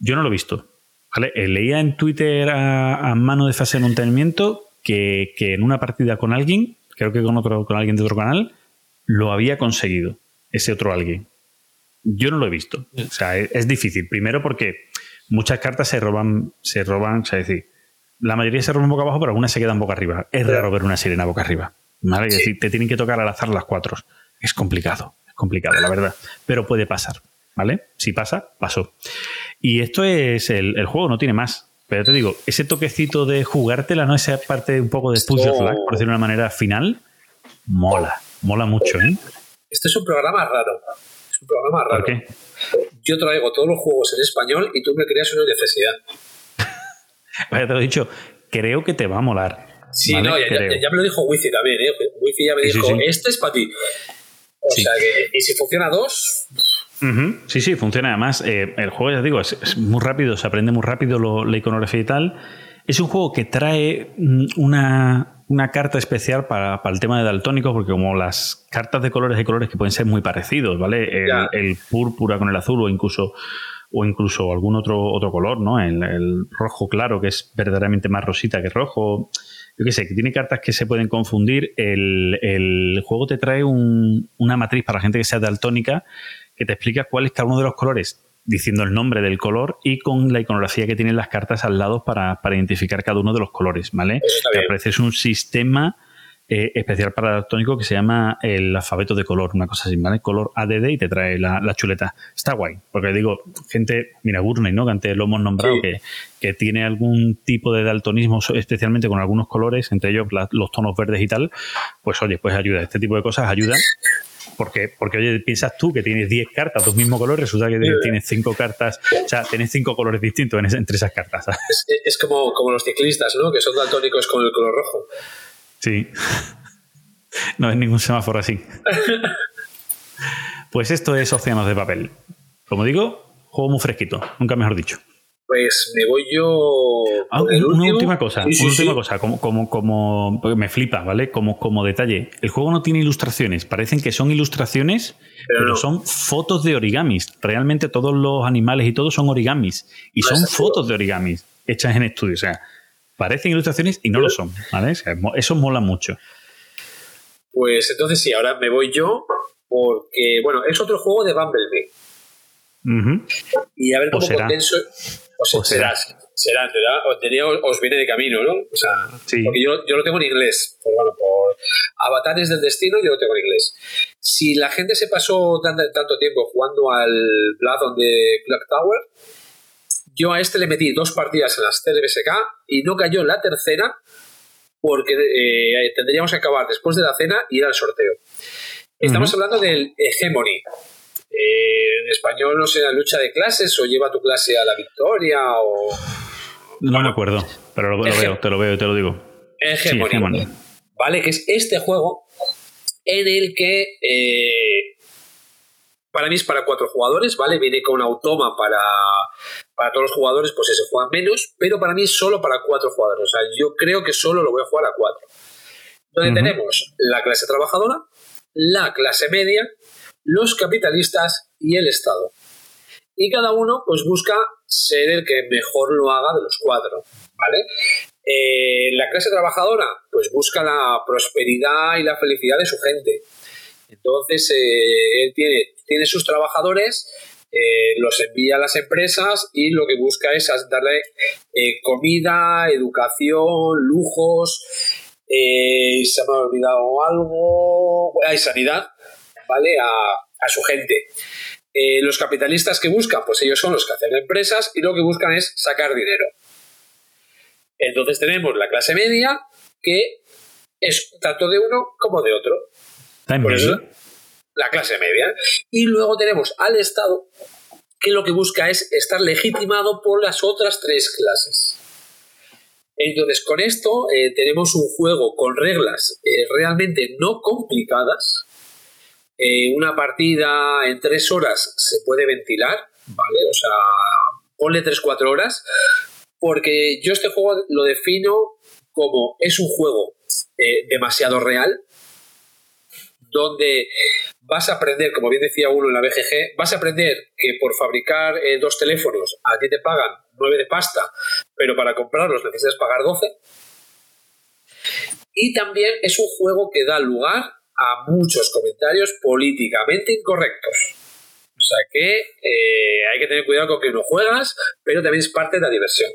Yo no lo he visto. ¿Vale? Eh, Leía en Twitter a, a mano de fase de mantenimiento que, que en una partida con alguien, creo que con otro, con alguien de otro canal, lo había conseguido. Ese otro alguien. Yo no lo he visto. O sea, es, es difícil. Primero porque muchas cartas se roban, se roban, o sea, es decir, la mayoría se roban boca abajo, pero algunas se quedan boca arriba. Es raro ver una sirena boca arriba. ¿vale? Es decir, te tienen que tocar al azar las cuatro. Es complicado, es complicado, la verdad. Pero puede pasar, ¿vale? Si pasa, pasó. Y esto es el, el juego, no tiene más. Pero te digo, ese toquecito de jugártela, ¿no? Esa parte un poco de push your luck, por decirlo de una manera final, mola, mola mucho, ¿eh? Este es un programa raro. Es un programa raro. ¿Por qué? Yo traigo todos los juegos en español y tú me creas una necesidad. Vaya, te lo he dicho, creo que te va a molar. Sí, ¿vale? no, ya, ya- me lo dijo Wifi también, ¿eh? Wifi ya me Sí, dijo, sí. este es para ti. O sea que, y si funciona dos, Sí, sí, funciona. Además, eh, el juego, ya digo, es, es muy rápido, se aprende muy rápido lo- la iconografía y tal. Es un juego que trae mm, una, una carta especial para, para el tema de daltónicos, porque como las cartas de colores y colores que pueden ser muy parecidos, ¿vale? El, púrpura con el azul o incluso o incluso algún otro, otro color, ¿no? El, el rojo claro, que es verdaderamente más rosita que rojo. Yo qué sé, que tiene cartas que se pueden confundir. El, el juego te trae un- una matriz para la gente que sea daltónica que te explica cuál es cada uno de los colores, diciendo el nombre del color y con la iconografía que tienen las cartas al lado para, para identificar cada uno de los colores, ¿vale? Bien. aparece es un sistema eh, especial para daltónico que se llama el alfabeto de color, una cosa así, ¿vale? Color ADD y te trae la, la chuleta. Está guay, porque digo, gente, mira, Gurney, ¿no? Que antes lo hemos nombrado, Sí. que, que tiene algún tipo de daltonismo, especialmente con algunos colores, entre ellos la- los tonos verdes y tal, pues oye, pues ayuda. Este tipo de cosas ayudan. Porque, porque, oye, piensas tú que tienes 10 cartas de un mismo color, resulta que tienes 5 cartas, o sea, tienes 5 colores distintos en entre esas cartas. es como, como los ciclistas, ¿no? Que son daltónicos con el color rojo. Sí. No es ningún semáforo así. Pues esto es Océanos de Papel. Como digo, juego muy fresquito, nunca mejor dicho. Pues me voy yo. Ah, una último. última cosa, Sí, sí, una última cosa, como, como, como me flipa, ¿vale? Como, como detalle. El juego no tiene ilustraciones, parecen que son ilustraciones, Pero pero, no. son fotos de origamis. Realmente todos los animales y todo son origamis. Y No, son fotos de origamis hechas en estudio. O sea, parecen ilustraciones y no lo son, ¿vale? O sea, eso mola mucho. Pues entonces sí, ahora me voy yo porque, bueno, es otro juego de Bumblebee. Y a ver cómo condenso. O, se- O será. será. Será, será. Os, tenía- os viene de camino, ¿no? O sea, Sí. porque yo, yo lo tengo en inglés. Pues bueno, por Avatares del Destino yo lo tengo en inglés. Si la gente se pasó tan- tanto tiempo jugando al Blood the Clock Tower, yo a este le metí dos partidas en las CLBSK y no cayó la tercera porque eh, tendríamos que acabar después de la cena y ir al sorteo. Estamos hablando del Hegemony. Eh, en español, no sé, la lucha de clases o lleva tu clase a la victoria o No me acuerdo, pero lo, lo veo, te lo veo, te lo digo. Sí. ¿Vale? Que es este juego en el que eh, para mí es para cuatro jugadores, ¿vale? Viene con automa para, para todos los jugadores, pues se juegan menos, pero para mí es solo para cuatro jugadores. O sea, yo creo que solo lo voy a jugar a cuatro. Donde tenemos la clase trabajadora, la clase media, los capitalistas y el Estado. Y cada uno pues busca ser el que mejor lo haga de los cuatro, ¿vale? Eh, la clase trabajadora pues busca la prosperidad y la felicidad de su gente. Entonces eh, él tiene, tiene sus trabajadores, eh, los envía a las empresas y lo que busca es darle comida, educación, lujos, eh, se me ha olvidado algo, hay sanidad, ¿vale? A, a su gente. Eh, los capitalistas que buscan, pues ellos son los que hacen empresas y lo que buscan es sacar dinero. Entonces tenemos la clase media que es tanto de uno como de otro. Por eso, la clase media. Y luego tenemos al Estado que lo que busca es estar legitimado por las otras tres clases. Entonces, con esto eh, tenemos un juego con reglas eh, realmente no complicadas. Eh, una partida en tres horas se puede ventilar, ¿vale? O sea, ponle 3-4 horas, porque yo este juego lo defino como es un juego eh, demasiado real, donde vas a aprender, como bien decía uno en la BGG, vas a aprender que por fabricar eh, dos teléfonos a ti te pagan 9 de pasta, pero para comprarlos necesitas pagar 12. Y también es un juego que da lugar a muchos comentarios políticamente incorrectos. O sea que eh, hay que tener cuidado con que no juegas, pero también es parte de la diversión.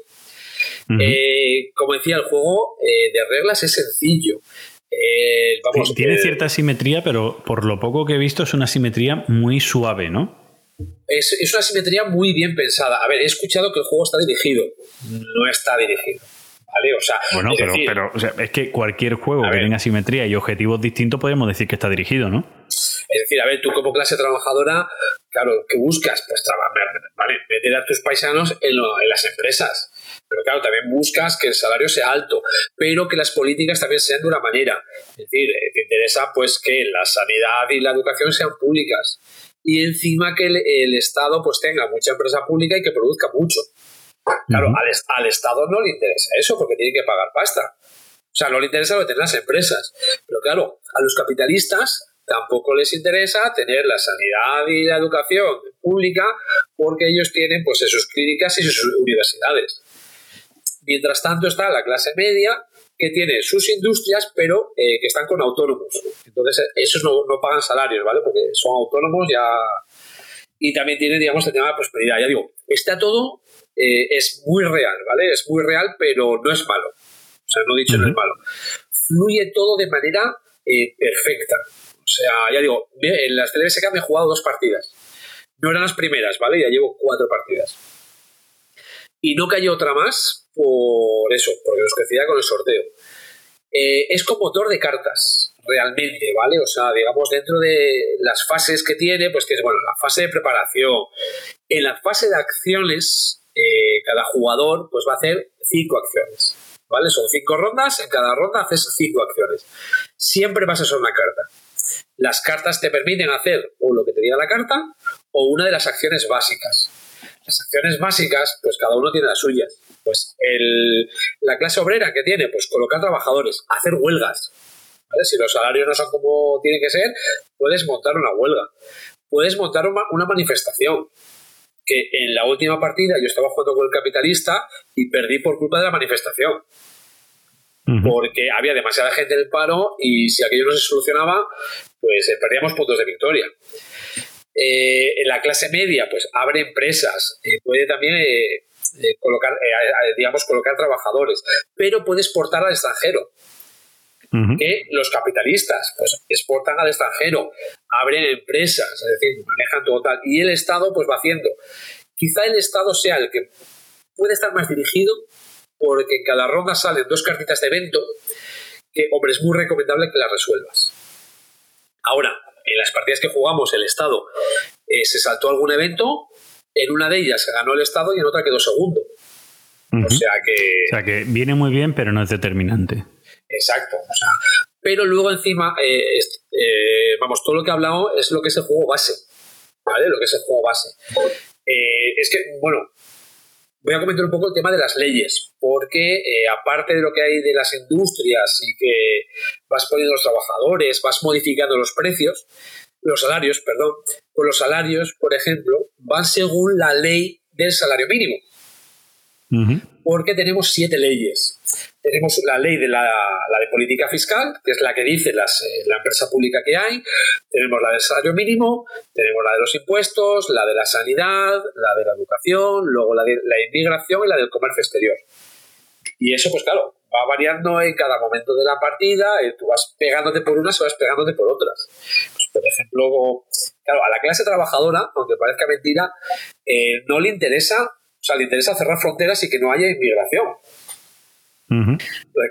Eh, como decía, el juego eh, de reglas es sencillo. Vamos, Tiene cierta simetría, pero por lo poco que he visto es una simetría muy suave, ¿no? es, es una simetría muy bien pensada. A ver, he escuchado que el juego está dirigido. No está dirigido. ¿Vale? O sea, Bueno, pero, decir, pero o sea, es que cualquier juego que ver. tenga simetría y objetivos distintos podemos decir que está dirigido, ¿no? Es decir, a ver, tú como clase trabajadora, claro, ¿qué buscas? Pues trabajar, ¿vale? Meter a tus paisanos en, lo- en las empresas. Pero claro, también buscas que el salario sea alto, pero que las políticas también sean de una manera. Es decir, eh, te interesa pues que la sanidad y la educación sean públicas. Y encima que el, el Estado pues tenga mucha empresa pública y que produzca mucho. Claro, al, es- al Estado no le interesa eso porque tiene que pagar pasta. O sea, no le interesa lo que tienen las empresas. Pero claro, a los capitalistas tampoco les interesa tener la sanidad y la educación pública porque ellos tienen pues sus clínicas y sus universidades. Mientras tanto está la clase media que tiene sus industrias pero eh, que están con autónomos. Entonces eh, esos no, no pagan salarios, ¿vale? Porque son autónomos ya... Y también tiene, digamos, el tema de prosperidad. Ya digo, está todo, eh, es muy real, ¿vale? Es muy real, pero no es malo. O sea, no dicho no es malo. Fluye todo de manera eh, perfecta. O sea, ya digo, en las TLSK me he jugado dos partidas. No eran las primeras, ¿vale? Ya llevo cuatro partidas. Y no cayó otra más por eso, porque nos coincidía con el sorteo. Eh, es con motor de cartas, realmente, ¿vale? O sea, digamos, dentro de las fases que tiene, pues tienes, bueno, la fase de preparación. En la fase de acciones, cada jugador pues va a hacer cinco acciones, ¿vale? Son cinco rondas, en cada ronda haces cinco acciones. Siempre vas a usar una carta. Las cartas te permiten hacer o lo que te diga la carta o una de las acciones básicas. Las acciones básicas, pues cada uno tiene las suyas. Pues el, la clase obrera que tiene, pues colocar trabajadores, hacer huelgas. Si los salarios no son como tienen que ser, puedes montar una huelga. Puedes montar una manifestación. Que en la última partida yo estaba jugando con el capitalista y perdí por culpa de la manifestación porque había demasiada gente en el paro y si aquello no se solucionaba, pues eh, perdíamos puntos de victoria. Eh, en la clase media, pues abre empresas, eh, puede también colocar, digamos, colocar trabajadores, pero puede exportar al extranjero. Que los capitalistas pues exportan al extranjero, abren empresas, es decir, manejan todo tal, y el Estado pues va haciendo. Quizá el Estado sea el que puede estar más dirigido porque en cada ronda salen dos cartitas de evento que, hombre, es muy recomendable que las resuelvas. Ahora, en las partidas que jugamos, el Estado eh, se saltó algún evento, en una de ellas ganó el Estado y en otra quedó segundo. O sea que. O sea que viene muy bien, pero no es determinante. Exacto. pero luego encima, eh, eh, vamos, todo lo que he hablado es lo que es el juego base. ¿Vale? Lo que es el juego base. es que, bueno, voy a comentar un poco el tema de las leyes, porque eh, aparte de lo que hay de las industrias y que vas poniendo los trabajadores, vas modificando los precios, los salarios, perdón, pues los salarios, por ejemplo, van según la ley del salario mínimo. Porque tenemos siete leyes tenemos la ley de la, de política fiscal, que es la que dice eh, la empresa pública que hay, tenemos la del salario mínimo, tenemos la de los impuestos, la de la sanidad, la de la educación, luego la de la inmigración y la del comercio exterior. Y eso, pues claro, va variando en cada momento de la partida, y tú vas pegándote por unas y vas pegándote por otras. Pues, por ejemplo, claro, a la clase trabajadora, aunque parezca mentira, eh, no le interesa, o sea, le interesa cerrar fronteras y que no haya inmigración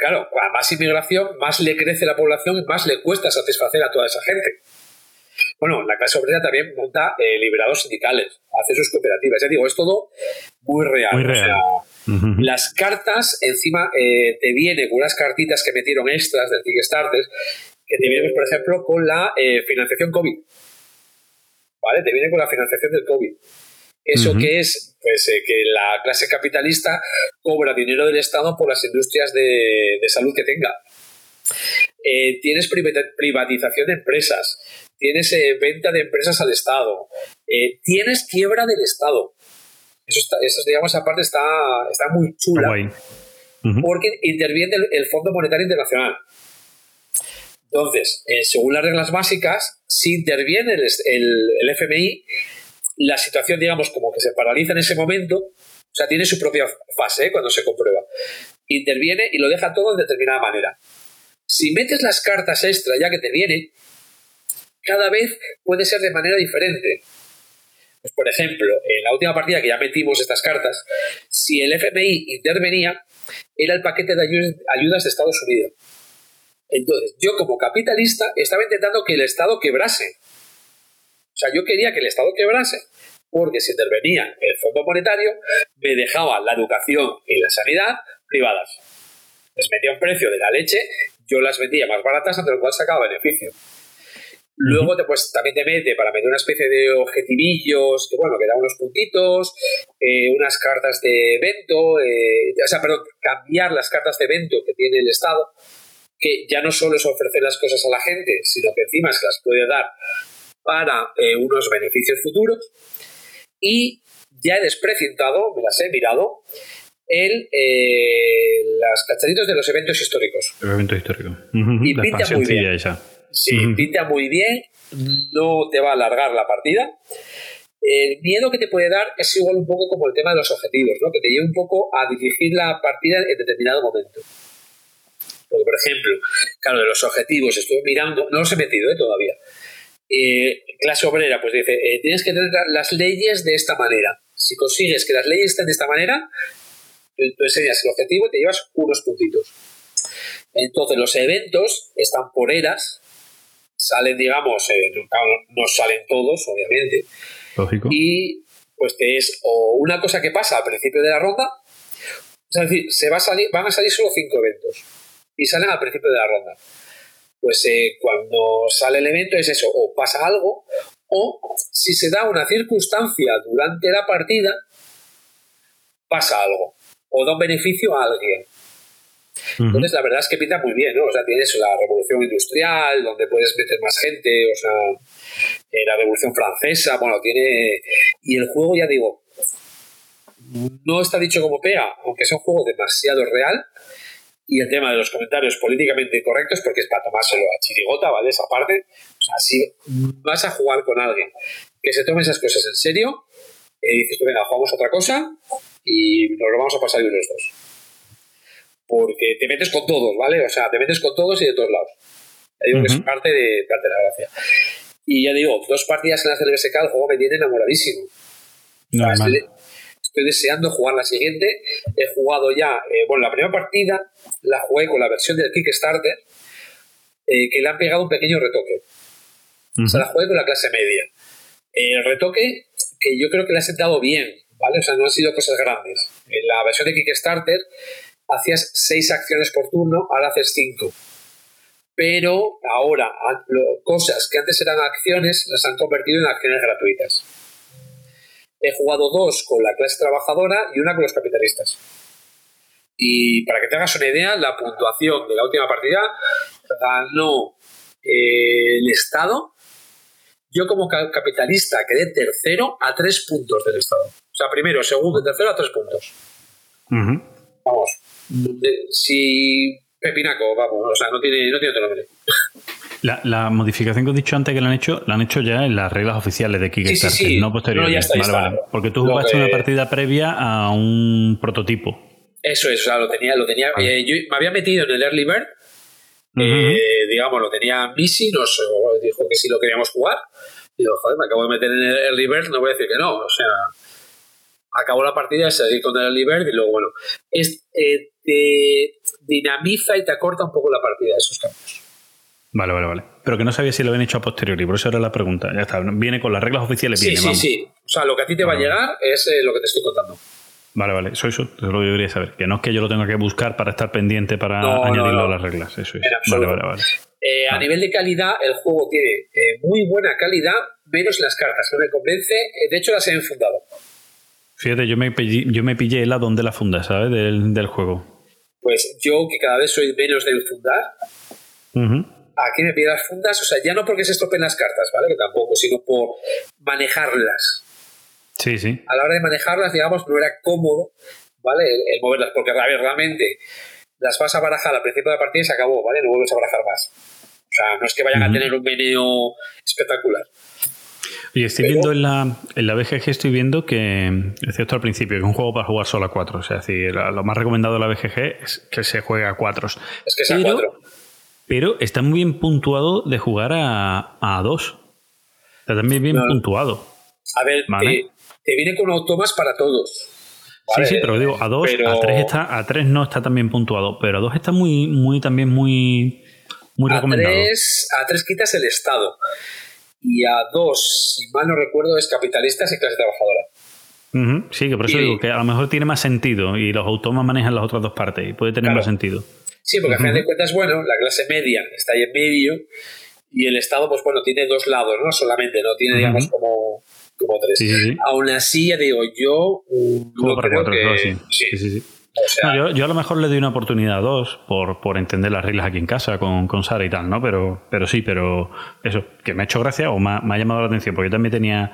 claro, a más inmigración, más le crece la población y más le cuesta satisfacer a toda esa gente. Bueno, la clase obrera también monta eh, liberados sindicales, hace sus cooperativas. Ya digo, es todo muy real. Las cartas, encima, eh, te vienen unas cartitas que metieron extras del Kickstarter, que te vienen, por ejemplo, con la eh, financiación COVID. ¿Vale? Te vienen con la financiación del COVID. ¿Eso que es? Pues eh, que la clase capitalista cobra dinero del Estado por las industrias de, salud que tenga. Eh, tienes privatización de empresas, tienes eh, venta de empresas al Estado, tienes quiebra del Estado. Eso, está, eso digamos, aparte está, está muy chula. Porque interviene el, Fondo Monetario Internacional. Entonces, según las reglas básicas, si interviene el, el FMI, la situación, digamos, como que se paraliza en ese momento, o sea, tiene su propia fase ¿eh? cuando se comprueba. Interviene y lo deja todo de determinada manera. Si metes las cartas extra ya que te vienen, cada vez puede ser de manera diferente. Pues, por ejemplo, en la última partida que ya metimos estas cartas, si el FMI intervenía, era el paquete de ayudas de Estados Unidos. Entonces, yo como capitalista estaba intentando que el Estado quebrase. O sea, yo quería que el Estado quebrase porque si intervenía el Fondo Monetario, me dejaba la educación y la sanidad privadas. Les metía un precio de la leche, yo las vendía más baratas, ante lo cual sacaba beneficio. Luego te, pues, también te mete para meter una especie de objetivillos, que bueno, que da unos puntitos, eh, unas cartas de evento, eh, o sea, perdón, cambiar las cartas de evento que tiene el Estado, que ya no solo es ofrecer las cosas a la gente, sino que encima se las puede dar para eh, unos beneficios futuros y ya he desprecintado, me las he mirado, el, eh, las cachaditos de los eventos históricos. El evento histórico. Y pinta muy bien. Sí, pinta muy bien, no te va a alargar la partida. El miedo que te puede dar es igual un poco como el tema de los objetivos, ¿no? que te lleva un poco a dirigir la partida en determinado momento. Porque, por ejemplo, claro, de los objetivos estuve mirando, no los he metido ¿eh? todavía, eh, clase obrera, pues dice, eh, tienes que tener las leyes de esta manera. Si consigues que las leyes estén de esta manera, tú enseñas el objetivo y te llevas unos puntitos. Entonces los eventos están por eras, salen, digamos, eh, no salen todos, obviamente. Lógico. Y pues que es o una cosa que pasa al principio de la ronda, es decir, se va a salir, van a salir solo cinco eventos y salen al principio de la ronda pues eh, cuando sale el evento es eso, o pasa algo, o si se da una circunstancia durante la partida pasa algo o da un beneficio a alguien. Entonces, la verdad es que pinta muy bien, ¿no? O sea, tienes la revolución industrial, donde puedes meter más gente, o sea, eh, la revolución francesa, bueno, tiene. Y el juego, ya digo, no está dicho como pega, aunque sea un juego demasiado real. Y el tema de los comentarios políticamente incorrectos, porque es para tomárselo a chirigota, ¿vale? Esa parte. O sea, si vas a jugar con alguien que se tome esas cosas en serio, y dices venga, jugamos otra cosa y nos lo vamos a pasar de los dos. Porque te metes con todos, ¿vale? O sea, te metes con todos y de todos lados. Ya digo que es parte de, parte de la gracia. Y ya digo, dos partidas en la CLBSK, el juego me tiene enamoradísimo. estoy, estoy, deseando jugar la siguiente. He jugado ya, eh, bueno, la primera partida la jugué con la versión del Kickstarter, eh, que le han pegado un pequeño retoque. O sea, la jugué con la clase media. El retoque que yo creo que le ha sentado bien, ¿vale? O sea, no han sido cosas grandes. En la versión de Kickstarter hacías seis acciones por turno, ahora haces cinco. Pero ahora cosas que antes eran acciones las han convertido en acciones gratuitas. He jugado dos con la clase trabajadora y una con los capitalistas. Y para que te hagas una idea, la puntuación de la última partida ganó eh, el Estado. Yo como capitalista quedé tercero a tres puntos del Estado. O sea, primero, segundo y tercero a tres puntos. Vamos, si Pepinaco, vamos, o sea, no tiene, no tiene otro nombre. La, la, modificación que os he dicho antes que la han hecho, la han hecho ya en las reglas oficiales de Kickstarter, sí, sí, sí. no posteriormente. No, vale, vale. Porque tú jugaste una partida previa a un prototipo. Eso es, o sea, lo tenía, lo tenía. Eh, yo me había metido en el Early Bird, eh, digamos, lo tenía Missy, nos dijo que si lo queríamos jugar. Y digo, joder, me acabo de meter en el Early Bird, no voy a decir que no, o sea acabó la partida, seguí con el Bird y luego, bueno, es, eh, te dinamiza y te acorta un poco la partida de esos cambios. Vale, vale, vale. Pero que no sabía si lo habían hecho a posteriori, por eso era la pregunta. Ya está, viene con las reglas oficiales. Sí, sí, sí. O sea, lo que a ti te va a llegar es eh, lo que te estoy contando. Vale, vale, eso, eso, es lo que debería saber. Que no es que yo lo tenga que buscar para estar pendiente para añadirlo a las reglas. Eso es. Vale, vale, vale. Eh, a nivel de calidad, el juego tiene muy buena calidad, menos las cartas. No me convence. de hecho, las he enfundado. Fíjate, yo me pillé, yo me pillé la donde la funda, ¿sabes? Del, del, juego. Pues yo, que cada vez soy menos de fundar, aquí me pillo las fundas, o sea, ya no porque se estropeen las cartas, ¿vale? Que tampoco, sino por manejarlas. Sí, sí. A la hora de manejarlas, digamos, no era cómodo, ¿vale? El, moverlas, porque a ver, realmente las vas a barajar al principio de la partida y se acabó, ¿vale? No vuelves a barajar más. O sea, no es que vayan a tener un meneo espectacular. Y estoy viendo en la, en la BGG, estoy viendo que, es cierto al principio, que es un juego para jugar solo a cuatro. O sea, es decir, lo más recomendado de la BGG es que se juegue a cuatro. Es que sea a cuatro. Pero está muy bien puntuado de jugar a, a dos. Está también bien puntuado. A ver, te, viene con automas para todos. Sí, sí, pero digo, a dos, a tres está, a tres no está tan bien puntuado, pero a dos está muy, muy también muy, muy a recomendado. Tres, a tres quitas el estado y a dos, si mal no recuerdo, es capitalistas y clase trabajadora. Sí, que por eso digo que a lo mejor tiene más sentido y los autómatas manejan las otras dos partes y puede tener más sentido. Sí, porque a final de cuentas, bueno, la clase media está ahí en medio y el Estado, pues bueno, tiene dos lados, no solamente, ¿no? Tiene, digamos, como, como tres. Aún así, ya digo, yo no creo que... sí, sí, sí yo, a lo mejor le doy una oportunidad a dos por, por entender las reglas aquí en casa con, con, Sara y tal, ¿no? Pero, pero sí, pero eso, que me ha hecho gracia o me ha, llamado la atención, porque yo también tenía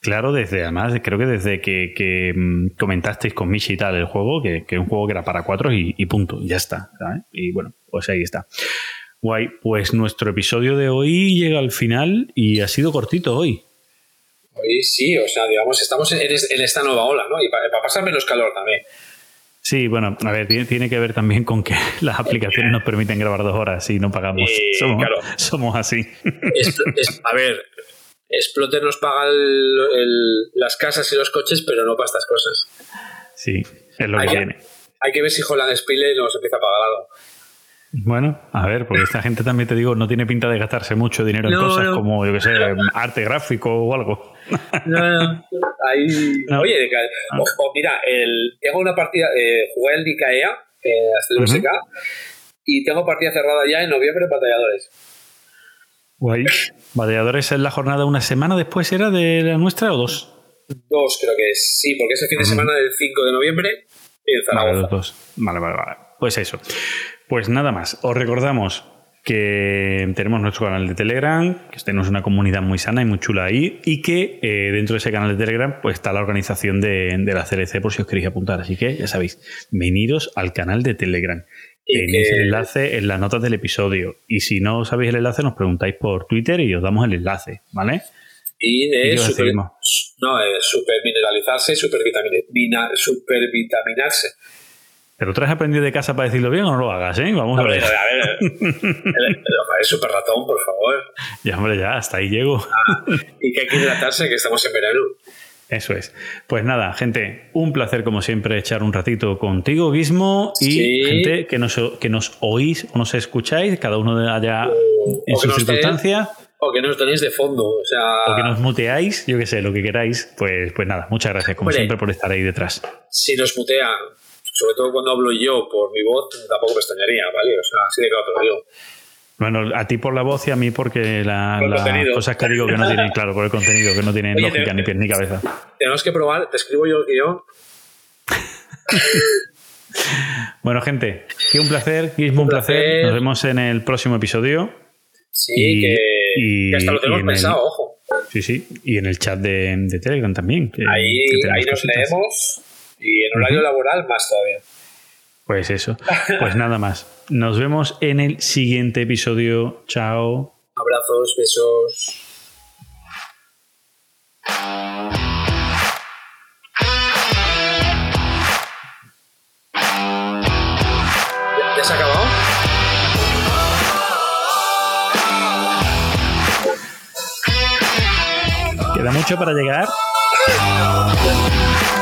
claro desde, además, creo que desde que, mm, comentasteis con Michi y tal el juego, que, que un juego que era para cuatro y, punto, ya está. Y bueno, pues ahí está. Guay, pues nuestro episodio de hoy llega al final y ha sido cortito hoy. Hoy sí, o sea, digamos, estamos en, esta nueva ola, ¿no? Y para, para pasar menos calor también. Sí, bueno, a ver, tiene, que ver también con que las aplicaciones nos permiten grabar dos horas y no pagamos. somos, así. a ver, Exploter nos paga las casas y los coches, pero no para estas cosas. Sí, es lo que tiene. Hay que ver si Holland Spile nos empieza a pagar algo. Bueno, a ver, porque esta gente también te digo, no tiene pinta de gastarse mucho dinero en cosas como, yo que sé, arte gráfico o algo. No, Ahí, Oye, o, mira, el, tengo una partida, eh, jugué el eh, hasta el USK, y tengo partida cerrada ya en noviembre en Batalladores. Guay. ¿Batalladores es la jornada una semana después era de la nuestra o dos? 2 creo que es. Sí, porque ese fin de semana del 5 de noviembre en Vale, los dos. Vale, vale, vale. Pues eso. Pues nada más. Os recordamos que tenemos nuestro canal de Telegram, que tenemos una comunidad muy sana y muy chula ahí, y que eh, dentro de ese canal de Telegram pues está la organización de, de la CLC por si os queréis apuntar. Así que ya sabéis, veniros al canal de Telegram. Tenéis el enlace en las notas del episodio. Y si no sabéis el enlace, nos preguntáis por Twitter y os damos el enlace, ¿vale? Y ¿Y de super, no, eh, supermineralizarse y supervitaminarse. Pero tú has aprendido de casa para decirlo bien o no lo hagas, ¿eh? Vamos a A ver, ver. a ver. el, el super ratón, por favor. Ya, hombre, ya, hasta ahí llego. Y que hay que hidratarse, que estamos en verano. Eso es. Pues nada, gente, un placer como siempre echar un ratito contigo, Guismo, y Sí. gente que nos, que nos oís o nos escucháis, cada uno de allá O- en o tenéis- circunstancias, O que nos tenéis de fondo. O sea, o que nos muteáis, yo que sé, lo que queráis, pues, pues nada, muchas gracias como Hombre. siempre por estar ahí detrás. si nos mutean, sobre todo cuando hablo yo por mi voz, tampoco me extrañaría, ¿vale? O sea, así de claro te lo digo. Bueno, a ti por la voz y a mí porque la- las cosas que digo que no tienen, claro, por el contenido, que no tienen Oye, lógica te- ni pies ni cabeza. Tenemos que probar, te escribo yo guion. Bueno, gente, que un placer, Guismo, un Un placer. placer. Nos vemos en el próximo episodio. Sí, Y- que, y- que hasta lo tenemos el- pensado, ojo. Sí, sí. Y en el chat de, de Telegram también. que- Ahí, que ahí nos cositas. leemos y en horario laboral más todavía. Pues eso. Pues nada más. Nos vemos en el siguiente episodio. Chao. Abrazos, besos. ¿Ya, se ha acabado? ¿Queda mucho para llegar?